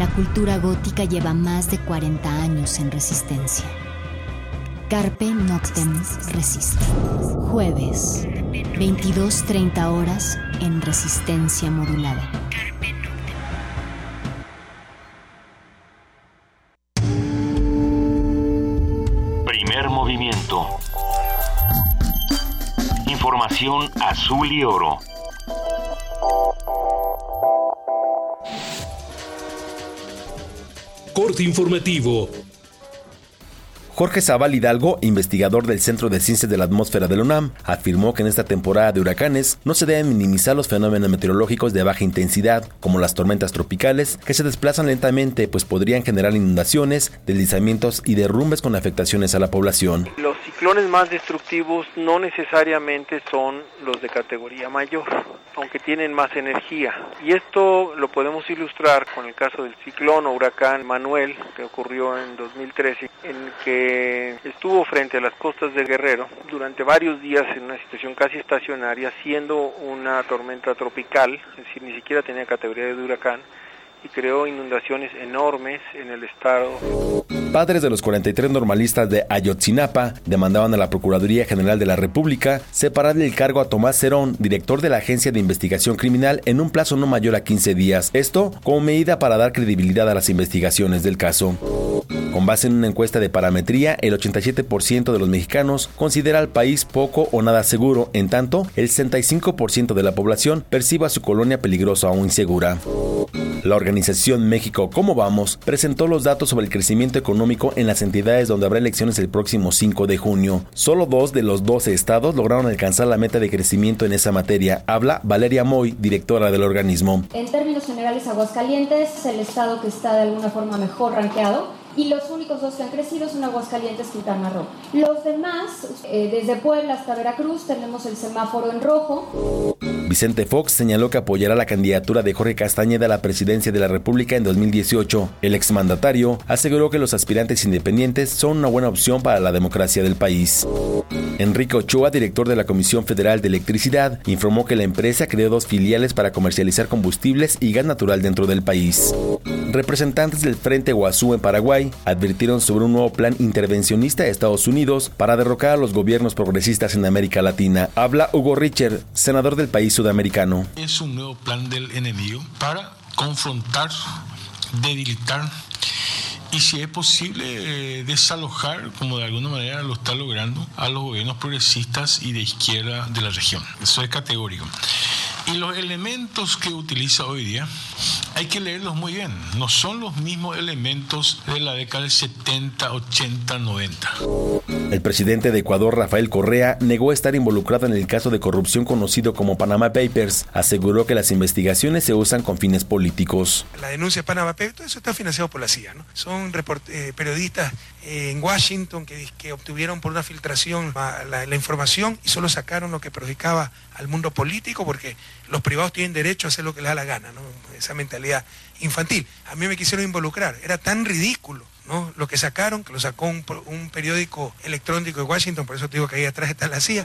La cultura gótica lleva más de 40 años en resistencia. Carpe Noctem resiste. Jueves, 22.30 horas en resistencia modulada. Primer movimiento. Información azul y oro. Corte informativo. Jorge Zaval Hidalgo, investigador del Centro de Ciencias de la Atmósfera de la UNAM, afirmó que en esta temporada de huracanes no se deben minimizar los fenómenos meteorológicos de baja intensidad, como las tormentas tropicales, que se desplazan lentamente, pues podrían generar inundaciones, deslizamientos y derrumbes con afectaciones a la población. Los ciclones más destructivos no necesariamente son los de categoría mayor, aunque tienen más energía. Y esto lo podemos ilustrar con el caso del ciclón o huracán Manuel, que ocurrió en 2013, en que estuvo frente a las costas de Guerrero durante varios días en una situación casi estacionaria, siendo una tormenta tropical, es decir, ni siquiera tenía categoría de huracán, y creó inundaciones enormes en el estado. Padres de los 43 normalistas de Ayotzinapa demandaban a la Procuraduría General de la República separarle el cargo a Tomás Cerón, director de la Agencia de Investigación Criminal, en un plazo no mayor a 15 días. Esto como medida para dar credibilidad a las investigaciones del caso. Con base en una encuesta de parametría, el 87% de los mexicanos considera al país poco o nada seguro, en tanto, el 65% de la población percibe a su colonia peligrosa o insegura. La organización México Cómo Vamos presentó los datos sobre el crecimiento económico en las entidades donde habrá elecciones el próximo 5 de junio. Solo dos de los 12 estados lograron alcanzar la meta de crecimiento en esa materia. Habla Valeria Moy, directora del organismo. En términos generales, Aguascalientes es el estado que está de alguna forma mejor rankeado y los únicos dos que han crecido son Aguascalientes y Quintana. Los demás, eh, desde Puebla hasta Veracruz, tenemos el semáforo en rojo. Vicente Fox señaló que apoyará la candidatura de Jorge Castañeda a la presidencia de la República en 2018. El exmandatario aseguró que los aspirantes independientes son una buena opción para la democracia del país. Enrique Ochoa, director de la Comisión Federal de Electricidad, informó que la empresa creó dos filiales para comercializar combustibles y gas natural dentro del país. Representantes del Frente Guazú en Paraguay advirtieron sobre un nuevo plan intervencionista de Estados Unidos para derrocar a los gobiernos progresistas en América Latina. Habla Hugo Richard, senador del país Es un nuevo plan del enemigo para confrontar, debilitar y si es posible eh, desalojar, como de alguna manera lo está logrando, a los gobiernos progresistas y de izquierda de la región. Eso es categórico. Y los elementos que utiliza hoy día hay que leerlos muy bien. No son los mismos elementos de la década del 70, 80, 90. El presidente de Ecuador, Rafael Correa, negó estar involucrado en el caso de corrupción conocido como Panama Papers. Aseguró que las investigaciones se usan con fines políticos. La denuncia de Panama Papers, todo eso está financiado por la CIA. ¿no? Son eh, periodistas eh, en Washington que, obtuvieron por una filtración la, información y solo sacaron lo que perjudicaba al mundo político porque los privados tienen derecho a hacer lo que les da la gana, esa mentalidad infantil. A mí me quisieron involucrar, era tan ridículo. ¿no? Lo que sacaron, que lo sacó un, un periódico electrónico de Washington, por eso te digo que ahí atrás está la CIA.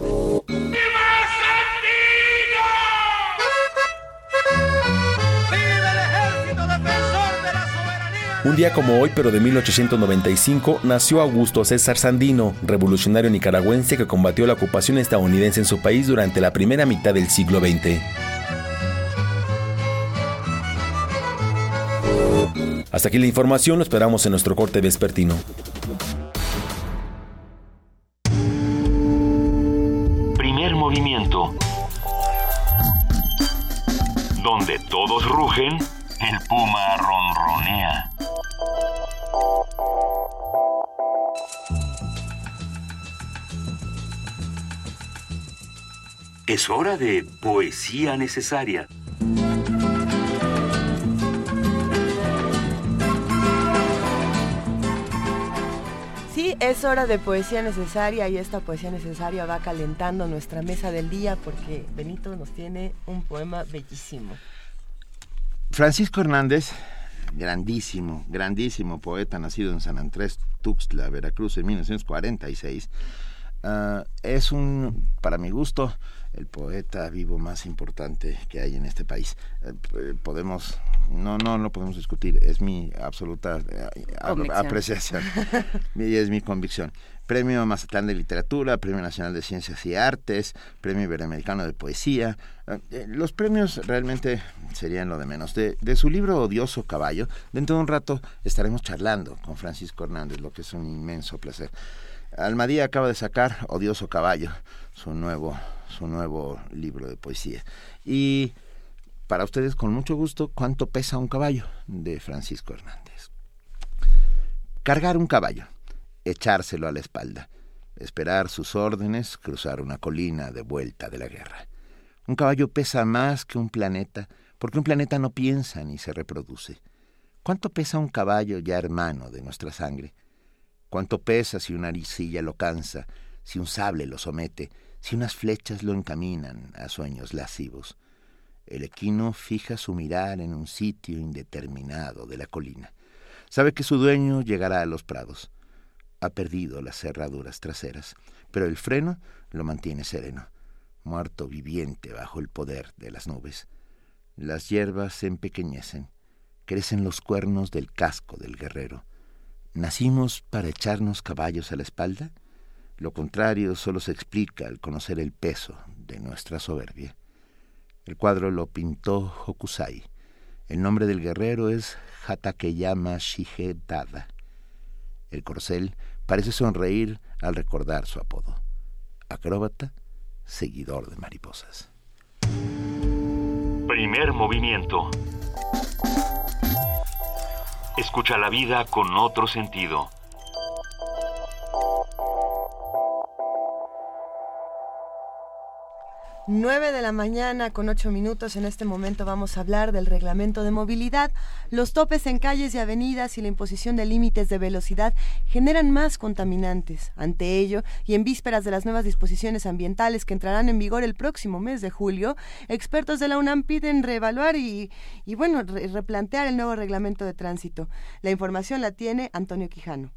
Un día como hoy, pero de 1895, nació Augusto César Sandino, revolucionario nicaragüense que combatió la ocupación estadounidense en su país durante la primera mitad del siglo XX. Hasta aquí la información, lo esperamos en nuestro corte vespertino. Primer movimiento. Donde todos rugen, el puma ronronea. Es hora de poesía necesaria. Sí, es hora de poesía necesaria y esta poesía necesaria va calentando nuestra mesa del día porque Benito nos tiene un poema bellísimo. Francisco Hernández, grandísimo, grandísimo poeta, nacido en San Andrés, Tuxtla, Veracruz, en 1946, ah, es un, para mi gusto, el poeta vivo más importante que hay en este país. Eh, podemos, no, no lo podemos discutir, es mi absoluta eh, apreciación y es mi convicción. Premio Mazatlán de Literatura, Premio Nacional de Ciencias y Artes, Premio Iberoamericano de Poesía. Eh, los premios realmente serían lo de menos. De, de, su libro Odioso Caballo, dentro de un rato estaremos charlando con Francisco Hernández, lo que es un inmenso placer. Almadía acaba de sacar Odioso Caballo, su nuevo su nuevo libro de poesía. Y para ustedes, con mucho gusto, ¿cuánto pesa un caballo? de Francisco Hernández. Cargar un caballo, echárselo a la espalda, esperar sus órdenes, cruzar una colina de vuelta de la guerra. Un caballo pesa más que un planeta, porque un planeta no piensa ni se reproduce. ¿Cuánto pesa un caballo ya hermano de nuestra sangre? ¿Cuánto pesa si una aricilla lo cansa, si un sable lo somete, si unas flechas lo encaminan a sueños lascivos. El equino fija su mirar en un sitio indeterminado de la colina. Sabe que su dueño llegará a los prados. Ha perdido las cerraduras traseras, pero el freno lo mantiene sereno, muerto viviente bajo el poder de las nubes. Las hierbas se empequeñecen, crecen los cuernos del casco del guerrero. ¿Nacimos para echarnos caballos a la espalda? Lo contrario solo se explica al conocer el peso de nuestra soberbia. El cuadro lo pintó Hokusai. El nombre del guerrero es Hatakeyama Dada. El corcel parece sonreír al recordar su apodo. Acróbata, seguidor de mariposas. Primer movimiento. Escucha la vida con otro sentido. 9 de la mañana con 8 minutos. En este momento vamos a hablar del reglamento de movilidad. Los topes en calles y avenidas y la imposición de límites de velocidad generan más contaminantes. Ante ello, y en vísperas de las nuevas disposiciones ambientales que entrarán en vigor el próximo mes de julio, expertos de la UNAM piden reevaluar y, y bueno, replantear el nuevo reglamento de tránsito. La información la tiene Antonio Quijano.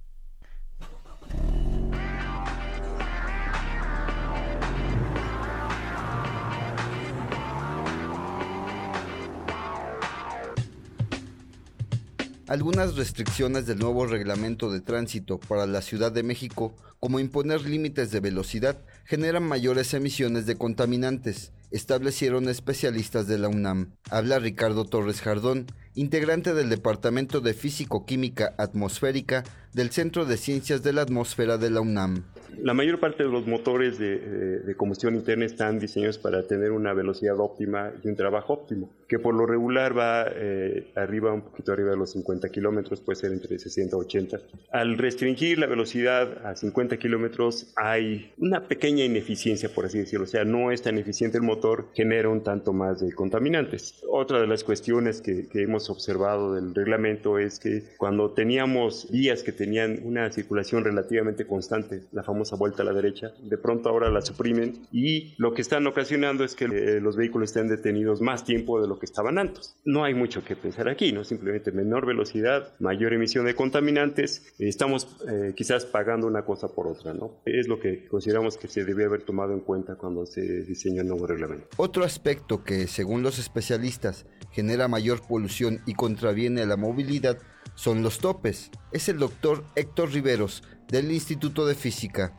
Algunas restricciones del nuevo reglamento de tránsito para la Ciudad de México, como imponer límites de velocidad, generan mayores emisiones de contaminantes, establecieron especialistas de la UNAM. Habla Ricardo Torres Jardón, integrante del Departamento de Físico-Química Atmosférica del Centro de Ciencias de la Atmósfera de la UNAM. La mayor parte de los motores de, de, combustión interna están diseñados para tener una velocidad óptima y un trabajo óptimo, que por lo regular va eh, arriba, un poquito arriba de los 50 kilómetros, puede ser entre 60 y 80. Al restringir la velocidad a 50 kilómetros hay una pequeña ineficiencia, por así decirlo, o sea, no es tan eficiente el motor, genera un tanto más de contaminantes. Otra de las cuestiones que, que hemos observado del reglamento es que cuando teníamos vías que tenían una circulación relativamente constante, la famosa vuelta a la derecha. De pronto ahora la suprimen y lo que están ocasionando es que eh, los vehículos estén detenidos más tiempo de lo que estaban antes. No hay mucho que pensar aquí, ¿no? Simplemente menor velocidad, mayor emisión de contaminantes. estamos eh, quizás pagando una cosa por otra, ¿no? Es lo que consideramos que se debe haber tomado en cuenta cuando se diseñó el nuevo reglamento. Otro aspecto que, según los especialistas, genera mayor polución y contraviene a la movilidad son los topes. Es el doctor Héctor Riveros del Instituto de Física.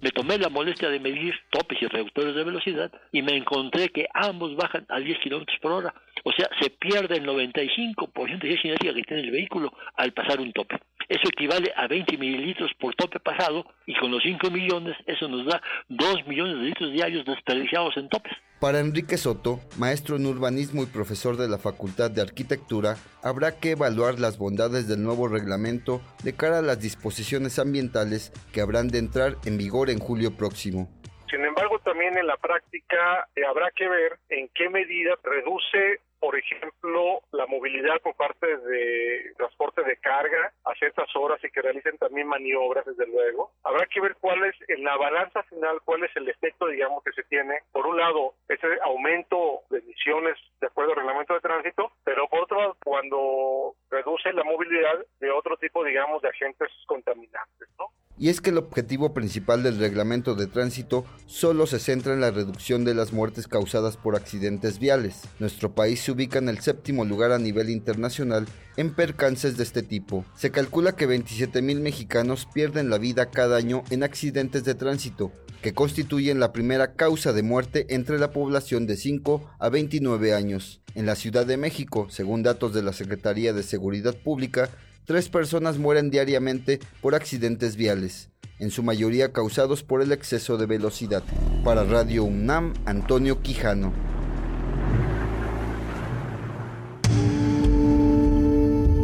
Me tomé la molestia de medir topes y reductores de velocidad y me encontré que ambos bajan a 10 kilómetros por hora. O sea, se pierde el 95% de esa energía que tiene el vehículo al pasar un tope. Eso equivale a 20 mililitros por tope pasado y con los 5 millones eso nos da 2 millones de litros diarios desperdiciados en topes. Para Enrique Soto, maestro en urbanismo y profesor de la Facultad de Arquitectura, habrá que evaluar las bondades del nuevo reglamento de cara a las disposiciones ambientales que habrán de entrar en vigor en julio próximo. Sin embargo, también en la práctica eh, habrá que ver en qué medida reduce por ejemplo, la movilidad por parte de transporte de carga a ciertas horas y que realicen también maniobras, desde luego. Habrá que ver cuál es, en la balanza final, cuál es el efecto, digamos, que se tiene. Por un lado, ese aumento de emisiones de acuerdo al reglamento de tránsito, pero por otro lado, cuando reduce la movilidad de otro tipo, digamos, de agentes contaminantes, ¿no? Y es que el objetivo principal del reglamento de tránsito solo se centra en la reducción de las muertes causadas por accidentes viales. Nuestro país se ubica en el séptimo lugar a nivel internacional en percances de este tipo. Se calcula que 27.000 mexicanos pierden la vida cada año en accidentes de tránsito, que constituyen la primera causa de muerte entre la población de 5 a 29 años. En la Ciudad de México, según datos de la Secretaría de Seguridad Pública, tres personas mueren diariamente por accidentes viales, en su mayoría causados por el exceso de velocidad. Para Radio UNAM, Antonio Quijano.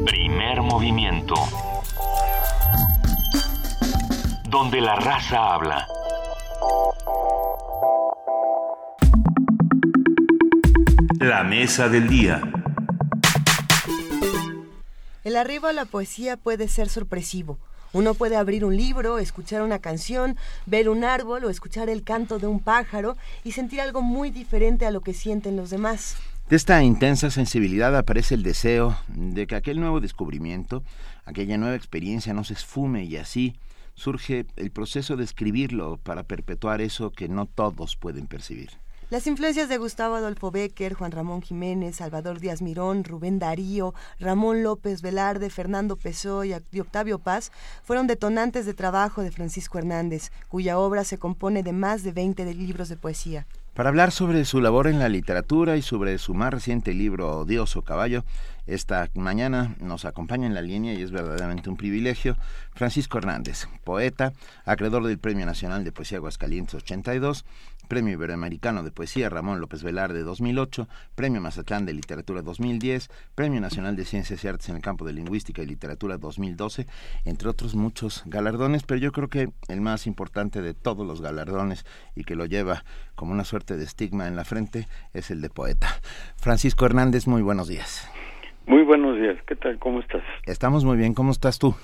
Primer movimiento. Donde la raza habla. La mesa del día. El arribo a la poesía puede ser sorpresivo. Uno puede abrir un libro, escuchar una canción, ver un árbol o escuchar el canto de un pájaro y sentir algo muy diferente a lo que sienten los demás. De esta intensa sensibilidad aparece el deseo de que aquel nuevo descubrimiento, aquella nueva experiencia no se esfume y así surge el proceso de escribirlo para perpetuar eso que no todos pueden percibir. Las influencias de Gustavo Adolfo Becker, Juan Ramón Jiménez, Salvador Díaz Mirón, Rubén Darío, Ramón López Velarde, Fernando Pessoa y Octavio Paz fueron detonantes de trabajo de Francisco Hernández, cuya obra se compone de más de 20 libros de poesía. Para hablar sobre su labor en la literatura y sobre su más reciente libro Odioso Caballo, esta mañana nos acompaña en la línea y es verdaderamente un privilegio Francisco Hernández, poeta, acreedor del Premio Nacional de Poesía Aguascalientes 82, Premio Iberoamericano de Poesía Ramón López Velarde 2008, Premio Mazatlán de Literatura 2010, Premio Nacional de Ciencias y Artes en el campo de Lingüística y Literatura 2012, entre otros muchos galardones, pero yo creo que el más importante de todos los galardones y que lo lleva como una suerte de estigma en la frente es el de poeta. Francisco Hernández, muy buenos días. Muy buenos días, ¿qué tal? ¿Cómo estás? Estamos muy bien, ¿cómo estás tú?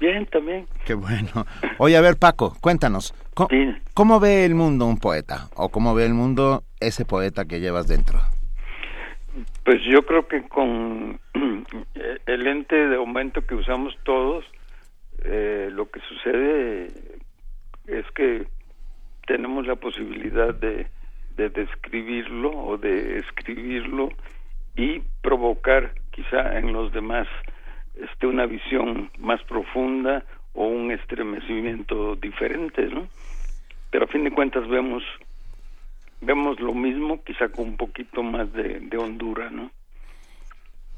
Bien, también. Qué bueno. Oye, a ver, Paco, cuéntanos, ¿cómo, ve el mundo un poeta? ¿O cómo ve el mundo ese poeta que llevas dentro? Pues yo creo que con el ente de aumento que usamos todos, eh, lo que sucede es que tenemos la posibilidad de, de describirlo o de escribirlo y provocar quizá en los demás este, una visión más profunda o un estremecimiento diferente, ¿no? Pero a fin de cuentas vemos vemos lo mismo, quizá con un poquito más de, de hondura, ¿no?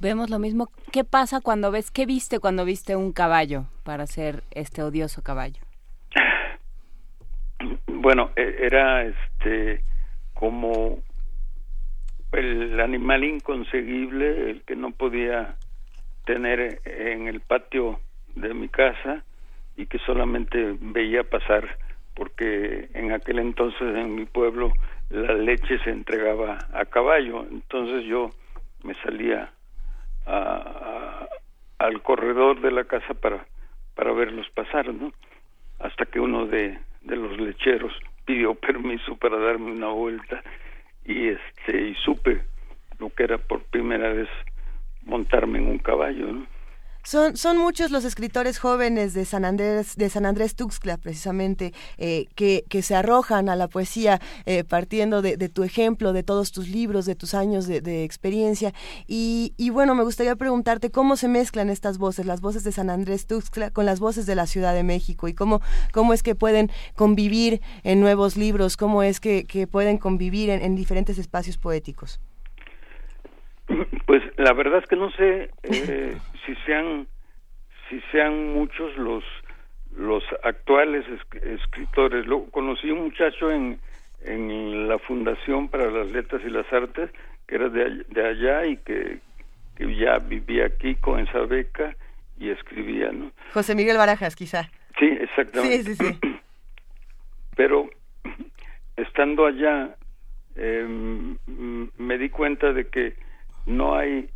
Vemos lo mismo. ¿Qué pasa cuando ves, qué viste cuando viste un caballo para ser este odioso caballo? Bueno, e, era este como el animal inconseguible, el que no podía tener en el patio de mi casa y que solamente veía pasar porque en aquel entonces en mi pueblo la leche se entregaba a caballo. Entonces yo me salía al corredor de la casa para para verlos pasar no hasta que uno de de los lecheros pidió permiso para darme una vuelta y este y supe lo que era por primera vez montarme en un caballo, ¿no? Son, son muchos los escritores jóvenes de San Andrés, de San Andrés Tuxtla, precisamente, eh, que, que, se arrojan a la poesía eh, partiendo de, tu ejemplo, de todos tus libros, de tus años de, experiencia. Y, bueno, me gustaría preguntarte cómo se mezclan estas voces, las voces de San Andrés Tuxtla con las voces de la Ciudad de México y cómo, cómo es que pueden convivir en nuevos libros, cómo es que, que pueden convivir en diferentes espacios poéticos. Pues la verdad es que no sé eh, si sean si sean muchos los los actuales escritores. Lo, conocí un muchacho en en la Fundación para las Letras y las Artes que era de, de allá y que, que ya vivía aquí con esa beca y escribía, ¿no? José Miguel Barajas, quizá. Sí, exactamente. Sí, sí, sí. Pero estando allá eh, me di cuenta de que no hay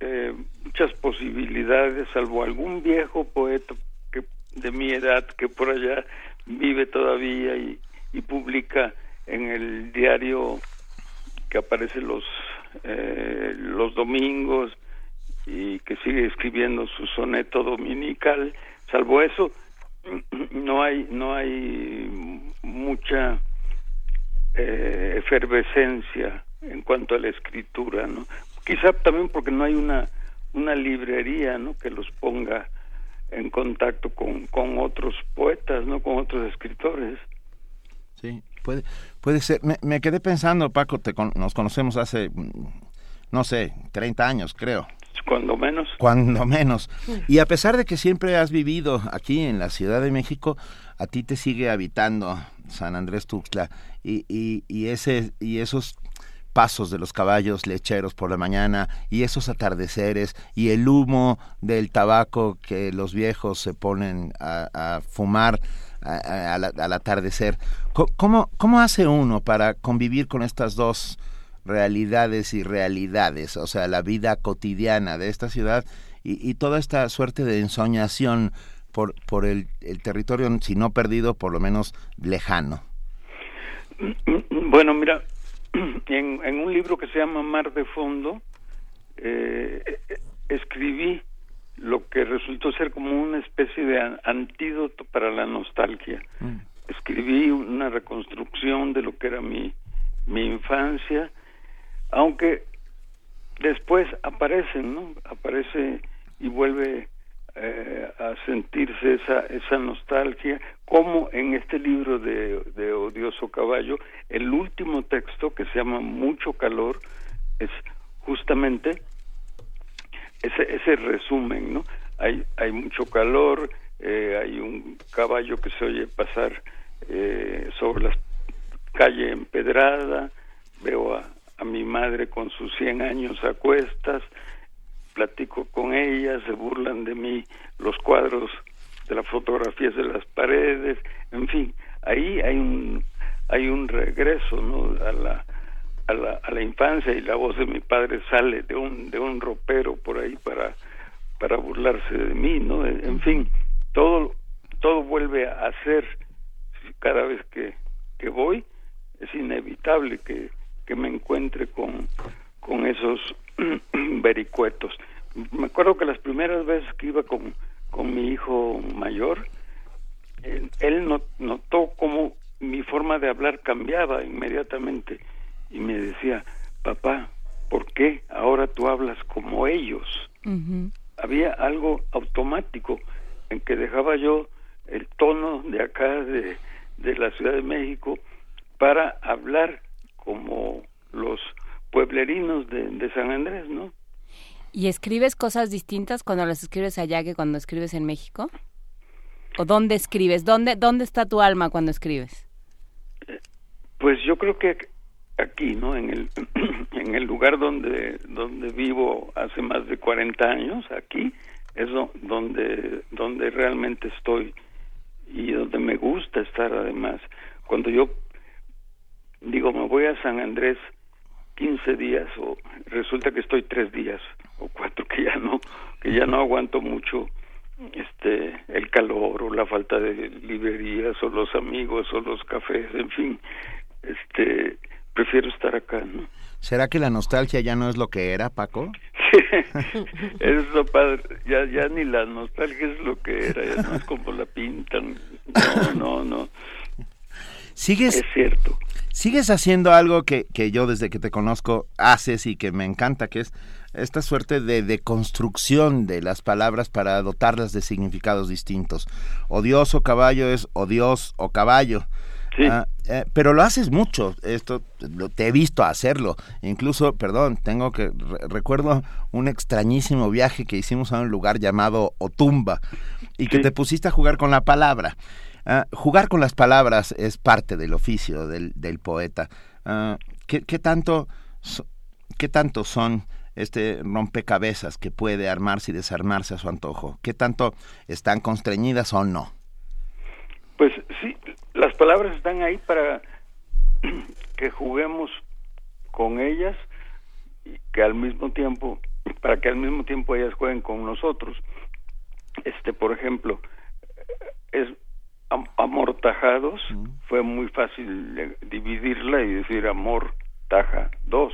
eh, muchas posibilidades, salvo algún viejo poeta que, de mi edad que por allá vive todavía y, publica en el diario que aparece los eh, los domingos y que sigue escribiendo su soneto dominical salvo eso no hay no hay mucha eh, efervescencia en cuanto a la escritura, ¿no? Quizá también porque no hay una una librería, ¿no? Que los ponga en contacto con, con otros poetas, ¿no? Con otros escritores. Sí, puede puede ser. Me, quedé pensando, Paco, te nos conocemos hace no sé, 30 años, creo. Cuando menos. Cuando menos. Y a pesar de que siempre has vivido aquí en la Ciudad de México, a ti te sigue habitando San Andrés Tuxtla y, y, y ese y esos pasos de los caballos lecheros por la mañana y esos atardeceres y el humo del tabaco que los viejos se ponen a, fumar al atardecer. ¿Cómo, ¿Cómo hace uno para convivir con estas dos realidades y realidades? O sea, la vida cotidiana de esta ciudad y, toda esta suerte de ensoñación por, por el, el territorio, si no perdido, por lo menos lejano. Bueno, mira, en, un libro que se llama Mar de Fondo, eh, escribí lo que resultó ser como una especie de antídoto para la nostalgia. Mm. Escribí una reconstrucción de lo que era mi, mi infancia, aunque después aparecen, ¿no? Aparece y vuelve eh, a sentirse esa, esa nostalgia, como en este libro de, de Odioso Caballo, el último texto que se llama Mucho Calor es justamente ese, ese resumen, ¿no? Hay, hay mucho calor, eh, hay un caballo que se oye pasar eh, sobre la calle empedrada, veo a, a mi madre con sus 100 años a cuestas, platico con ella, se burlan de mí los cuadros de las fotografías de las paredes, en fin, ahí hay un hay un regreso ¿no? a la a la, a la infancia y la voz de mi padre sale de un de un ropero por ahí para para burlarse de mí no en fin todo todo vuelve a ser cada vez que que voy es inevitable que que me encuentre con con esos vericuetos. Me acuerdo que las primeras veces que iba con, con mi hijo mayor, él, notó cómo mi forma de hablar cambiaba inmediatamente y me decía, papá, ¿por qué ahora tú hablas como ellos? Había algo automático en que dejaba yo el tono de acá de, de la Ciudad de México para hablar como los pueblerinos de, San Andrés, ¿no? ¿Y escribes cosas distintas cuando las escribes allá que cuando escribes en México? ¿O dónde escribes? ¿Dónde, dónde está tu alma cuando escribes? Pues yo creo que aquí, ¿no? En el, en el lugar donde, donde vivo hace más de 40 años, aquí, es donde, donde realmente estoy y donde me gusta estar además. Cuando yo digo, me voy a San Andrés 15 días o resulta que estoy tres días o cuatro que ya no que ya no aguanto mucho este el calor o la falta de librerías o los amigos o los cafés, en fin, este prefiero estar acá, ¿no? ¿Será que la nostalgia ya no es lo que era, Paco? es lo padre, ya, ya ni la nostalgia es lo que era, ya no es como la pintan, no, no, no. ¿Sigues, es cierto. Sigues haciendo algo que, que yo desde que te conozco haces y que me encanta, que es esta suerte de deconstrucción de las palabras para dotarlas de significados distintos. Odioso caballo es odios o caballo. Ah, eh, pero lo haces mucho, esto te he visto hacerlo. Incluso, perdón, tengo que recuerdo un extrañísimo viaje que hicimos a un lugar llamado Otumba y que te pusiste a jugar con la palabra. Ah, jugar con las palabras es parte del oficio del, del poeta. Ah, ¿qué, ¿qué, tanto, ¿Qué tanto son este rompecabezas que puede armarse y desarmarse a su antojo? ¿Qué tanto están constreñidas o no? Pues sí, las palabras están ahí para que juguemos con ellas y que al mismo tiempo para que al mismo tiempo ellas jueguen con nosotros. Este, por ejemplo, es amortajados, fue muy fácil dividirla y decir amor taja dos,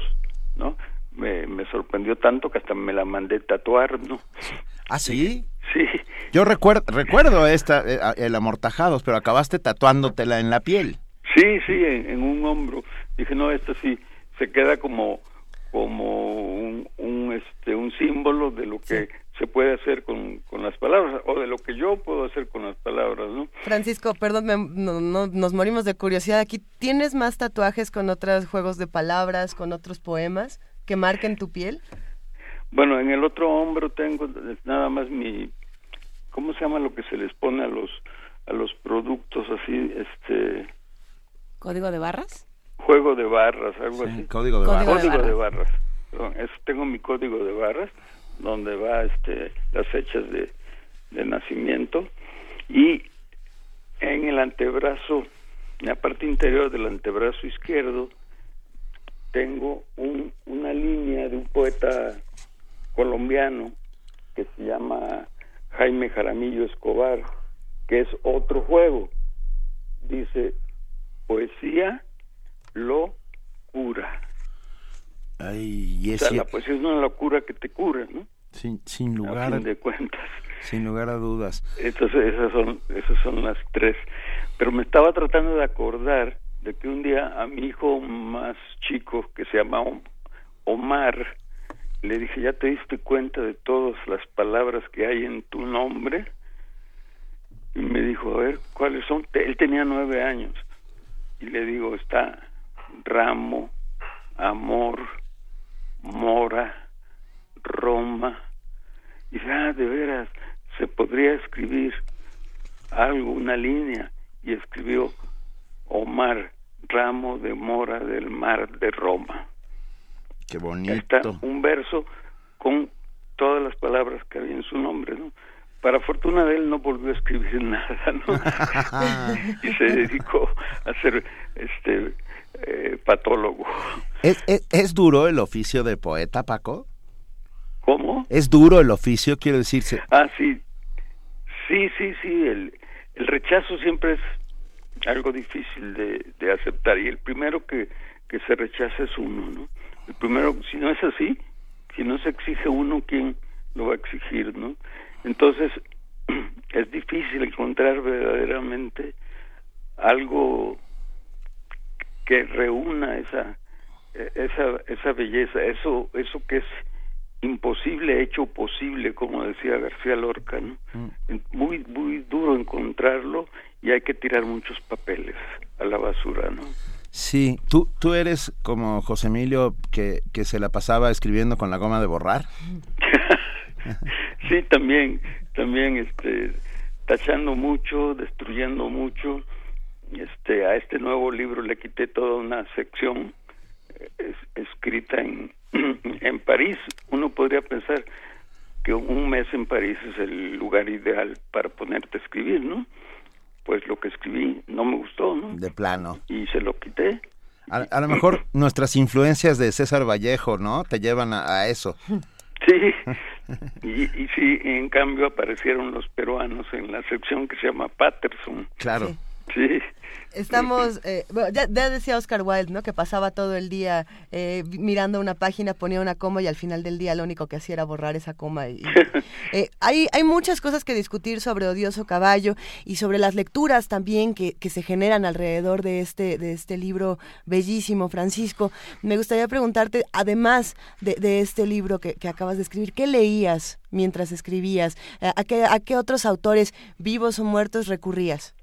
¿no? Me, me sorprendió tanto que hasta me la mandé tatuar, ¿no? ¿Ah, sí? Sí. Yo recuerdo, recuerdo esta, eh, el amortajados, pero acabaste tatuándotela en la piel. Sí, sí, en, un hombro. Dije, no, esto sí, se queda como como un, un este un símbolo de lo que se puede hacer con, con, las palabras o de lo que yo puedo hacer con las palabras, ¿no? Francisco, perdón, no, no, nos morimos de curiosidad aquí. ¿Tienes más tatuajes con otros juegos de palabras, con otros poemas que marquen tu piel? Bueno, en el otro hombro tengo nada más mi ¿cómo se llama lo que se les pone a los a los productos así este código de barras? Juego de barras, algo así. Código de barras. Código de barras. tengo mi código de barras donde va este las fechas de, de nacimiento y en el antebrazo, en la parte interior del antebrazo izquierdo tengo un, una línea de un poeta colombiano que se llama Jaime Jaramillo Escobar, que es otro juego. Dice, poesía lo cura. Ay, y o sea, la poesía es una locura que te cura, ¿no? Sin, sin lugar a fin de cuentas. Sin lugar a dudas. Entonces, esas son, esas son las tres. Pero me estaba tratando de acordar de que un día a mi hijo más chico, que se llama Omar, le dije, ¿ya te diste cuenta de todas las palabras que hay en tu nombre? Y me dijo, a ver, ¿cuáles son? Él tenía nueve años. Y le digo, está ramo, amor, mora, Roma. Y ah, de veras, se podría escribir algo, una línea. Y escribió Omar, ramo de mora del mar de Roma. Qué bonito. Está un verso con todas las palabras que había en su nombre, ¿no? Para fortuna de él no volvió a escribir nada, ¿no? y se dedicó a ser este eh, patólogo. ¿Es, es, duro el oficio de poeta, Paco? ¿Cómo? ¿Es duro el oficio, quiero decirse? Ah, sí. Sí, sí, sí. El, el rechazo siempre es algo difícil de, de aceptar. Y el primero que, que se rechaza es uno, ¿no? El primero, si no es así, si no se exige uno, ¿quién lo va a exigir, no? Entonces, es difícil encontrar verdaderamente algo que reúna esa esa esa belleza, eso eso que es imposible hecho posible, como decía García Lorca, ¿no? Mm. Muy muy duro encontrarlo y hay que tirar muchos papeles a la basura, ¿no? Sí, ¿tú, tú eres como José Emilio que, que se la pasaba escribiendo con la goma de borrar. sí, también, también, este, tachando mucho, destruyendo mucho. Este, a este nuevo libro le quité toda una sección eh, escrita en, en París. Uno podría pensar que un mes en París es el lugar ideal para ponerte a escribir, ¿no? pues lo que escribí no me gustó, ¿no? De plano. Y se lo quité. A, lo mejor nuestras influencias de César Vallejo, ¿no? Te llevan a, eso. Sí, y, y sí, en cambio aparecieron los peruanos en la sección que se llama Patterson. Claro. Sí. Estamos, eh, bueno, ya, ya decía Oscar Wilde, ¿no? Que pasaba todo el día eh, mirando una página, ponía una coma y al final del día lo único que hacía era borrar esa coma. Y, eh, hay, hay muchas cosas que discutir sobre Odioso Caballo y sobre las lecturas también que, que se generan alrededor de este, de este libro bellísimo, Francisco. Me gustaría preguntarte, además de, de este libro que, que acabas de escribir, ¿qué leías mientras escribías? ¿A qué, ¿A qué otros autores vivos o muertos recurrías?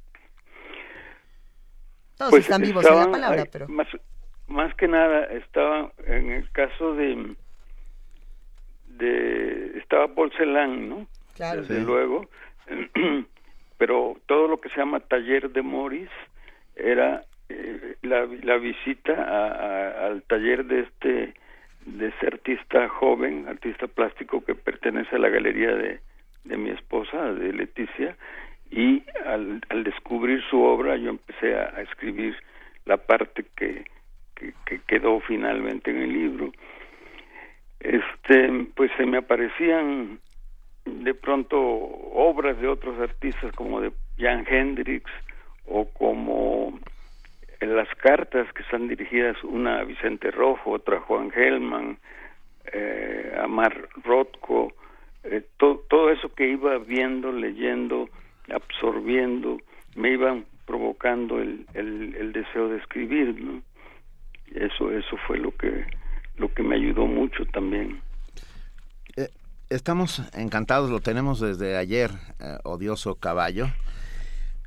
Todos Pues están vivos en la estaban, palabra, pero... Más, más que nada, estaba en el caso de... de estaba Paul Celan, ¿no? Claro. Desde Sí. luego. Pero todo lo que se llama taller de Morris era eh, la, la visita a- a- al taller de este de ese artista joven, artista plástico que pertenece a la galería de, de mi esposa, de Leticia, y al, al descubrir su obra yo empecé a, escribir la parte que, que, que quedó finalmente en el libro. Este, pues se me aparecían de pronto obras de otros artistas como de Jan Hendrix o como en las cartas que están dirigidas una a Vicente Rojo, otra a Juan Gelman, eh, a Mar Rothko, eh, to- todo eso que iba viendo, leyendo, absorbiendo, me iban provocando el, el, el deseo de escribir, ¿no? Eso, eso fue lo que, lo que me ayudó mucho también. Eh, estamos encantados, lo tenemos desde ayer, eh, Odioso Caballo,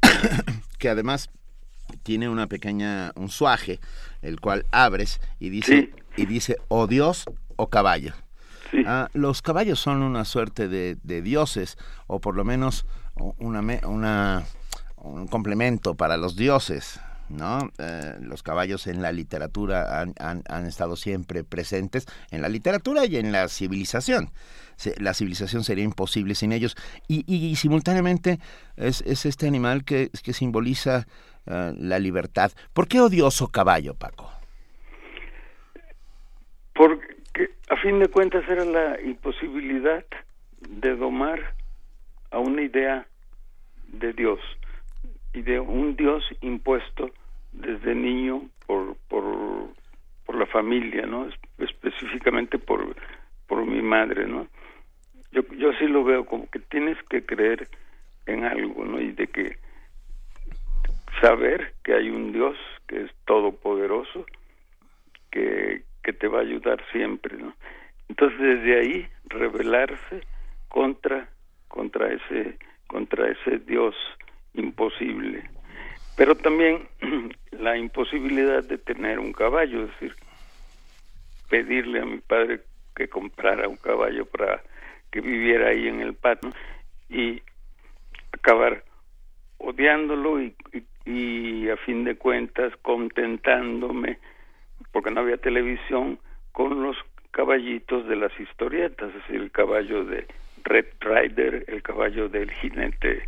que además tiene una pequeña, un suaje, el cual abres y dice, y dice, o Dios o caballo. Ah, los caballos son una suerte de, de dioses, o por lo menos una, una, un complemento para los dioses. ¿no? Eh, los caballos en la literatura han, estado siempre presentes, en la literatura y en la civilización. La civilización sería imposible sin ellos. Y, y- y simultáneamente es, es este animal que, que simboliza eh, la libertad. ¿Por qué odioso caballo, Paco? Porque a fin de cuentas era la imposibilidad de domar a una idea de Dios y de un Dios impuesto desde niño por por, por la familia, ¿no? Es- Específicamente por por mi madre, ¿no? Yo yo así lo veo como que tienes que creer en algo, ¿no? Y de que saber que hay un Dios que es todopoderoso que, que te va a ayudar siempre, ¿no? Entonces desde ahí rebelarse contra contra ese contra ese Dios imposible, pero también la imposibilidad de tener un caballo, es decir, pedirle a mi padre que comprara un caballo para que viviera ahí en el patio y acabar odiándolo y, y- y a fin de cuentas contentándome porque no había televisión con los caballitos de las historietas, es decir, el caballo de Red Rider, el caballo del jinete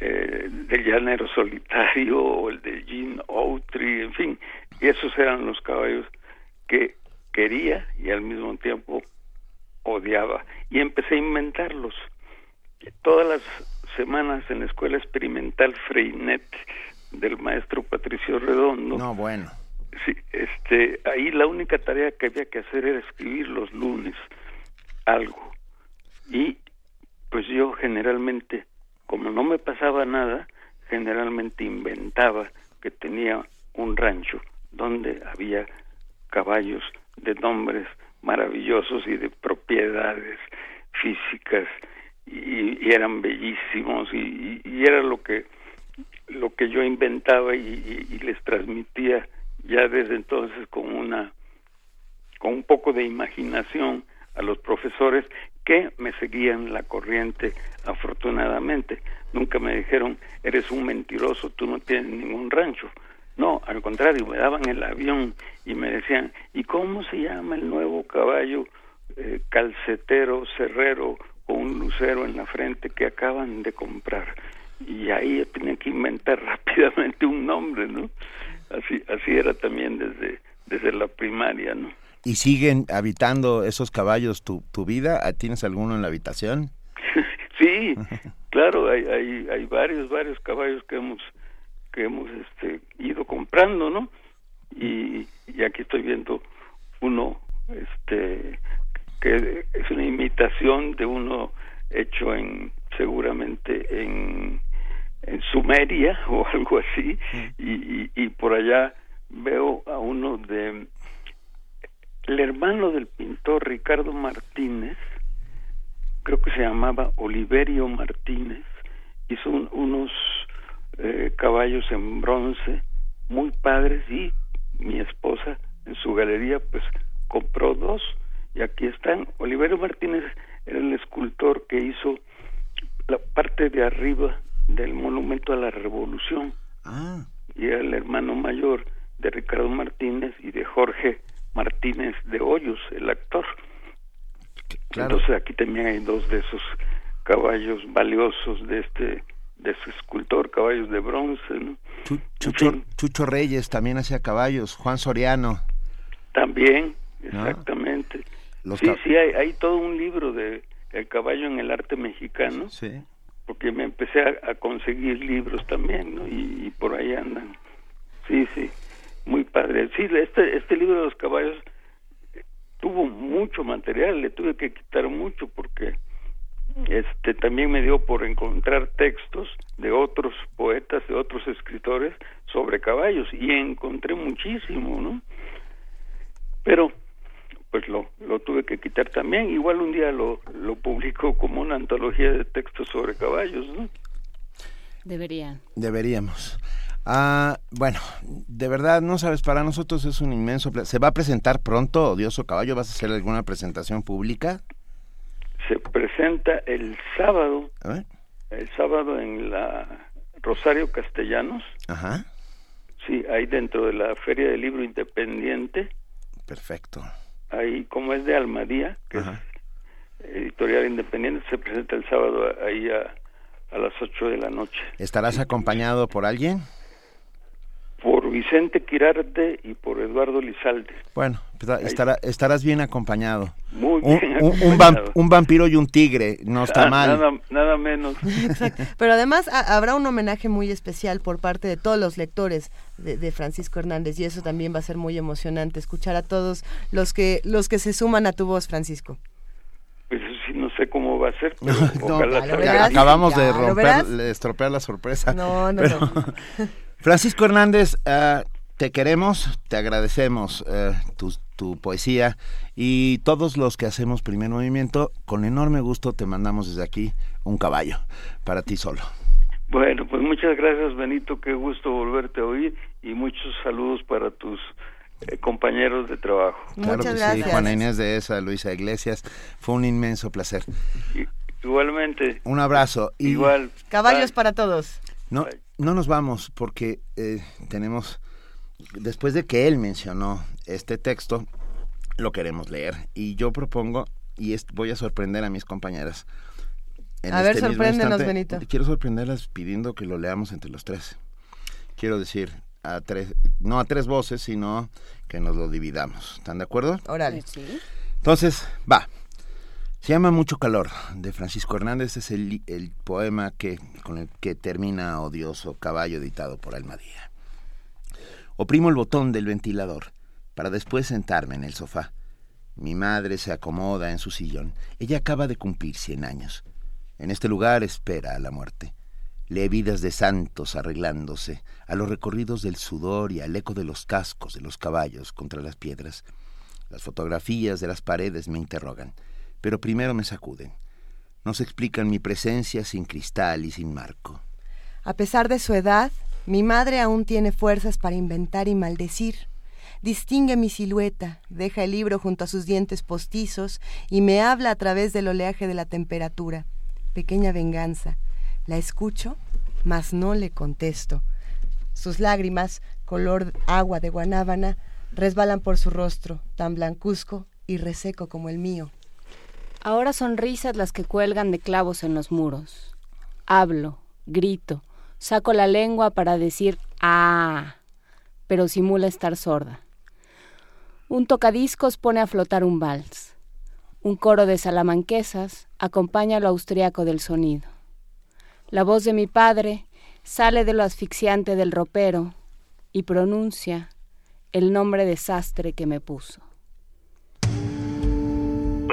eh, del llanero solitario o el de Gene Autry, en fin, y esos eran los caballos que quería y al mismo tiempo odiaba y empecé a inventarlos todas las semanas en la escuela experimental Freinet del maestro Patricio Redondo No, bueno. Sí, este, ahí la única tarea que había que hacer era escribir los lunes algo. Y pues yo generalmente, como no me pasaba nada, generalmente inventaba que tenía un rancho donde había caballos de nombres maravillosos y de propiedades físicas y, eran bellísimos y, era lo que lo que yo inventaba y- y les transmitía ya desde entonces con una con un poco de imaginación a los profesores que me seguían la corriente afortunadamente. Nunca me dijeron eres un mentiroso tú no tienes ningún rancho no al contrario me daban el avión y me decían y cómo se llama el nuevo caballo eh, calcetero cerrero con un lucero en la frente que acaban de comprar y ahí yo tenía que inventar rápidamente un nombre no así así era también desde desde la primaria no ¿Y siguen habitando esos caballos tu, tu vida? ¿Tienes alguno en la habitación? sí, claro, hay, hay, hay varios, varios caballos que hemos que hemos este, ido comprando, ¿no? Y, y aquí estoy viendo uno, este, que es una imitación de uno hecho en seguramente en, en Sumeria o algo así y, y, por allá veo a uno de el hermano del pintor Ricardo Martínez creo que se llamaba Oliverio Martínez hizo unos eh, caballos en bronce muy padres y mi esposa en su galería pues compró dos. Y aquí están. Oliverio Martínez era el escultor que hizo la parte de arriba del monumento a la revolución. Ah. y era el hermano mayor de Ricardo Martínez y de Jorge Martínez de Hoyos el actor entonces aquí también hay dos de esos caballos valiosos de este de ese escultor caballos de bronce ¿no? Chucho, Reyes también hacía caballos Juan Soriano también exactamente sí sí hay, hay todo un libro de el caballo en el arte mexicano. Sí. Porque me empecé a, conseguir libros también, ¿no? Y, por ahí andan. Sí, sí. Muy padre. Sí, este, este libro de los caballos tuvo mucho material, le tuve que quitar mucho porque este también me dio por encontrar textos de otros poetas, de otros escritores sobre caballos y encontré muchísimo, ¿no? Pero pues lo, lo tuve que quitar también. Igual un día lo, lo publicó como una antología de textos sobre caballos, ¿no? Deberían. Deberíamos. Ah, bueno, de verdad, no sabes, para nosotros es un inmenso ¿Se va a presentar pronto, Odioso Caballo? ¿Vas a hacer alguna presentación pública? Se presenta el sábado. El sábado en la Rosario Castellanos. Ajá. Sí, ahí dentro de la Feria del Libro Independiente. Perfecto ahí como es de Almadía, que es editorial independiente, se presenta el sábado ahí a, a las 8 de la noche. ¿Estarás acompañado por alguien? Por Vicente Quirarte y por Eduardo Lizalde. Bueno, pues, estará, estarás bien acompañado. Muy bien un, un, vampiro y un tigre, no está ah, mal. Nada, menos. Pero además habrá un homenaje muy especial por parte de todos los lectores de, Francisco Hernández y eso también va a ser muy emocionante, escuchar a todos los que, los que se suman a tu voz, Francisco. Pues sí, no sé cómo va a ser, pero acabamos de romper, estropear la sorpresa. No, no, no. Francisco Hernández, uh, te queremos, te agradecemos uh, tu, tu, poesía y todos los que hacemos primer movimiento, con enorme gusto te mandamos desde aquí un caballo para ti solo. Bueno, pues muchas gracias Benito, qué gusto volverte a oír y muchos saludos para tus eh, compañeros de trabajo. Claro muchas que gracias. sí, Juana Inés de esa, Luisa Iglesias, fue un inmenso placer. igualmente. Un abrazo. Igual. Caballos para todos. No, no nos vamos porque eh, tenemos, después de que él mencionó este texto, lo queremos leer. Y yo propongo, y voy a sorprender a mis compañeras. a ver, este sorpréndenos, Benito. Quiero sorprenderlas pidiendo que lo leamos entre los tres. Quiero decir, a tres, no a tres voces, sino que nos lo dividamos. ¿Están de acuerdo? Órale. Sí. Entonces, va. Se llama Mucho Calor, de Francisco Hernández. Es el, poema que, con el que termina Odioso Caballo, editado por Almadía. Oprimo el botón del ventilador para después sentarme en el sofá. Mi madre se acomoda en su sillón. Ella acaba de cumplir cien años. En este lugar espera a la muerte. Lee vidas de santos arreglándose, a los recorridos del sudor y al eco de los cascos de los caballos contra las piedras. Las fotografías de las paredes me interrogan pero primero me sacuden. Nos explican mi presencia sin cristal y sin marco. A pesar de su edad, mi madre aún tiene fuerzas para inventar y maldecir. Distingue mi silueta, deja el libro junto a sus dientes postizos y me habla a través del oleaje de la temperatura. Pequeña venganza. La escucho, mas no le contesto. Sus lágrimas, color agua de guanábana, resbalan por su rostro, tan blancuzco y reseco como el mío. Ahora son risas las que cuelgan de clavos en los muros. Hablo, grito, saco la lengua para decir ah, pero simula estar sorda. Un tocadiscos pone a flotar un vals. Un coro de salamanquesas acompaña lo austriaco del sonido. La voz de mi padre sale de lo asfixiante del ropero y pronuncia el nombre desastre que me puso.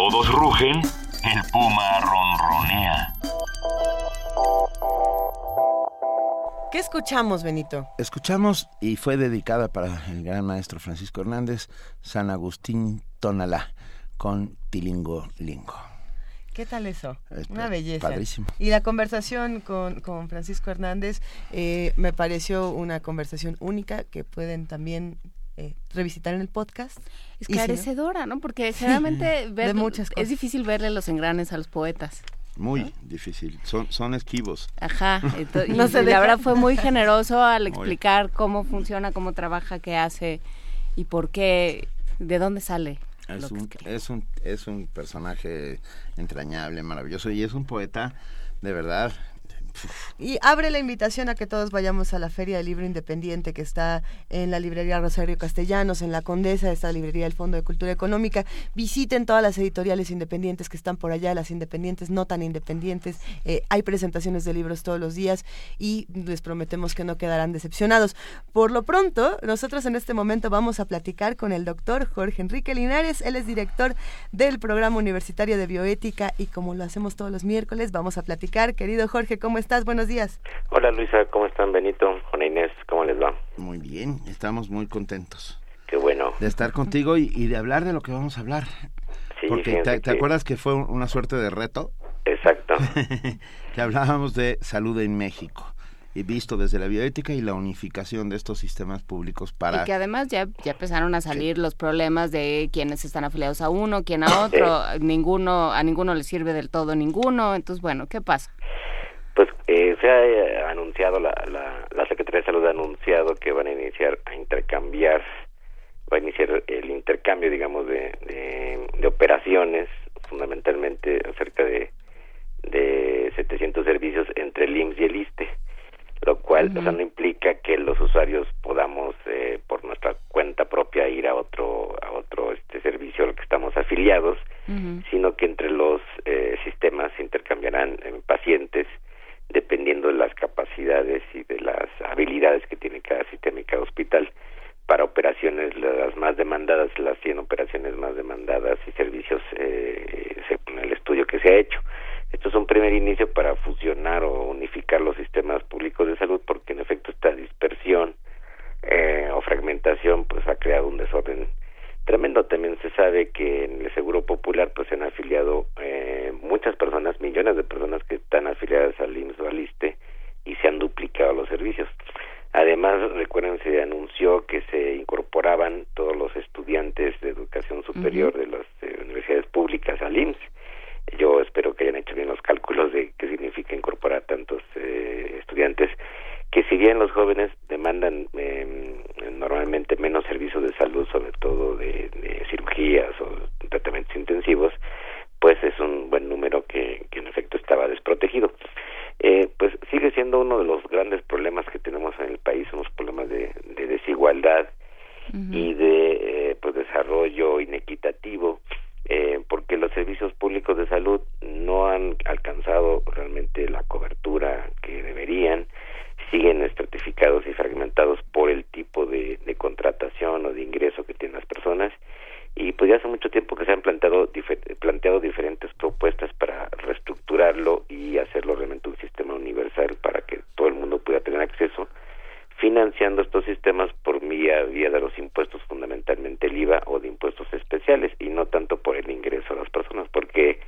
Todos rugen, el puma ronronea. ¿Qué escuchamos, Benito? Escuchamos y fue dedicada para el gran maestro Francisco Hernández, San Agustín Tonalá, con Tilingo Lingo. ¿Qué tal eso? Este, Una belleza. padrísimo. Y la conversación con, con Francisco Hernández eh, me pareció una conversación única que pueden también eh, revisitar en el podcast. Si no- Esclarecedora, ¿no? Porque generalmente ver- de muchas cosas. es difícil verle los engranes a los poetas. Muy difícil, son, son esquivos. Ajá, ento- y, No se y la verdad fue muy generoso al Muy. explicar cómo funciona, cómo trabaja, qué hace y por qué, de dónde sale. Es un, es, un, es un personaje entrañable, maravilloso, y es un poeta, de verdad, Y abre la invitación a que todos vayamos a la Feria del Libro Independiente que está en la librería Rosario Castellanos, en la Condesa, esta librería del Fondo de Cultura Económica. Visiten todas las editoriales independientes que están por allá, las independientes, no tan independientes. Eh, hay presentaciones de libros todos los días y les prometemos que no quedarán decepcionados. Por lo pronto, nosotros en este momento vamos a platicar con el doctor Jorge Enrique Linares. Él es director del Programa Universitario de Bioética y como lo hacemos todos los miércoles, vamos a platicar. Querido Jorge, ¿cómo? Buenos días. Hola Luisa, ¿cómo están Benito? Juana Inés, ¿cómo les va? muy bien, estamos muy contentos Qué bueno. de estar contigo y, y de hablar de lo que vamos a hablar. Sí, Porque te, acuerdas que fue un- una suerte de reto? Exacto. que hablábamos de salud en México y visto desde la bioética y la unificación de estos sistemas públicos para Y que además ya, ya empezaron a salir los problemas de quienes están afiliados a uno, quién a otro, ninguno, a ninguno le sirve del todo ninguno, entonces bueno, ¿qué pasa? Pues eh, se ha eh, anunciado, la, la, la Secretaría de Salud ha anunciado que van a iniciar a intercambiar, va a iniciar el intercambio, digamos, de, de, de operaciones, fundamentalmente cerca de, de 700 servicios entre el IMSS y el ISTE, lo cual o sea, no implica que los usuarios podamos eh, por nuestra cuenta propia ir a otro a otro este servicio al que estamos afiliados, sino que entre los eh, sistemas se intercambiarán pacientes dependiendo de las capacidades y de las habilidades que tiene cada sistema y cada hospital para operaciones las más demandadas, las 100 operaciones más demandadas y servicios eh, según el estudio que se ha hecho. Esto es un primer inicio para fusionar o unificar los sistemas públicos de salud porque en efecto esta dispersión eh, o fragmentación pues ha creado un desorden tremendo. También se sabe que en el Seguro Popular pues se han afiliado eh, muchas personas, millones de personas que están afiliadas al IMSS o al ISTE y se han duplicado los servicios. Además, recuerden, se anunció que se incorporaban todos los estudiantes de educación superior de las eh, universidades públicas al IMSS. Yo espero que hayan hecho bien los cálculos de qué significa incorporar tantos eh, estudiantes, que si bien los jóvenes demandan em, normalmente menos servicios de salud, sobre todo de, cirugías o tratamientos intensivos, pues es un buen número que en efecto estaba desprotegido. Eh, pues sigue siendo uno de los grandes problemas que tenemos en el país, unos problemas de, desigualdad y de eh, pues desarrollo inequitativo, eh, porque los servicios públicos de salud no han alcanzado realmente la cobertura que deberían, siguen estratificados y fragmentados por el tipo de, contratación o de ingreso que tienen las personas. Y pues ya hace mucho tiempo que se han planteado planteado diferentes propuestas para reestructurarlo y hacerlo realmente un sistema universal para que todo el mundo pueda tener acceso financiando estos sistemas por vía, vía de los impuestos fundamentalmente el IVA o de impuestos especiales y no tanto por el ingreso de las personas porque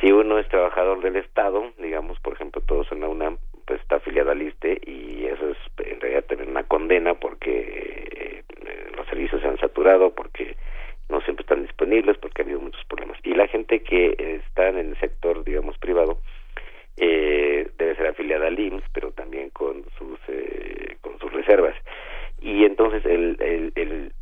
si uno es trabajador del Estado, digamos, por ejemplo, todos en la UNAM, pues está afiliado al ISTE y eso es en realidad también una condena porque eh, los servicios se han saturado, porque no siempre están disponibles porque ha habido muchos problemas. Y la gente que está en el sector, digamos, privado, eh, debe ser afiliada al IMSS, pero también con sus, eh, con sus reservas. Y entonces el, el,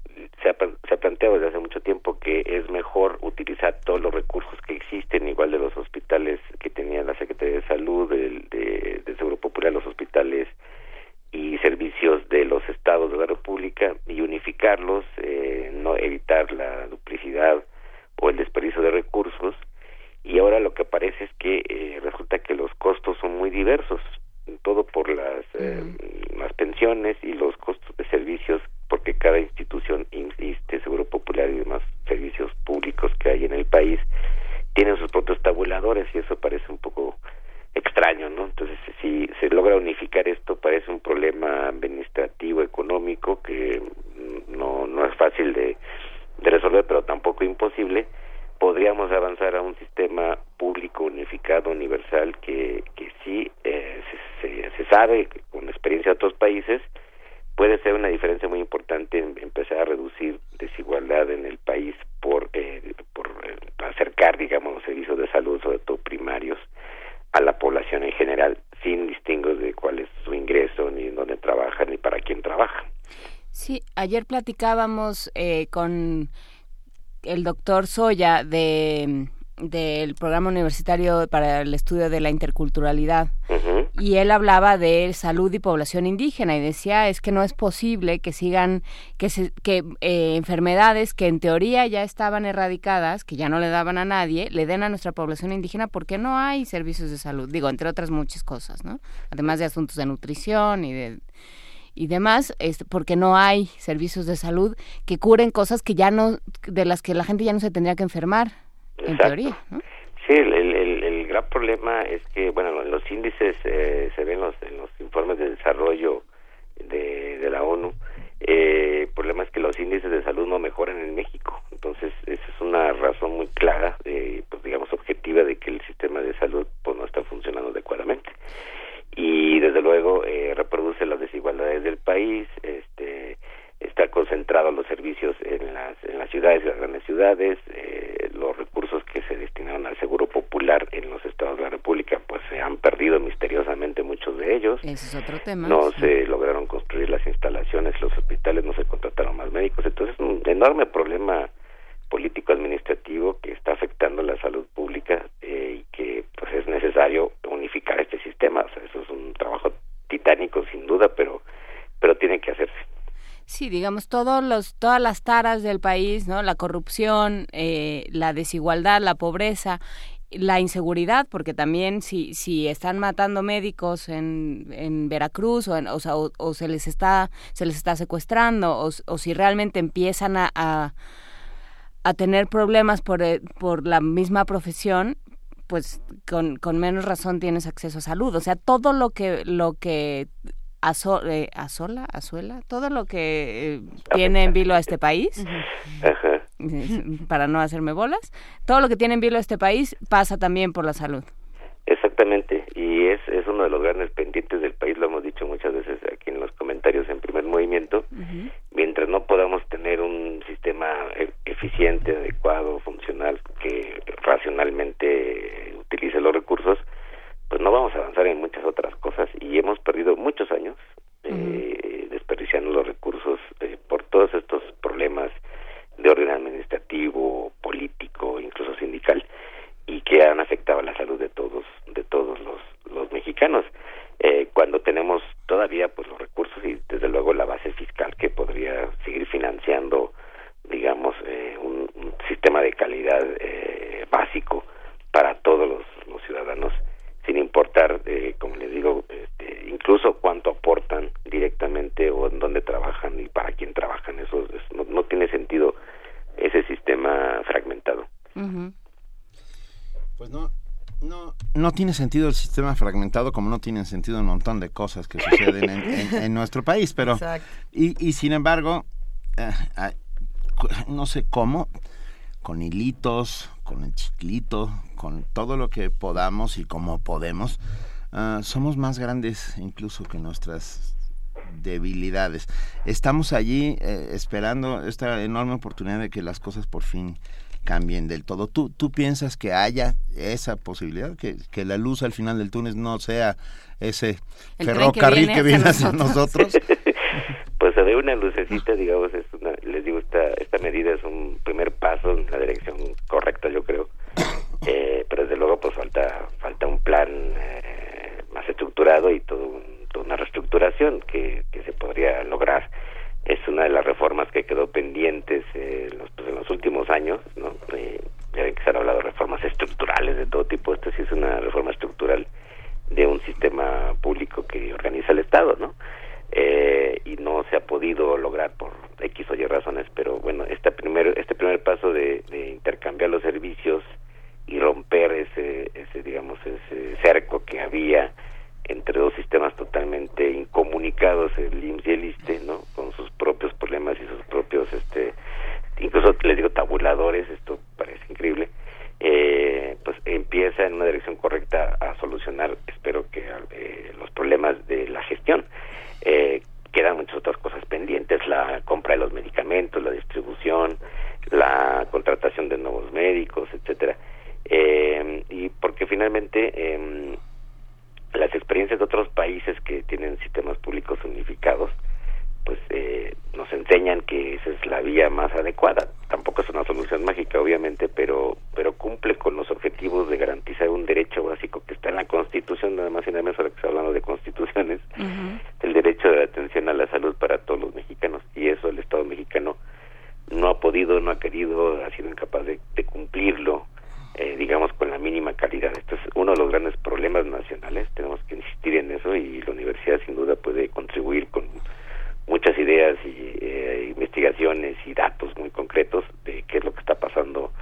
se, ha, se ha planteado desde hace mucho tiempo que es mejor utilizar todos los recursos que existen, igual de los hospitales que tenía la Secretaría de Salud, del, de, del Seguro Popular, los hospitales y servicios de los estados de la República y unificarlos, eh, no evitar la duplicidad o el desperdicio de recursos. Y ahora lo que parece es que eh, resulta que los costos son muy diversos, todo por las, eh, las pensiones y los costos de servicios, porque cada institución, insiste Seguro Popular y demás servicios públicos que hay en el país, tienen sus propios tabuladores y eso parece un poco extraño, ¿no? Entonces, si se logra unificar esto, parece un problema administrativo, económico, que no, no es fácil de, resolver, pero tampoco imposible. Podríamos avanzar a un sistema público unificado, universal, que, que sí eh, se, se, sabe, con experiencia de otros países, puede ser una diferencia muy importante empezar a reducir desigualdad en el país por, eh, por eh, acercar, digamos, los servicios de salud, sobre todo primarios, a la población en general, sin distingos de cuál es su ingreso, ni dónde trabaja, ni para quién trabaja. Sí, ayer platicábamos eh, con el doctor Soya de del programa universitario para el estudio de la interculturalidad. Y él hablaba de salud y población indígena y decía es que no es posible que sigan que se, que eh, enfermedades que en teoría ya estaban erradicadas que ya no le daban a nadie le den a nuestra población indígena porque no hay servicios de salud digo entre otras muchas cosas no además de asuntos de nutrición y de y demás, este, porque no hay servicios de salud que curen cosas que ya no, de las que la gente ya no se tendría que enfermar en teoría. Sí, el, el, gran problema es que, bueno, los índices eh, se ven los, en los informes de desarrollo de, de la ONU. Eh, el problema es que los índices de salud no mejoran en México. Entonces, esa es una razón muy clara, de, pues digamos, objetiva de que el sistema de salud pues no está funcionando adecuadamente. Y desde luego eh, reproduce las desigualdades del país, este está concentrado los servicios en las, en las ciudades, las grandes ciudades, eh, los recursos que se destinaron al seguro popular en los estados de la República, pues se han perdido misteriosamente muchos de ellos. Ese es otro tema. No se lograron construir las instalaciones, los hospitales, no se contrataron más médicos, entonces es un enorme problema político administrativo que está afectando la salud pública eh, y que pues es necesario unificar este sistema, o sea, eso es un trabajo titánico sin duda, pero pero tiene que hacerse. Sí, digamos, todos los, todas las taras del país, ¿no? La corrupción, eh, la desigualdad, la pobreza, la inseguridad, porque también si, si están matando médicos en, en Veracruz o, o, o, se les está se les está secuestrando o, o si realmente empiezan a, a, a tener problemas por, eh, por la misma profesión, pues con, con menos razón tienes acceso a salud. O sea, todo lo que lo que eh, asola, azuela, todo lo que eh, tiene en vilo a este país, para no hacerme bolas, todo lo que tiene en vilo a este país pasa también por la salud. Exactamente, y es, es uno de los grandes pendientes del país, lo hemos dicho muchas veces aquí en los comentarios en primer movimiento, mientras no podamos tener un sistema e, eficiente, adecuado, funcional, que racionalmente utilice los recursos, pues no vamos a avanzar en muchas otras cosas y hemos perdido muchos años eh, desperdiciando los recursos eh, por todos estos problemas de orden administrativo, político, incluso sindical y que han afectado la salud de todos de todos los, los mexicanos. Eh, cuando tenemos todavía pues los recursos y desde luego la base fiscal que podría seguir financiando digamos eh, un, un, sistema de calidad eh, básico para todos los, los ciudadanos sin importar, eh, como les digo, este, incluso cuánto aportan directamente o en dónde trabajan y para quién trabajan. Eso, no, no, tiene sentido ese sistema fragmentado. Pues no, no, no tiene sentido el sistema fragmentado como no tienen sentido un montón de cosas que suceden en, en, en nuestro país, pero y, y, sin embargo, eh, no sé cómo, con hilitos, con el chiclito, con todo lo que podamos y como podemos, uh, somos más grandes incluso que nuestras debilidades. Estamos allí eh, esperando esta enorme oportunidad de que las cosas por fin cambien del todo. ¿Tú, tú piensas que haya esa posibilidad, que, que la luz al final del túnel no sea ese el ferrocarril que viene, que viene hacia nosotros? pues se ve una lucecita, digamos, es una, les digo, esta, esta medida es un primer paso en la dirección correcta, yo creo. Eh, pero desde luego, pues falta falta un plan eh, más estructurado y todo un, toda una reestructuración que, se podría lograr. Es una de las reformas que quedó pendientes eh, los, pues, en los últimos años, ¿no? Eh, ya ven que se han hablado de reformas estructurales de todo tipo. Esta sí es una reforma estructural de un sistema público que organiza el Estado, ¿no? eh, y no se ha podido lograr por X o Y razones, pero bueno, este primer, este primer paso de intercambiar los servicios y romper ese, ese, digamos, ese cerco que había entre dos sistemas totalmente incomunicados, el IMSS y el ISTE, ¿no? Con sus propios problemas y sus propios, este, incluso les digo tabuladores, esto parece increíble, eh, pues empieza en una dirección correcta a solucionar, espero que eh, los problemas de la gestión. Eh, quedan muchas otras cosas pendientes, la compra de los medicamentos, la distribución, la contratación de nuevos médicos, etcétera. Eh, y porque finalmente eh, las experiencias de otros países que tienen sistemas públicos unificados pues eh, nos enseñan que esa es la vía más adecuada. Tampoco es una solución mágica, obviamente, pero pero cumple con los objetivos de garantizar un derecho básico que está en la Constitución, nada más y nada menos ahora que está hablando de constituciones, uh -huh. el derecho de atención a la salud para todos los mexicanos. Y eso el Estado mexicano no ha podido, no ha querido, ha sido incapaz de, de cumplirlo, eh, digamos, con la mínima calidad. Esto es uno de los grandes problemas nacionales, tenemos que insistir en eso y la universidad sin duda puede contribuir con muchas ideas y eh, investigaciones y datos muy concretos de qué es lo que está pasando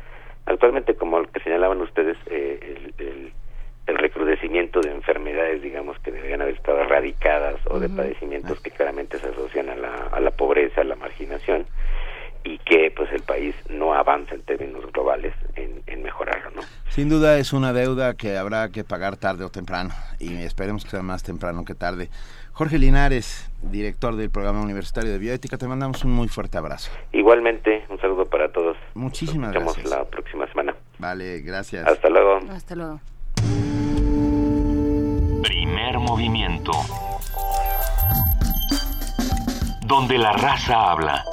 actualmente como lo que señalaban ustedes eh, el, el, el, recrudecimiento de enfermedades digamos que deberían haber estado erradicadas o de uh -huh. padecimientos que claramente se asocian a la, a la pobreza a la marginación y que pues el país no avanza en términos globales en, en, mejorarlo, ¿no? Sin duda es una deuda que habrá que pagar tarde o temprano y esperemos que sea más temprano que tarde. Jorge Linares, director del programa universitario de bioética, te mandamos un muy fuerte abrazo. Igualmente, un saludo para todos. Muchísimas Nos gracias. la próxima semana. Vale, gracias. Hasta luego. Hasta luego. Primer movimiento. Donde la raza habla.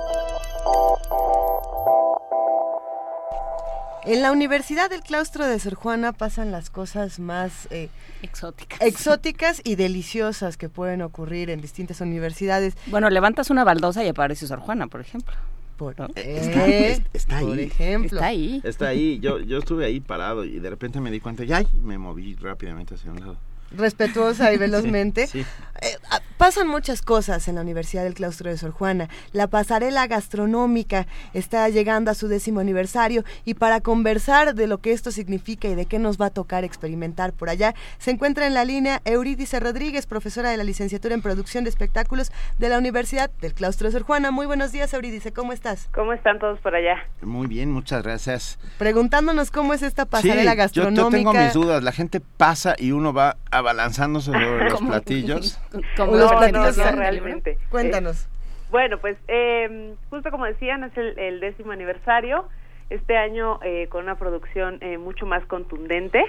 En la Universidad del Claustro de Sor Juana pasan las cosas más eh, exóticas. exóticas y deliciosas que pueden ocurrir en distintas universidades. Bueno, levantas una baldosa y aparece Sor Juana, por ejemplo. Por, eh, está, ahí. Por ejemplo. Está ahí. Está ahí. Yo, yo estuve ahí parado y de repente me di cuenta y me moví rápidamente hacia un lado respetuosa y velozmente. Eh, ah, pasan muchas cosas en la Universidad del Claustro de Sor Juana. La pasarela gastronómica está llegando a su décimo aniversario y para conversar de lo que esto significa y de qué nos va a tocar experimentar por allá, se encuentra en la línea Eurídice Rodríguez, profesora de la licenciatura en producción de espectáculos de la Universidad del Claustro de Sor Juana. Muy buenos días, Eurídice, ¿cómo estás? ¿Cómo están todos por allá? Muy bien, muchas gracias. Preguntándonos cómo es esta pasarela gastronómica. Yo, yo tengo mis dudas. La gente pasa y uno va abalanzándose sobre los platillos. Como los platillos realmente. Cuéntanos. Eh, bueno, pues eh, justo como decían, es el, décimo aniversario. Este año eh, con una producción mucho más contundente,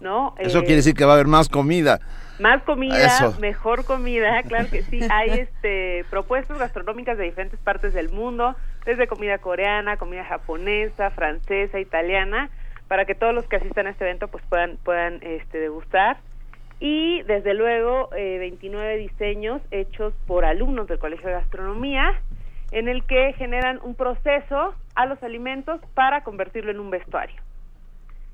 ¿no? Eso quiere decir que va a haber más comida. Más comida, mejor comida, claro que sí. Hay este propuestas gastronómicas de diferentes partes del mundo, desde comida coreana, comida japonesa, francesa, italiana, para que todos los que asistan a este evento pues puedan puedan este degustar y desde luego 29 eh, diseños hechos por alumnos del Colegio de Gastronomía en el que generan un proceso a los alimentos para convertirlo en un vestuario.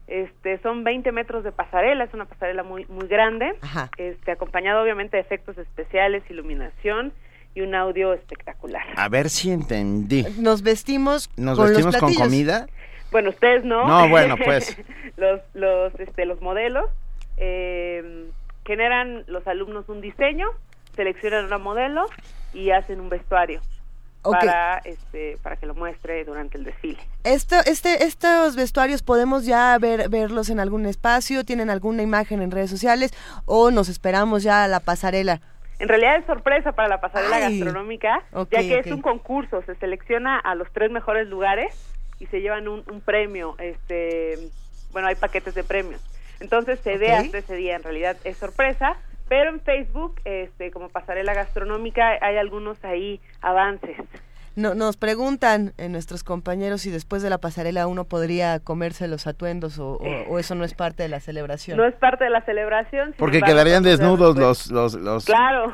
Este, son 20 metros de pasarela, es una pasarela muy muy grande, este acompañado obviamente de efectos especiales, iluminación y un audio espectacular. A ver si entendí. Nos vestimos Nos vestimos con comida. Bueno, ustedes no. No, bueno, pues los los este los modelos eh, generan los alumnos un diseño, seleccionan una modelo y hacen un vestuario. Para, este, para que lo muestre durante el desfile. Esto, este, estos vestuarios podemos ya ver, verlos en algún espacio, tienen alguna imagen en redes sociales o nos esperamos ya a la pasarela. En realidad es sorpresa para la pasarela gastronómica, ya que es un concurso, se selecciona a los tres mejores lugares y se llevan un, un premio, este, bueno, hay paquetes de premios. Entonces se ve hasta ese día, en realidad es sorpresa, pero en Facebook, este, como pasarela gastronómica, hay algunos ahí avances. No, nos preguntan en nuestros compañeros si después de la pasarela uno podría comerse los atuendos o, eso no es parte de la celebración. No es parte de la celebración. Porque quedarían desnudos los, los, los... Claro.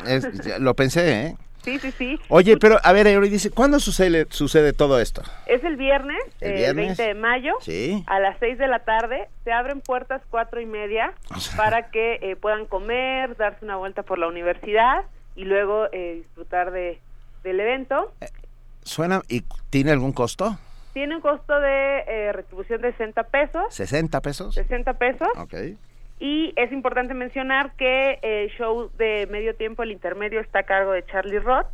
lo pensé, ¿eh? Sí, sí, sí. Oye, pero a ver, Eury dice, ¿cuándo sucede, sucede todo esto? Es el viernes, ¿El 20 eh, de mayo, sí. a las 6 de la tarde. Se abren puertas cuatro y media para que eh, puedan comer, darse una vuelta por la universidad y luego eh, disfrutar de, del evento. ¿Suena y tiene algún costo? Tiene un costo de retribución de 60 pesos. ¿60 pesos? 60 pesos. Ok. Y es importante mencionar que el show de medio tiempo, el intermedio, está a cargo de Charlie Roth,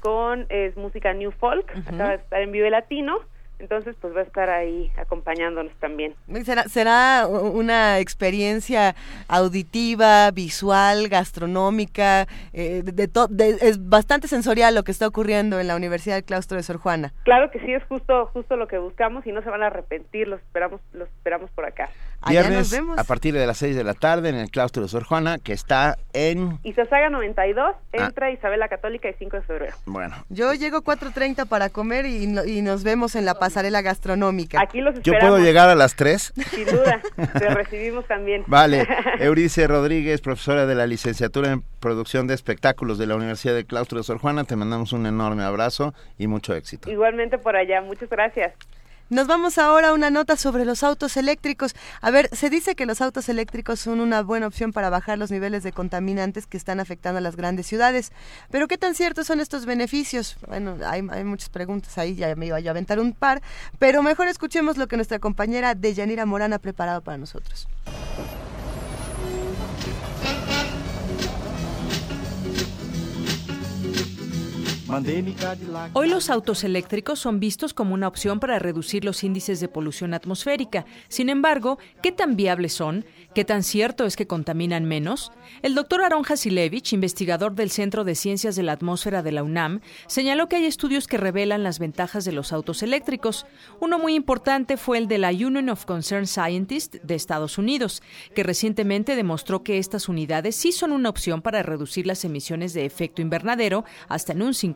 con es música New Folk, acaba de estar en Vive Latino entonces, pues va a estar ahí acompañándonos también. Será, será una experiencia auditiva, visual, gastronómica, eh, de, es bastante sensorial lo que está ocurriendo en la Universidad del Claustro de Sor Juana. Claro que sí, es justo justo lo que buscamos y no se van a arrepentir, los esperamos los esperamos por acá. Viernes a partir de las 6 de la tarde en el Claustro de Sor Juana, que está en... Izazaga 92, ah. entra Isabel la Católica y 5 de febrero. Bueno. Yo llego 4.30 para comer y, y nos vemos en la pasarela gastronómica. Aquí los ¿Yo puedo llegar a las 3? Sin duda, te recibimos también. Vale, Eurice Rodríguez, profesora de la licenciatura en producción de espectáculos de la Universidad de Claustro de Sor Juana, te mandamos un enorme abrazo y mucho éxito. Igualmente por allá, muchas gracias. Nos vamos ahora a una nota sobre los autos eléctricos. A ver, se dice que los autos eléctricos son una buena opción para bajar los niveles de contaminantes que están afectando a las grandes ciudades. Pero ¿qué tan ciertos son estos beneficios? Bueno, hay, muchas preguntas ahí, ya me iba a aventar un par, pero mejor escuchemos lo que nuestra compañera Deyanira Morán ha preparado para nosotros. Hoy los autos eléctricos son vistos como una opción para reducir los índices de polución atmosférica. Sin embargo, ¿qué tan viables son? ¿Qué tan cierto es que contaminan menos? El doctor Aaron Hasilevich, investigador del Centro de Ciencias de la Atmósfera de la UNAM, señaló que hay estudios que revelan las ventajas de los autos eléctricos. Uno muy importante fue el de la Union of Concerned Scientists de Estados Unidos, que recientemente demostró que estas unidades sí son una opción para reducir las emisiones de efecto invernadero hasta en un 50%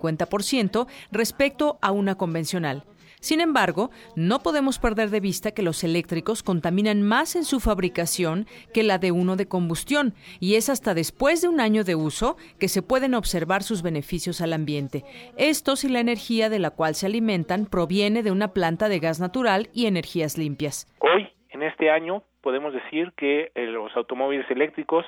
respecto a una convencional. Sin embargo, no podemos perder de vista que los eléctricos contaminan más en su fabricación que la de uno de combustión, y es hasta después de un año de uso que se pueden observar sus beneficios al ambiente. Esto si la energía de la cual se alimentan proviene de una planta de gas natural y energías limpias. Hoy, en este año, podemos decir que eh, los automóviles eléctricos,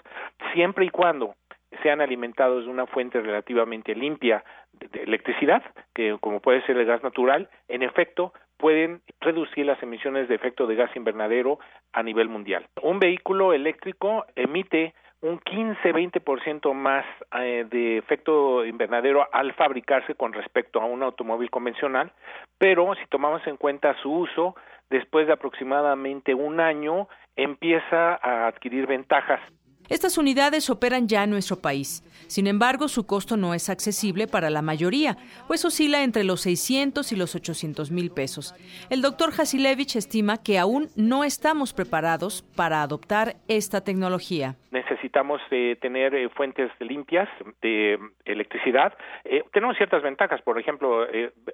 siempre y cuando sean alimentados de una fuente relativamente limpia de electricidad, que como puede ser el gas natural, en efecto pueden reducir las emisiones de efecto de gas invernadero a nivel mundial. Un vehículo eléctrico emite un 15-20% más eh, de efecto invernadero al fabricarse con respecto a un automóvil convencional, pero si tomamos en cuenta su uso, después de aproximadamente un año empieza a adquirir ventajas estas unidades operan ya en nuestro país. Sin embargo, su costo no es accesible para la mayoría, pues oscila entre los 600 y los 800 mil pesos. El doctor Hasilevich estima que aún no estamos preparados para adoptar esta tecnología. Necesitamos eh, tener eh, fuentes limpias de electricidad. Eh, tenemos ciertas ventajas, por ejemplo,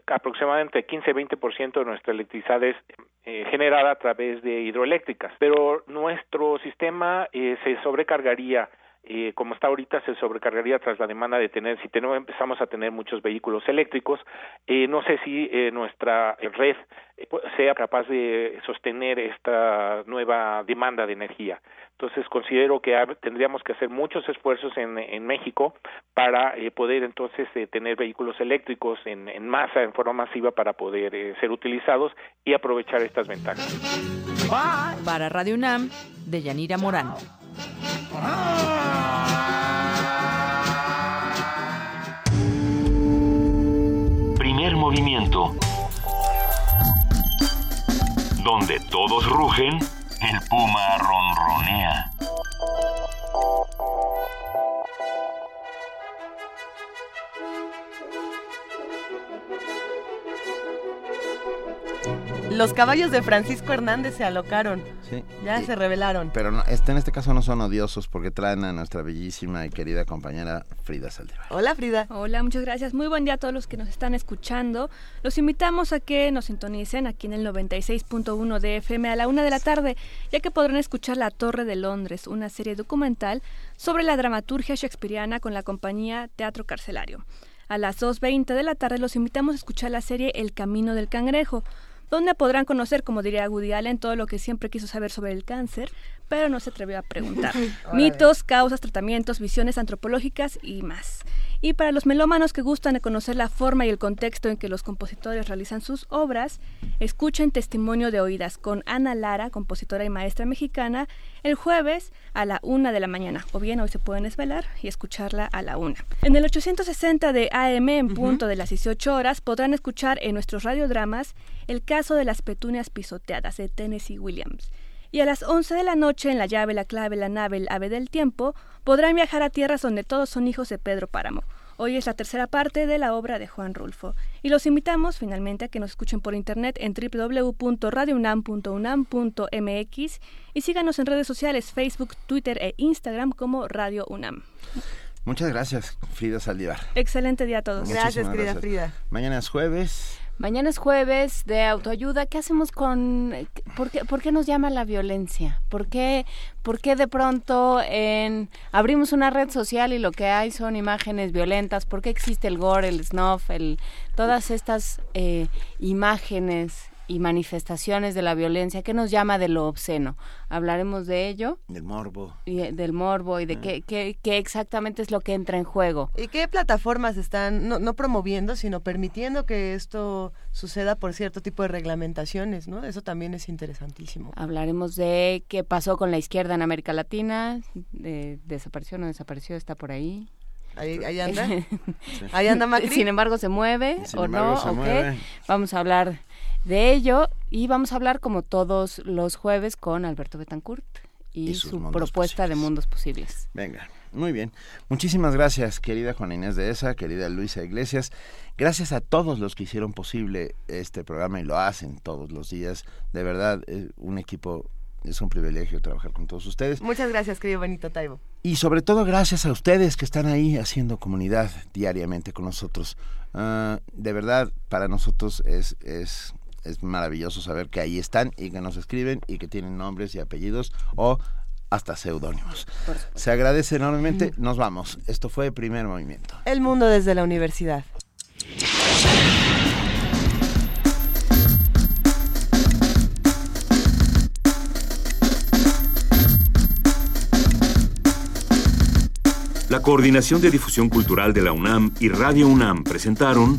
aproximadamente 15-20% de nuestra electricidad es generada a través de hidroeléctricas, pero nuestro sistema se sobrecarga eh, como está ahorita, se sobrecargaría tras la demanda de tener, si tenemos, empezamos a tener muchos vehículos eléctricos, eh, no sé si eh, nuestra red sea capaz de sostener esta nueva demanda de energía. Entonces considero que tendríamos que hacer muchos esfuerzos en, en México para poder entonces tener vehículos eléctricos en, en, masa, en forma masiva, para poder ser utilizados y aprovechar estas ventajas. Para Radio UNAM, de Yanira Morán. Primer movimiento. Donde todos rugen, el puma ronronea. Los caballos de Francisco Hernández se alocaron. Sí. Ya se revelaron. Pero no, este, en este caso no son odiosos porque traen a nuestra bellísima y querida compañera Frida Saldívar. Hola Frida. Hola, muchas gracias. Muy buen día a todos los que nos están escuchando. Los invitamos a que nos sintonicen aquí en el 96.1 de FM a la una de la tarde, ya que podrán escuchar La Torre de Londres, una serie documental sobre la dramaturgia shakespeariana con la compañía Teatro Carcelario. A las 2.20 de la tarde los invitamos a escuchar la serie El Camino del Cangrejo, donde podrán conocer, como diría Woody Allen, todo lo que siempre quiso saber sobre el cáncer, pero no se atrevió a preguntar. Mitos, causas, tratamientos, visiones antropológicas y más. Y para los melómanos que gustan de conocer la forma y el contexto en que los compositores realizan sus obras, escuchen Testimonio de Oídas con Ana Lara, compositora y maestra mexicana, el jueves a la una de la mañana. O bien hoy se pueden desvelar y escucharla a la una. En el 860 de AM en punto de las 18 horas podrán escuchar en nuestros radiodramas el caso de las petunias pisoteadas de Tennessee Williams y a las 11 de la noche en La llave, la clave, la nave, el ave del tiempo, podrán viajar a tierras donde todos son hijos de Pedro Páramo. Hoy es la tercera parte de la obra de Juan Rulfo. Y los invitamos finalmente a que nos escuchen por internet en www.radiounam.unam.mx y síganos en redes sociales Facebook, Twitter e Instagram como Radio UNAM. Muchas gracias, Frida Saldívar. Excelente día a todos. gracias, querida Frida. Mañana es jueves. Mañana es jueves de autoayuda. ¿Qué hacemos con... ¿Por qué, por qué nos llama la violencia? ¿Por qué, ¿Por qué de pronto en, abrimos una red social y lo que hay son imágenes violentas? ¿Por qué existe el gore, el snuff, el, todas estas eh, imágenes y manifestaciones de la violencia, ¿qué nos llama de lo obsceno? Hablaremos de ello. Del morbo. Y, eh, del morbo y de qué, qué, qué, exactamente es lo que entra en juego. ¿Y qué plataformas están no, no, promoviendo, sino permitiendo que esto suceda por cierto tipo de reglamentaciones? ¿no? Eso también es interesantísimo. Hablaremos de qué pasó con la izquierda en América Latina, de, desapareció, no desapareció, está por ahí. Ahí, ahí, anda. Ahí anda Macri. Sin embargo, se mueve o no. Okay. Vamos a hablar de ello y vamos a hablar como todos los jueves con Alberto Betancourt y, su propuesta de mundos posibles. Venga. Muy bien. Muchísimas gracias, querida Juana Inés de esa, querida Luisa Iglesias. Gracias a todos los que hicieron posible este programa y lo hacen todos los días. De verdad, un equipo es un privilegio trabajar con todos ustedes. Muchas gracias, querido Benito Taibo. Y sobre todo gracias a ustedes que están ahí haciendo comunidad diariamente con nosotros. Uh, de verdad, para nosotros es, es es maravilloso saber que ahí están y que nos escriben y que tienen nombres y apellidos o hasta seudónimos. Se agradece enormemente. Nos vamos. Esto fue Primer Movimiento. El mundo desde la universidad. La Coordinación de Difusión Cultural de la UNAM y Radio UNAM presentaron